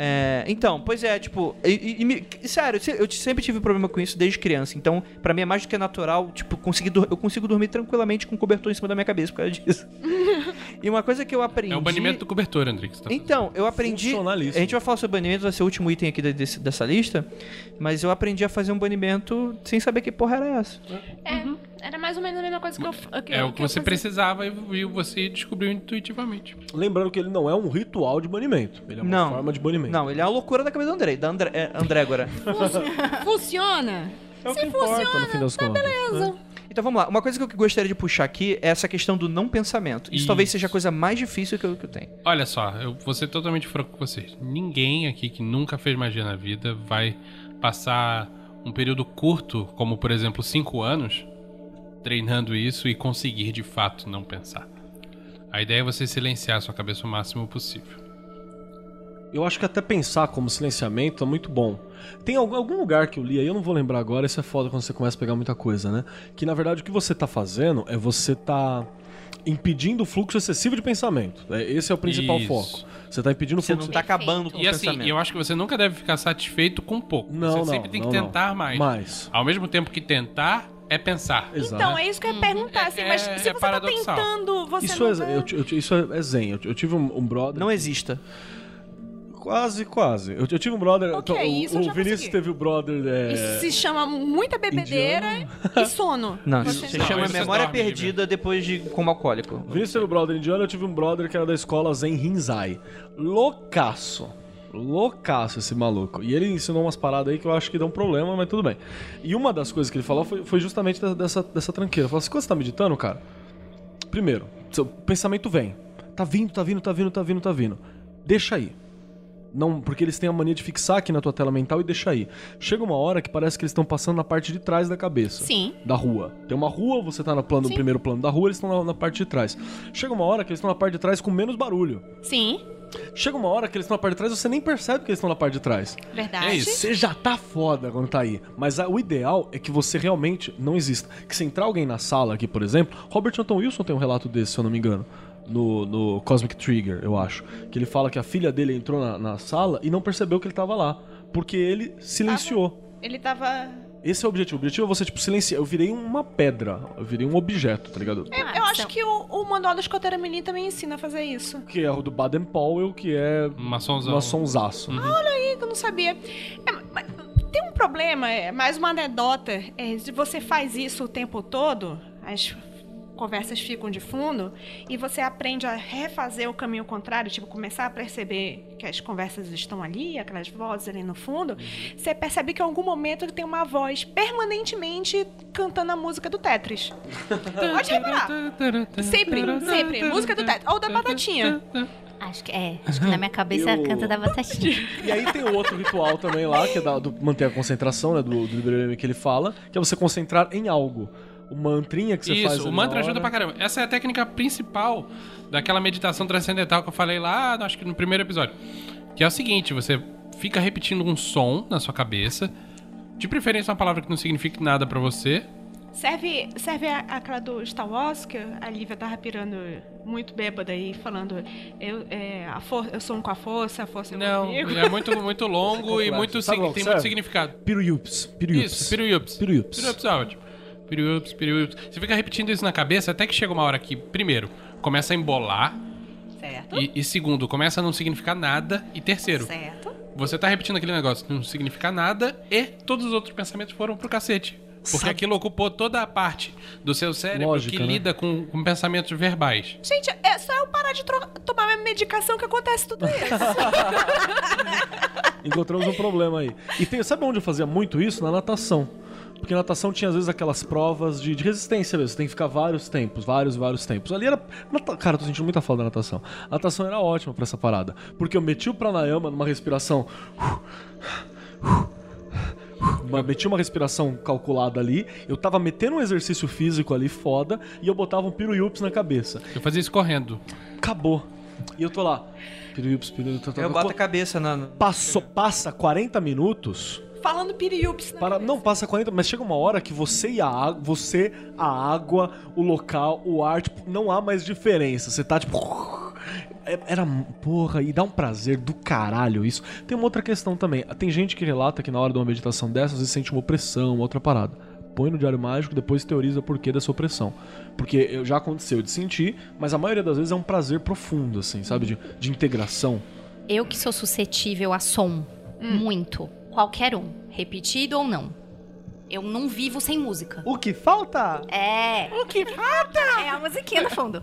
É, então, pois é, tipo. E, e- e me- sério, eu sempre tive problema com isso desde criança. Então, pra mim é mais do que natural, tipo, conseguir eu consigo dormir tranquilamente com um cobertor em cima da minha cabeça por causa disso. E uma coisa que eu aprendi. É o banimento do cobertor, André. que você tá Então, eu aprendi. A gente vai falar sobre banimento, vai ser o último item aqui desse- dessa lista. Mas eu aprendi a fazer um banimento sem saber que porra era essa. É, era mais ou menos a mesma coisa que eu que É o que que você precisava e você descobriu intuitivamente. Lembrando que ele não é um ritual de banimento. Ele é uma Não. forma de banimento. Não, ele é a loucura da cabeça do André, da André, é, Andrégora. Funciona. É o que importa, no fim das contas. Beleza. Então vamos lá. Uma coisa que eu gostaria de puxar aqui é essa questão do não pensamento. Isso, Isso. talvez seja a coisa mais difícil que eu, que eu tenho. Olha só, eu vou ser totalmente franco com vocês. Ninguém aqui que nunca fez magia na vida vai passar um período curto, como por exemplo 5 anos, treinando isso e conseguir de fato não pensar. A ideia é você silenciar a sua cabeça o máximo possível. Eu acho que até pensar como silenciamento é muito bom. Tem algum, lugar que eu li aí, eu não vou lembrar agora, isso é foda quando você começa a pegar muita coisa, né? Que na verdade o que você tá fazendo é você tá impedindo o fluxo excessivo de pensamento. É, Esse é o principal Isso. foco. Você tá impedindo o Você fluxo. não tá acabando com E o assim, pensamento. eu acho que você nunca deve ficar satisfeito com pouco. Não, você não, sempre tem que não, não. tentar mais. Mais. Ao mesmo tempo que tentar é pensar. Exato. Então, é isso que eu ia perguntar, assim, mas É- se é você tá tentando, você Isso não é, eu, eu- isso é zen. Eu, eu tive um, um brother. Não exista. Quase, quase. Eu, eu tive um brother. Ok, então, o- o Vinícius consegui. teve o brother. é, Isso se chama muita bebedeira e sono. Não, Você isso se não- chama isso é memória dorme, perdida depois de como alcoólico. O Vinícius teve um brother indiano, eu tive um brother que era da escola Zen Rinzai. Loucaço. Loucaço esse maluco. E ele ensinou umas paradas aí que eu acho que dão problema, mas tudo bem. E uma das coisas que ele falou foi, foi justamente dessa, dessa tranqueira. Ele falou assim: quando você tá meditando, cara, primeiro, seu pensamento vem. Tá vindo, tá vindo, tá vindo, tá vindo, tá vindo. Deixa aí. Não, porque eles têm a mania de fixar aqui na tua tela mental e deixar aí. Chega uma hora que parece que eles estão passando na parte de trás da cabeça. Sim. Da rua. Tem uma rua, você tá no plano, primeiro plano da rua, eles estão na, na parte de trás. Chega uma hora que eles estão na parte de trás com menos barulho. Sim. Chega uma hora que eles estão na parte de trás você nem percebe que eles estão na parte de trás. Verdade. É isso. Você já tá foda quando tá aí. Mas a- o ideal é que você realmente não exista. Que se entrar alguém na sala aqui, por exemplo, Robert Anton Wilson tem um relato desse, se eu não me engano. No, no Cosmic Trigger, eu acho. Que ele fala que a filha dele entrou na, na sala e não percebeu que ele tava lá. Porque ele silenciou. Ele tava. Esse é o objetivo. O objetivo é você, tipo, silenciar. Eu virei uma pedra. Eu virei um objeto, tá ligado? Eu, Ah, eu acho então- que o, o manual da escoteira menina também ensina a fazer isso. Que é o do Baden Powell, que é Maçonzão. uma sonsaço. Ih, que eu não sabia. É, mas tem um problema, é, mais uma anedota. É, se você faz isso o tempo todo, as conversas ficam de fundo, e você aprende a refazer o caminho contrário, tipo, começar a perceber que as conversas estão ali, aquelas vozes ali no fundo, você percebe que em algum momento ele tem uma voz permanentemente cantando a música do Tetris. Pode reparar. Sempre, sempre. Música do Tetris. Ou da Batatinha. Acho que é. Acho que na minha cabeça Eu- canta da batatinha. E aí tem o outro ritual também lá, que é da- do manter a concentração, né? Do, do que ele fala, que é você concentrar em algo. O mantrinha que você Isso, faz. o ali mantra ajuda pra caramba. Essa é a técnica principal daquela meditação transcendental que eu falei lá, acho que no primeiro episódio. Que é o seguinte, você fica repetindo um som na sua cabeça, de preferência uma palavra que não signifique nada pra você. Serve, serve a- aquela do Star Wars, que a Lívia tava pirando muito bêbada aí, falando eu, é, a for, eu sou um com a força, a força é um Não, comigo. é muito, muito longo e Complexo. muito, qual que tem serve? muito significado. Piruyups. Piruyups. Isso, piruyups. Piruyups. Piruyups é ótimo. Piruyups, piruyups. Você fica repetindo isso na cabeça até que chega uma hora que, primeiro, começa a embolar. Certo? E, e segundo, começa a não significar nada. E terceiro, Certo. você tá repetindo aquele negócio que não significa nada e todos os outros pensamentos foram pro cacete. Porque Sabe- aquilo ocupou toda a parte do seu cérebro Lógica, que né? lida com, com pensamentos verbais. Gente, é só eu parar de tomar minha medicação que acontece tudo isso. Encontramos um problema aí. E tem, sabe onde eu fazia muito isso? Na natação. Porque na natação tinha às vezes aquelas provas de, de resistência mesmo. Você tem que ficar vários tempos, vários, vários tempos. Ali era. nata- Cara, eu tô sentindo muita falta da natação. A natação era ótima pra essa parada. Porque eu meti o pranayama numa respiração. Uma- Meti uma respiração calculada ali, eu tava metendo um exercício físico ali foda e eu botava um piruyups na cabeça. Eu fazia isso correndo. Acabou. E eu tô lá. Piruyups, piruyups. Eu boto a cabeça na. Passou, passa 40 minutos. Falando piriups na Para, cabeça. não passa 40, mas chega uma hora que você e a água, você, a água, o local, o ar, tipo, não há mais diferença. Você tá tipo. é- Era. Porra, e dá um prazer do caralho isso. Tem uma outra questão também. Tem gente que relata que na hora de uma meditação dessas, às vezes sente uma opressão, uma outra parada. põe no diário mágico, depois teoriza o porquê dessa opressão. Porque eu- já aconteceu de sentir, mas a maioria das vezes é um prazer profundo, assim, sabe? De, de integração. Eu que sou suscetível a som, muito. Qualquer um, repetido ou não. Eu não vivo sem música. O que falta? É. O que falta? É a musiquinha no fundo.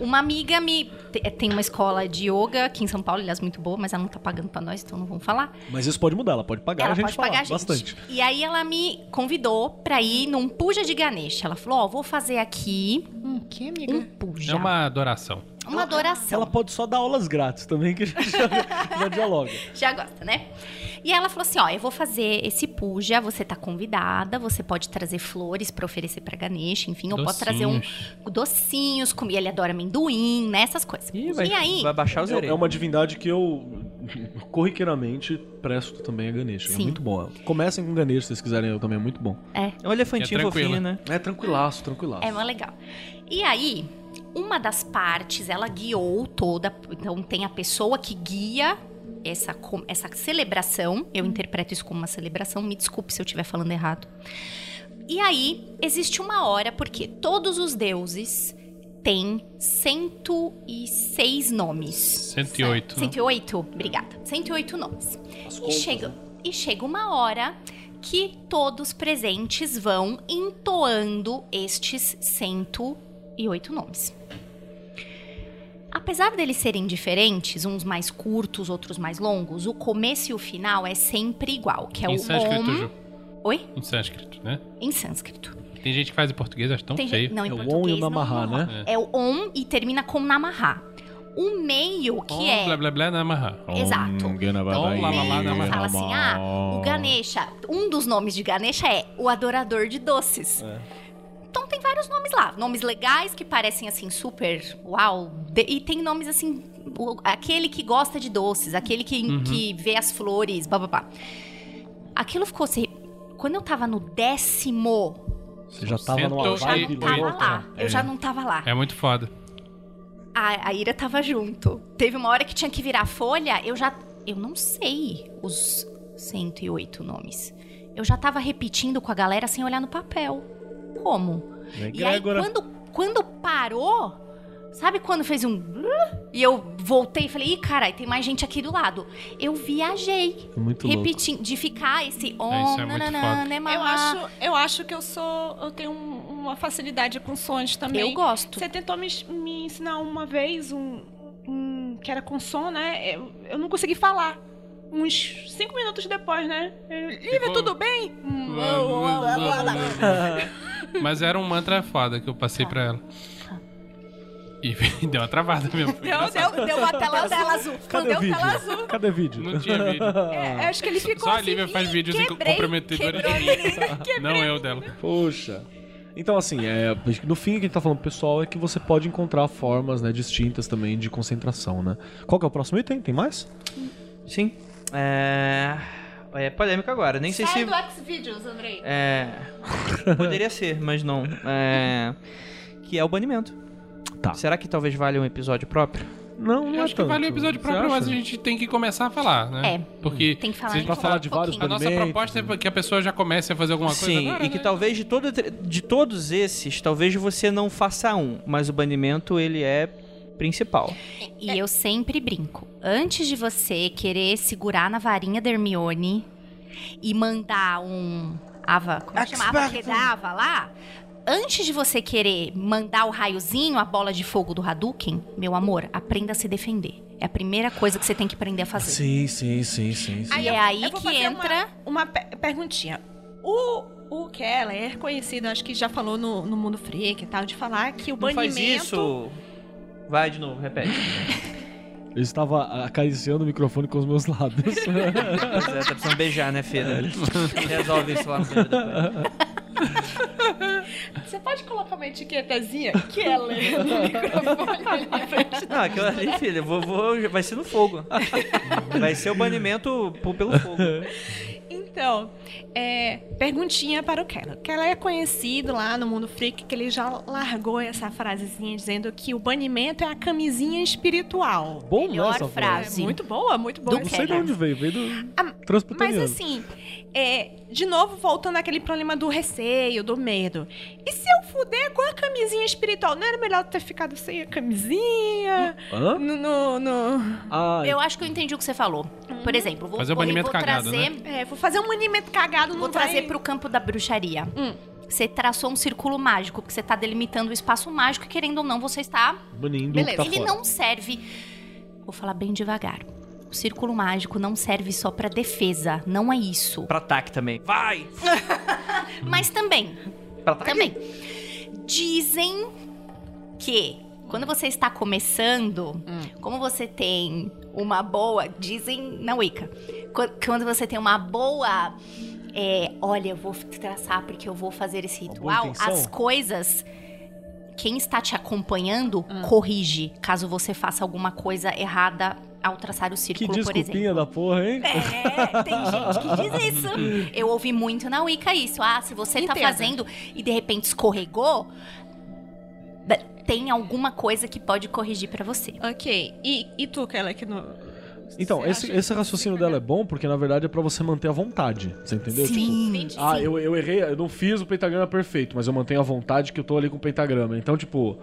Uma amiga me. te- Tem uma escola de yoga aqui em São Paulo, aliás, muito boa, mas ela não tá pagando pra nós, então não vamos falar. Mas isso pode mudar, ela pode pagar ela a gente pode falar pagar a gente. bastante. E aí ela me convidou pra ir num puja de Ganesha. Ela falou: Ó, vou fazer aqui Hum, que amiga? um puja. É uma adoração. Uma adoração. Ela pode só dar aulas grátis também, que a gente já, já dialoga. Já gosta, né? E ela falou assim: ó, eu vou fazer esse puja, você tá convidada, você pode trazer flores pra oferecer pra Ganesha, enfim, eu posso trazer um Docinhos. comer, ele adora amendoim, né? Essas coisas. Ih, vai, e aí, vai baixar os É, é uma divindade que eu corriqueiramente presto também a Ganesha. É Sim. muito bom. Comecem com Ganesha se vocês quiserem, eu também é muito bom. É um elefantinho É tranquilo. fofinho, né? É tranquilaço, tranquilaço. É mó legal. E aí, uma das partes, ela guiou toda. Então, tem a pessoa que guia essa, essa celebração. Eu interpreto isso como uma celebração. Me desculpe se eu estiver falando errado. E aí, existe uma hora, porque todos os deuses têm 106 nomes. 108, né? 108? Obrigada. 108 nomes. As E contas, chega, né? e chega uma hora que todos presentes vão entoando estes 108 nomes. Apesar deles serem diferentes, uns mais curtos, outros mais longos, o começo e o final é sempre igual, que é em o sânscrito, Om. Ju. Oi? Em sânscrito, né? Em sânscrito. Tem gente que faz em português, acho tão Tem feio. gente- não, em É o Om e o Namahá, né? É o Om e termina com Namahá. O meio, que Om, é Blá, blá, blá, namaha. Exato. Om, lá, lá, lá, Ele namahá. fala assim, ah, o Ganesha, um dos nomes de Ganesha é o adorador de doces. Tem vários nomes lá, nomes legais que parecem assim super uau, de- e tem nomes assim, o- aquele que gosta de doces, aquele que, que vê as flores, bababá. Aquilo ficou assim, quando eu tava no décimo, Você já tava numa Cento eu já vibe não tava louca. lá, eu já não tava lá. É muito foda. A, a Ira tava junto. Teve uma hora que tinha que virar a folha, eu já. Eu não sei os 108 nomes. Eu já tava repetindo com a galera sem olhar no papel. Como? Né, E aí, quando, quando parou, sabe quando fez um. E eu voltei e falei, ih, caralho, tem mais gente aqui do lado. Eu viajei. Muito louco. repetindo, de ficar esse on, é muito nananã, nemamá. Eu acho, eu acho que eu sou. Eu tenho um- uma facilidade com sons também. Eu gosto. Você tentou me, me ensinar uma vez um, um que era com som, né? Eu, eu não consegui falar. Uns cinco minutos depois, né? Eu, Lívia, tudo bem? Mas era um mantra foda que eu passei Tá. pra ela. E deu uma travada mesmo. Deu, deu, deu uma tela, tela azul. Cadê deu o vídeo? tela azul. Cadê o vídeo? Não tinha vídeo. É, acho que ele ficou Só a assim, Lívia faz "Ih, vídeos quebrei, comprometedores mim. Não eu dela. Poxa. Então, assim, é, no fim, o que a gente tá falando pro pessoal é que você pode encontrar formas né, distintas também de concentração, né? Qual que é o próximo item? Tem mais? Sim. É. É polêmica agora. Nem sei se. do Xvideos, Andrei. É. Poderia ser, mas não. É. Que é o banimento. Tá. Será que talvez valha um episódio próprio? Não, não Eu é acho que vale o episódio próprio, mas a gente tem que começar a falar, né? É. Porque Tem que falar se a de gente Pra falar de vários A nossa proposta é que a pessoa já comece a fazer alguma coisa Sim, agora, e que né? talvez de, todo, de todos esses, talvez você não faça um, mas o banimento ele é principal. E eu sempre brinco. Antes de você querer segurar na varinha da Hermione e mandar um Ava, como é que chama? Ava Kedava lá, antes de você querer mandar o raiozinho, a bola de fogo do Hadouken, meu amor, aprenda a se defender. É a primeira coisa que você tem que aprender a fazer. Sim, sim, sim, sim. sim. E é aí que fazer entra- Uma, uma pe- perguntinha. O, o Keller, conhecido, acho que já falou no, no Mundo Freak e tal, de falar que o Não banimento. faz isso. Vai de novo, repete. Eu estava acariciando o microfone com os meus lábios. Pois é, tá precisando beijar, né, Feda? Resolve isso lá no. Você pode colocar uma etiquetazinha Keller no microfone ali na frente? Não, aquilo ali, filho, eu vou, vou- vai ser no fogo. Vai ser o banimento pelo fogo. Então, é, perguntinha para o Keller. Keller é conhecido lá no Mundo Freak que ele já largou essa frasezinha dizendo que o banimento é a camisinha espiritual. Bom, Melhor né, essa frase. É muito boa, muito boa. Do Não sei de onde veio, veio do... Ah, Mas assim, é, de novo, voltando àquele problema do receio, do medo. E se eu fuder com a camisinha espiritual? Não era melhor ter ficado sem a camisinha? Hã? No. no, no- Ah, Eu acho que eu entendi o que você falou. Por exemplo, vou, Fazer o vou, banimento vou cagado, trazer, né? É, vou fazer um manimento cagado no vou trazer pro campo da bruxaria. Hum. Você traçou um círculo mágico, porque você tá delimitando o espaço mágico e querendo ou não, você está banindo o Beleza, que tá Ele fora. não serve. Vou falar bem devagar. O círculo mágico não serve só pra defesa, não é isso. Pra ataque também. Vai! Mas também, Pra ataque. também. Dizem que quando você está começando, como você tem uma boa, dizem na Wicca, qu- quando você tem uma boa, é, olha, eu vou traçar porque eu vou fazer esse ritual, as coisas quem está te acompanhando corrige caso você faça alguma coisa errada ao traçar o Que círculo, por exemplo. desculpinha da porra, hein? É, tem gente que diz isso. Eu ouvi muito na Wicca isso. Ah, se você tá Entendo. fazendo e de repente escorregou, tem alguma coisa que pode corrigir pra você. Ok. E, e tu, Kelly, que no. Então, esse, esse raciocínio dela é bom porque, na verdade, é pra você manter a vontade. Você entendeu? Tipo, Sim. ah, eu, eu errei, eu não fiz o pentagrama perfeito, mas eu mantenho a vontade que eu tô ali com o pentagrama. Então, tipo.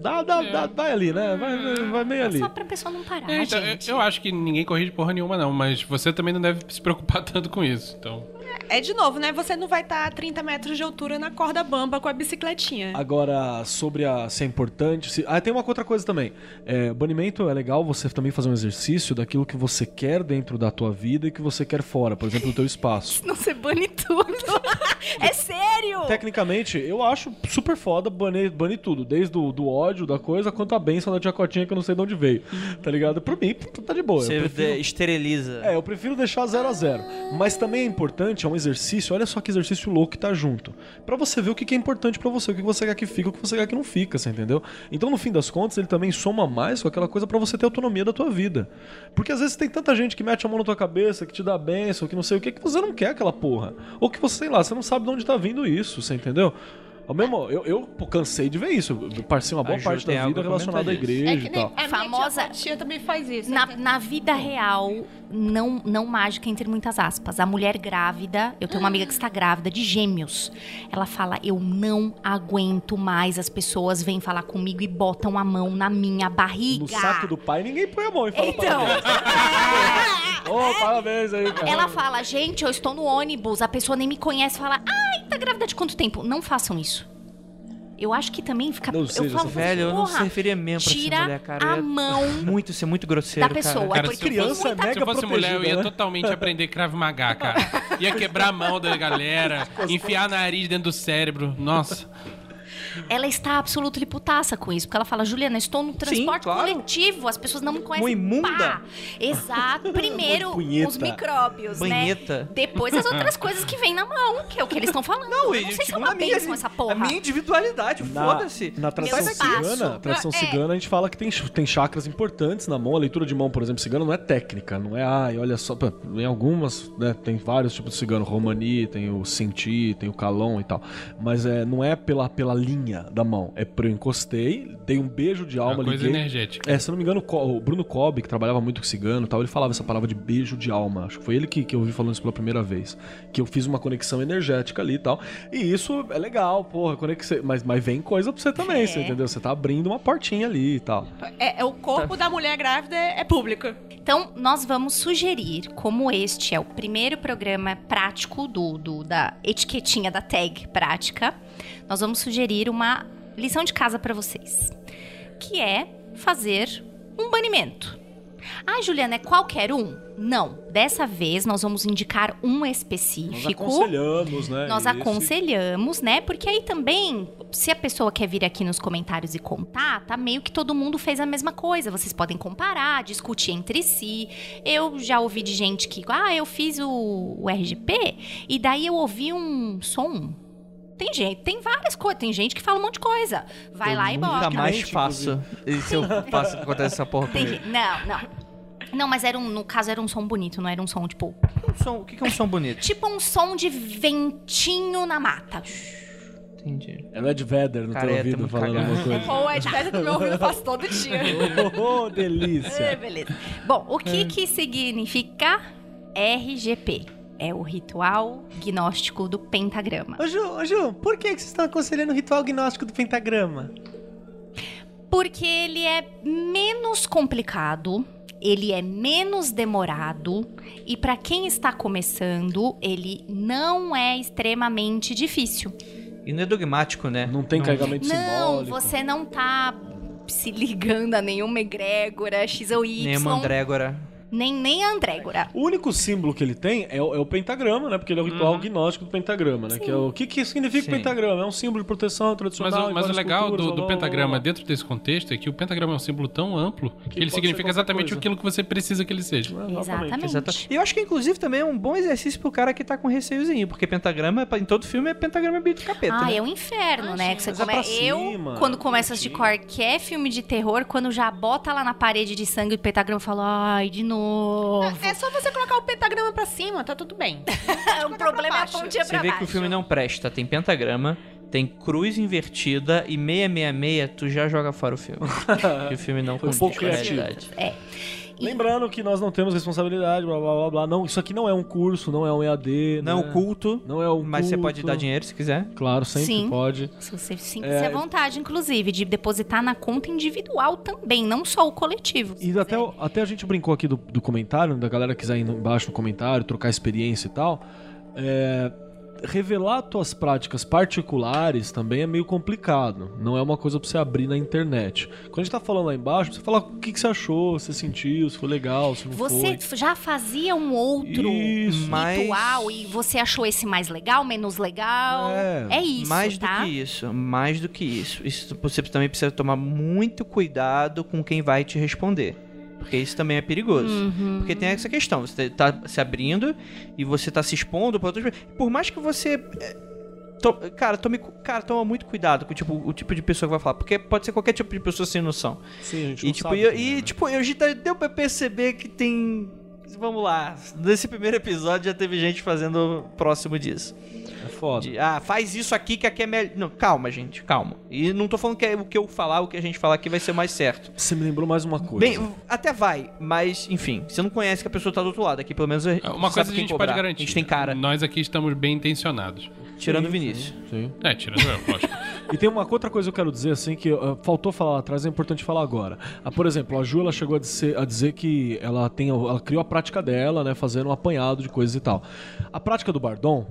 Dá, dá, dá, vai ali, né? Vai, vai- vai meio ali. Só pra pessoa não parar, É, então, eu, gente. eu acho que ninguém corrige porra nenhuma, não, mas você também não deve se preocupar tanto com isso. Então, É de novo, né? Você não vai estar a 30 metros de altura na corda bamba com a bicicletinha. Agora, sobre a, se é importante. Se... Ah, tem uma outra coisa também. É, banimento é legal você também fazer um exercício daquilo que você quer dentro da tua vida e que você quer fora, por exemplo, do teu espaço. Não se bane tudo. é sério. Tecnicamente, eu acho super foda banir, banir tudo, desde o do ódio da coisa quanto a benção da tia Cotinha que eu não sei de onde veio. Tá ligado? Por mim, tá de boa. Você prefiro- de- esteriliza. É, eu prefiro deixar 0 a 0 Mas também é importante, é um exercício, olha só que exercício louco que tá junto. Pra você ver o que que é importante pra você, o que você quer que fica, o que você quer que não fica, você entendeu? Então, no fim das contas, ele também soma mais com aquela coisa pra você ter autonomia da tua vida. Porque às vezes tem tanta gente que mete a mão na tua cabeça, que te dá benção, que não sei o que, que você não quer aquela porra. Ou que você, sei lá, você não sabe de onde tá vindo isso, você entendeu? Ao mesmo, eu, eu cansei de ver isso. Eu passei uma boa A parte da vida a relacionada à comentar disso. igreja e tal. a Famosa- minha tia, tia também faz isso. Na, né? na vida real, não, não mágica entre muitas aspas. A mulher grávida, eu tenho uma amiga que está grávida de gêmeos. Ela fala: Eu não aguento mais. As pessoas vêm falar comigo e botam a mão na minha barriga. No saco do pai, ninguém põe a mão e fala Então, parabéns. Ô, parabéns aí, cara. ela fala: Gente, eu estou no ônibus, a pessoa nem me conhece. Fala: Ai, tá grávida de quanto tempo? Não façam isso. Eu acho que também fica. Não eu seja falo, essa Velho, eu não porra, serviria mesmo pra Tira mulher, cara. a É mão Muito, ser muito grosseiro, da pessoa. cara. Cara, porque se eu criança é mega se eu fosse mulher, eu ia né? totalmente aprender Krav Maga, cara. Ia quebrar a mão da galera, enfiar nariz dentro do cérebro. Nossa. Ela está absolutamente putaça com isso, porque ela fala, Juliana, estou no transporte claro. coletivo, as pessoas não me conhecem. Uma imunda. Pá! Exato. Primeiro, os micróbios, Banheta. né? Depois as outras coisas que vêm na mão, que é o que eles estão falando. Não, eu não sei se é segundo uma minha, bênção essa porra. a minha individualidade, foda-se. na tradição cigana, tradição É. cigana, a gente fala que tem, tem chakras importantes na mão. A leitura de mão, por exemplo, cigana não é técnica, não é, ai, olha só. Em algumas, né, tem vários tipos de cigano. Romani, tem o Senti, tem o Calon e tal. Mas é, não é pela, pela linha da mão. É eu encostei, dei um beijo de alma, Uma coisa liguei. energética. É, se eu não me engano, o Bruno Cobb, que trabalhava muito com cigano e tal, ele falava essa palavra de beijo de alma. Acho que foi ele que, que eu ouvi falando isso pela primeira vez. Que eu fiz uma conexão energética ali e tal. E isso é legal, porra, conexão. Mas, mas vem coisa pra você também, É. você entendeu? Você tá abrindo uma portinha ali e tal. É, é o corpo da mulher grávida é público. Então, nós vamos sugerir, como este é o primeiro programa prático do, do- da etiquetinha da tag prática, nós vamos sugerir uma lição de casa para vocês, que é fazer um banimento. Ah, Juliana, é qualquer um? Não. Dessa vez nós vamos indicar um Nós específico. aconselhamos, né? Nós isso. aconselhamos, né? Porque aí também, se a pessoa quer vir aqui nos comentários e contar, tá meio que todo mundo fez a mesma coisa. Vocês podem comparar, discutir entre si. Eu já ouvi de gente que, ah, eu fiz o, o RGP e daí eu ouvi um som. Tem gente, tem várias coisas. Tem gente que fala um monte de coisa. Vai Eu lá e nunca bota. mais Gente, faço. E se eu faço acontece essa porra Tem gente- Não, não. Não, mas era um, no caso era um som bonito, não era um som tipo. Um som- o que que é um som bonito? Tipo um som de ventinho na mata. Entendi. É o Ed Vedder no Cara, teu é, ouvido falando cagado. alguma coisa. Ou é de pedra do meu ouvido, faço todo dia. oh, É, delícia. beleza. Bom, o que que significa RGP. É o ritual gnóstico do pentagrama. Ô Ju, ô Ju, por que, que vocês estão aconselhando o ritual gnóstico do pentagrama? Porque ele é menos complicado, ele é menos demorado e para quem está começando, ele não é extremamente difícil. E não é dogmático, né? Não tem carregamento Não, simbólico. você não tá se ligando a nenhuma egrégora, X ou Y, Nem a Mandrégora. Nem, nem a Andrégora. O único símbolo que ele tem é o, é o pentagrama, né? Porque ele é o ritual Uhum. gnóstico do pentagrama, né? Que é o que, que significa Sim. o pentagrama? É um símbolo de proteção Mas, tradicional. o, em mas o legal culturas, do, do pentagrama dentro desse contexto é que o pentagrama é um símbolo tão amplo que, ele pode significa exatamente coisa. aquilo que você precisa que ele seja. Exatamente. Exatamente. E eu acho que, inclusive, também é um bom exercício pro cara que tá com receiozinho, porque pentagrama, em todo filme, é pentagrama é bicho capeta, Ah, né? é um inferno, Ah, né? sim, Que você mas é come... pra Eu, cima, quando começo a bonitinho. assistir qualquer filme de terror, quando já bota lá na parede de sangue o pentagrama, eu falo, ai, de novo. É só você colocar o pentagrama pra cima, tá tudo bem. o problema é a baixo. pontinha Você pra vê baixo. que o filme não presta. Tem pentagrama, tem cruz invertida e 666, tu já joga fora o filme. que o filme não Foi um pouco com a criativo. realidade. Lembrando que nós não temos responsabilidade, blá blá blá blá. Não, isso aqui não é um curso, não é um EAD. Não é né? o culto, Não é um mas você pode culto. dar dinheiro se quiser. Claro, sempre Sim. pode. Se você sinta É. à vontade, inclusive, de depositar na conta individual também, não só o coletivo. E até, o- até a gente brincou aqui do, do comentário, da galera que quiser ir embaixo no comentário, trocar experiência e tal. É, revelar tuas práticas particulares também é meio complicado. Não é uma coisa pra você abrir na internet. Quando a gente tá falando lá embaixo, você fala o que, que você achou, se você sentiu, se foi legal, se não Você foi. já fazia um outro Isso. Mas- ritual e você achou esse mais legal, menos legal? É, isso, mais tá? do que isso, mais do que isso. Isso você também precisa tomar muito cuidado com quem vai te responder. Porque isso também é perigoso. Uhum. Porque tem essa questão, você tá se abrindo e você tá se expondo para outras pessoas. Por mais que você. é, cara, tome, cara, toma muito cuidado com o tipo, o tipo de pessoa que vai falar. Porque pode ser qualquer tipo de pessoa sem noção. Sim, a gente E, não tipo, sabe e, também, e, né? tipo, eu já deu pra perceber que tem. Vamos lá, nesse primeiro episódio já teve gente fazendo próximo disso. É foda. De, ah, faz isso aqui que aqui é melhor. Não, calma, gente, calma. E não tô falando que é o que eu falar, o que a gente falar aqui vai ser mais certo. Você me lembrou mais uma coisa. Bem, até vai, mas enfim, você não conhece que a pessoa tá do outro lado. Aqui pelo menos a- É, Uma sabe coisa a quem gente cobrar. pode garantir. A gente tem cara, Nós aqui estamos bem intencionados. tirando o Vinícius. Sim. É, tirando eu, lógico. E tem uma outra coisa que eu quero dizer, assim, que uh, faltou falar lá atrás, é importante falar agora. Ah, por exemplo, a Ju, ela chegou a dizer, a dizer que ela, tem, ela criou a prática dela, né, fazendo um apanhado de coisas e tal. A prática do Bardon,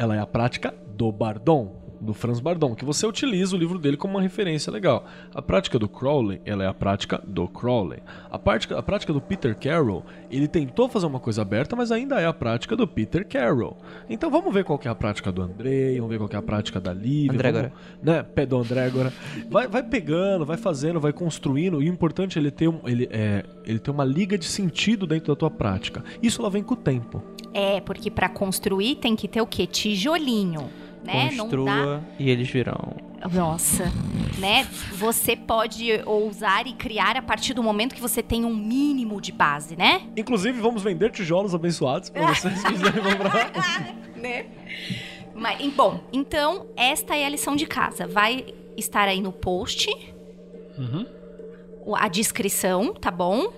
ela é a prática do Bardon, do Franz Bardon, que você utiliza o livro dele como uma referência legal. A prática do Crowley, ela é a prática do Crowley. A prática, a prática do Peter Carroll, ele tentou fazer uma coisa aberta, mas ainda é a prática do Peter Carroll. Então vamos ver qual que é a prática do Andrei, vamos ver qual que é a prática da Lívia. Andrégora. vamos- né? Pé do Andrégora. Vai, vai pegando, vai fazendo, vai construindo. E o importante é ele ter, um- ele, é, ele ter uma liga de sentido dentro da tua prática. Isso ela vem com o tempo. É, porque pra construir tem que ter o quê? Tijolinho, né? Não dá Construa e eles virão. Nossa, né? Você pode ousar e criar a partir do momento que você tem um mínimo de base, né? Inclusive, vamos vender tijolos abençoados pra vocês quiserem comprar. né? Mas, bom, então esta é a lição de casa. Vai estar aí no post Uhum. a descrição, tá bom?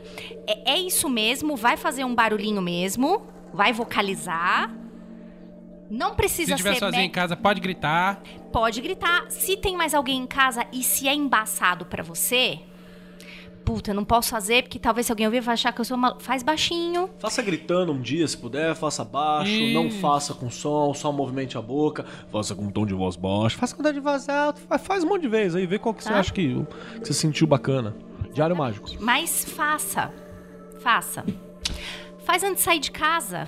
É, é isso mesmo, vai fazer um barulhinho mesmo, vai vocalizar. Não Se precisa estiver ser sozinho me- em casa, pode gritar. pode gritar. Se tem mais alguém em casa e se é embaçado pra você, puta, eu não posso fazer porque talvez se alguém ouvir vai achar que eu sou uma... faz baixinho. Faça gritando um dia, se puder, faça baixo, Isso. não faça com som, só movimente a boca, faça com um tom de voz baixo, faça com tom de voz alto, fa- faz um monte de vezes aí, vê qual que você Tá. acha que, que você sentiu bacana. Diário Mágico. Mas faça. Faça. Faz antes de sair de casa.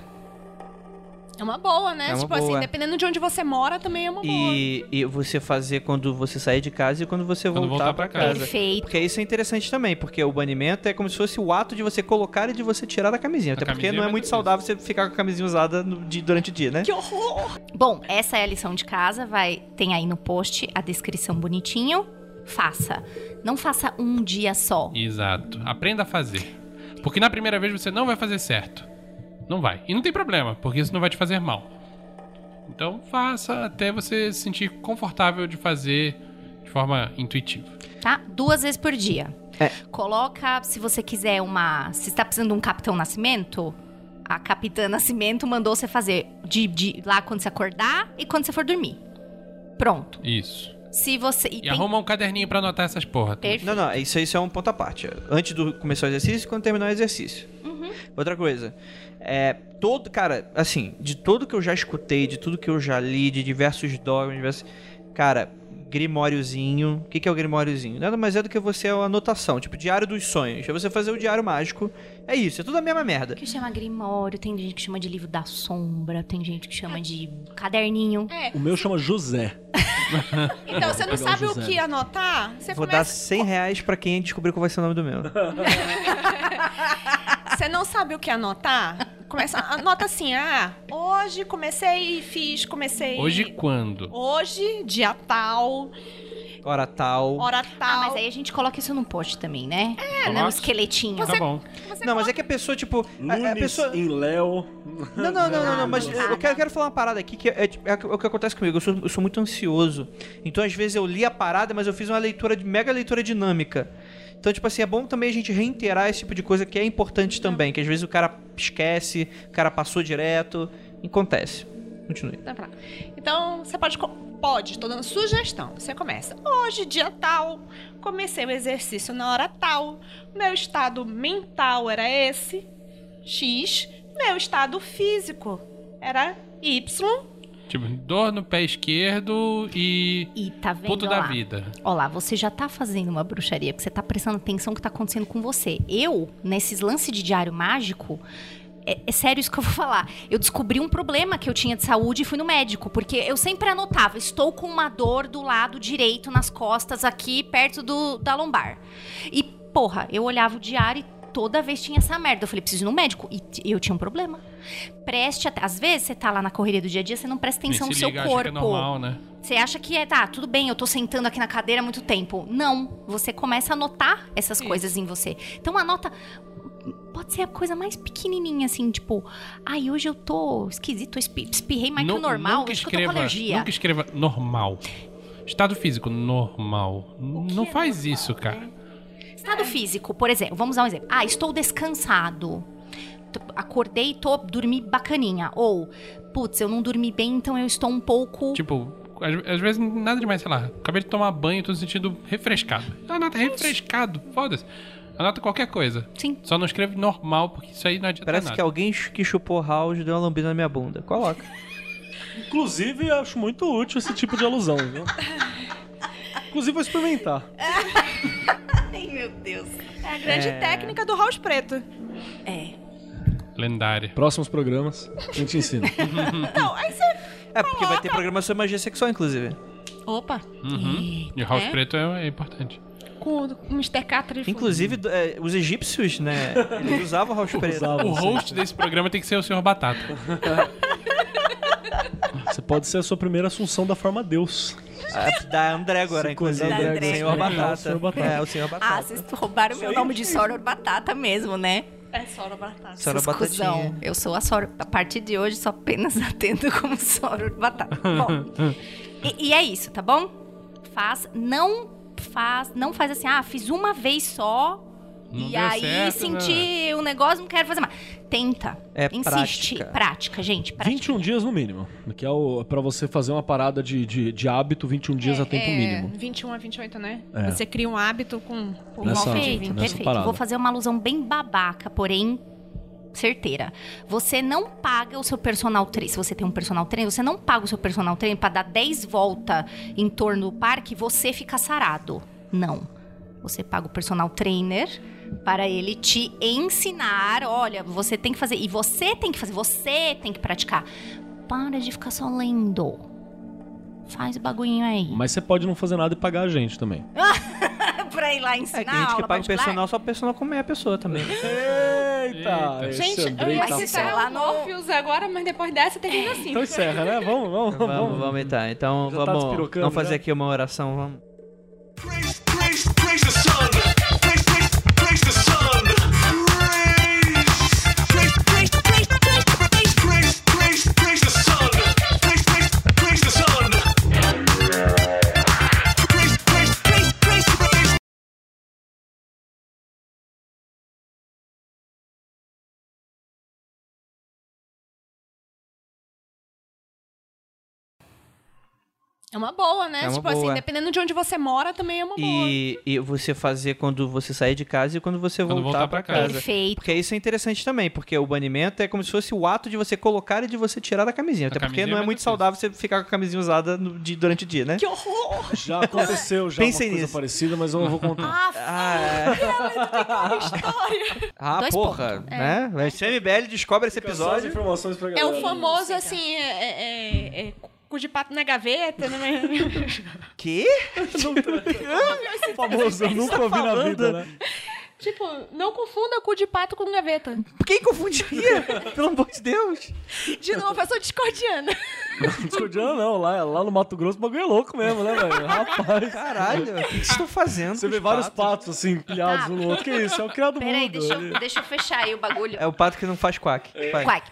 É uma boa, né? É uma tipo assim, boa. dependendo de onde você mora, também é uma boa. E, e você fazer quando você sair de casa e quando você Quando voltar, voltar pra pra casa. Perfeito. Porque isso é interessante também, porque o banimento é como se fosse o ato de você colocar e de você tirar da camisinha. Até porque camisinha não é muito saudável você ficar com a camisinha usada no- de- durante o dia, né? Que horror! Bom, essa é a lição de casa. Vai tem aí no post a descrição bonitinho. Faça. Não faça um dia só. Exato. Aprenda a fazer. Porque na primeira vez você não vai fazer certo. Não vai. E não tem problema, porque isso não vai te fazer mal. Então faça até você se sentir confortável de fazer de forma intuitiva. tá? Duas vezes por dia. É. Coloca, se você quiser uma. Se está precisando de um Capitão Nascimento, A Capitã Nascimento mandou você fazer de, de lá quando você acordar e quando você for dormir. Pronto. Isso. Se você. E E tem- arruma um caderninho pra anotar essas porra. Perfeito. Não, não, isso, isso é um ponto à parte. Antes do começar o exercício e quando terminar o exercício. Outra coisa. É, todo, cara, assim, de tudo que eu já escutei, de tudo que eu já li, de diversos dogmas, diversos, cara, grimóriozinho. O que, que é o grimóriozinho? Nada mais é do que você é uma anotação, tipo diário dos sonhos. É você fazer o diário mágico. É isso, é tudo a mesma merda. Que chama Grimório, tem gente que chama de livro da sombra, tem gente que chama de caderninho. É. O meu chama José. Então, você não sabe o que anotar? Você Vou dar começa. 100 reais pra quem descobrir qual vai ser o nome do meu. Você não sabe o que anotar? Começa, anota assim, ah, hoje comecei e fiz, comecei. Hoje quando? Hoje, dia tal, Hora tal. hora Ah, tal. mas aí a gente coloca isso num post também, né? É, Coloca. no esqueletinho. Tá bom. Você Não, mas é que a pessoa, tipo. A, a pessoa. em Léo. Não, não, não, não, não, mas Ah, eu não. quero, eu quero falar uma parada aqui que é, é o que acontece comigo. Eu sou, eu sou muito ansioso. Então, às vezes, eu li a parada, mas eu fiz uma leitura de mega leitura dinâmica. Então, tipo assim, é bom também a gente reiterar esse tipo de coisa que é importante também. Que às vezes o cara esquece, o cara passou direto. Acontece. Continue. Tá pra lá. Então, você pode. Pode, tô dando sugestão. Você começa. Hoje, dia tal, comecei o exercício na hora tal. Meu estado mental era esse, X. Meu estado físico era Y. Tipo, dor no pé esquerdo e. E tá vendo Puto lá? da vida. Ó lá, você já tá fazendo uma bruxaria, porque você tá prestando atenção no que tá acontecendo com você. Eu, nesses lances de diário mágico, é, é sério isso que eu vou falar. Eu descobri um problema que eu tinha de saúde e fui no médico, porque eu sempre anotava, estou com uma dor do lado direito nas costas aqui, perto do, da lombar. E, porra, eu olhava o diário e toda vez tinha essa merda. Eu falei, preciso ir no médico. E eu tinha um problema. Preste até. Às vezes você tá lá na correria do dia a dia, você não presta atenção no se seu liga, acha corpo. que é normal, né? Você acha que é, tá, tudo bem, eu tô sentando aqui na cadeira há muito tempo. Não, você começa a notar essas coisas em você. Então anota, pode ser a coisa mais pequenininha, assim, tipo, ai, hoje eu tô esquisito, espirrei mais que o normal, nunca acho que eu tô escreva, com alergia. Nunca escreva normal. Estado físico normal. Não é faz normal, isso, cara. né? Estado físico, por exemplo, vamos dar um exemplo. Ah, estou descansado. Acordei e tô, dormi bacaninha. Ou, putz, eu não dormi bem, então eu estou um pouco... Tipo, às, às vezes nada demais, sei lá. Acabei de tomar banho, tô sentindo refrescado. Anota refrescado, foda-se. Anota qualquer coisa. Sim. Só não escreve normal, porque isso aí não adianta Parece nada. que alguém que chupou house deu uma lambida na minha bunda. Coloca. Inclusive, eu acho muito útil esse tipo de alusão, viu? Inclusive, vou experimentar. Ai, meu Deus. É a grande técnica do house preto. É. Lendária. Próximos programas, a gente ensina. Não, aí você. É, porque vai ter programa sobre magia sexual, inclusive. Opa, Uhum. E o house É? preto é, é importante. com o Mr. Catra Inclusive, é, os egípcios, né? Eles usavam house preto. Usavam. O host desse programa tem que ser o Sr. Batata. Você pode ser a sua primeira assunção da forma Deus. Ah, Da André agora, inclusive. coisa da André. Senhor É, o Batata. Senhor Batata. É, o Senhor Batata. Ah, vocês roubaram meu nome de Soror Batata mesmo, né? É Sora Batata. Seus Batatinha. cuzão. Eu sou a Soror. A partir de hoje, só apenas atendo como Soror Batata. Bom, e, e é isso, tá bom? Faz, não faz, não faz assim, ah, fiz uma vez só. Não e deu aí certo, senti o negócio, não quero fazer mais. Tenta. É insiste. prática. Prática, gente. Prática. 21 dias no mínimo. Que é o, pra você fazer uma parada de, de, de hábito, 21 dias a tempo é, mínimo. 21 a 28, né? É. Você cria um hábito com. com Nessa- Perfeito, 20. nessa perfeito. parada. Vou fazer uma alusão bem babaca, porém certeira. Você não paga o seu personal trainer. Se você tem um personal trainer, você não paga o seu personal trainer pra dar 10 voltas em torno do parque e você fica sarado. Não. Você paga o personal trainer para ele te ensinar, olha, você tem que fazer e você tem que fazer, você tem que praticar. Para de ficar só lendo. Faz o bagulhinho aí. Mas você pode não fazer nada e pagar a gente também. pra ir lá ensinar É, tem gente que paga o personal, só o personal comer a pessoa também. Eita! Gente, eu ia tá Mas citar é o lá no- Morpheus agora, mas depois dessa termina assim. Então encerra, né? Vamos, vamos, vamos, vamos. vamos então. Então Já tá vamos, vamos fazer já? aqui uma oração. Vamos. Praise, praise, praise the sun. Praise, the sun. É uma boa, né? É uma tipo assim, boa. dependendo de onde você mora, também é uma boa. E, e você fazer quando você sair de casa e quando você Quando voltar, voltar pra pra casa. Perfeito. Porque isso é interessante também, porque o banimento é como se fosse o ato de você colocar e de você tirar da camisinha. Até porque camisinha não é é muito saudável você ficar com a camisinha usada no- de- durante o dia, né? Que horror! Já aconteceu já Pensei uma coisa nisso. parecida, mas eu não vou contar. Ah, Ah, é. história! ah Dois porra, pontos. né? Mas CMBL descobre esse episódio. informações pra É o famoso, assim, é, é, é, cu de pato na gaveta, né? Quê? famoso, eu nunca ouvi na vida, né? tipo, não confunda cu de pato com gaveta. Quem confundiria? Pelo amor de Deus. De novo, eu sou discordiana. Discordiano não, lá, lá no Mato Grosso o bagulho é louco mesmo, né, velho? Rapaz. Caralho, o que vocês estão fazendo? Você vê os vários patos? patos assim, empilhados Tá. um no outro. Que isso? É o criado Peraí, mundo. deixa, ele- eu- deixa eu fechar aí o bagulho. É o pato que não faz quack. Vai. Quack.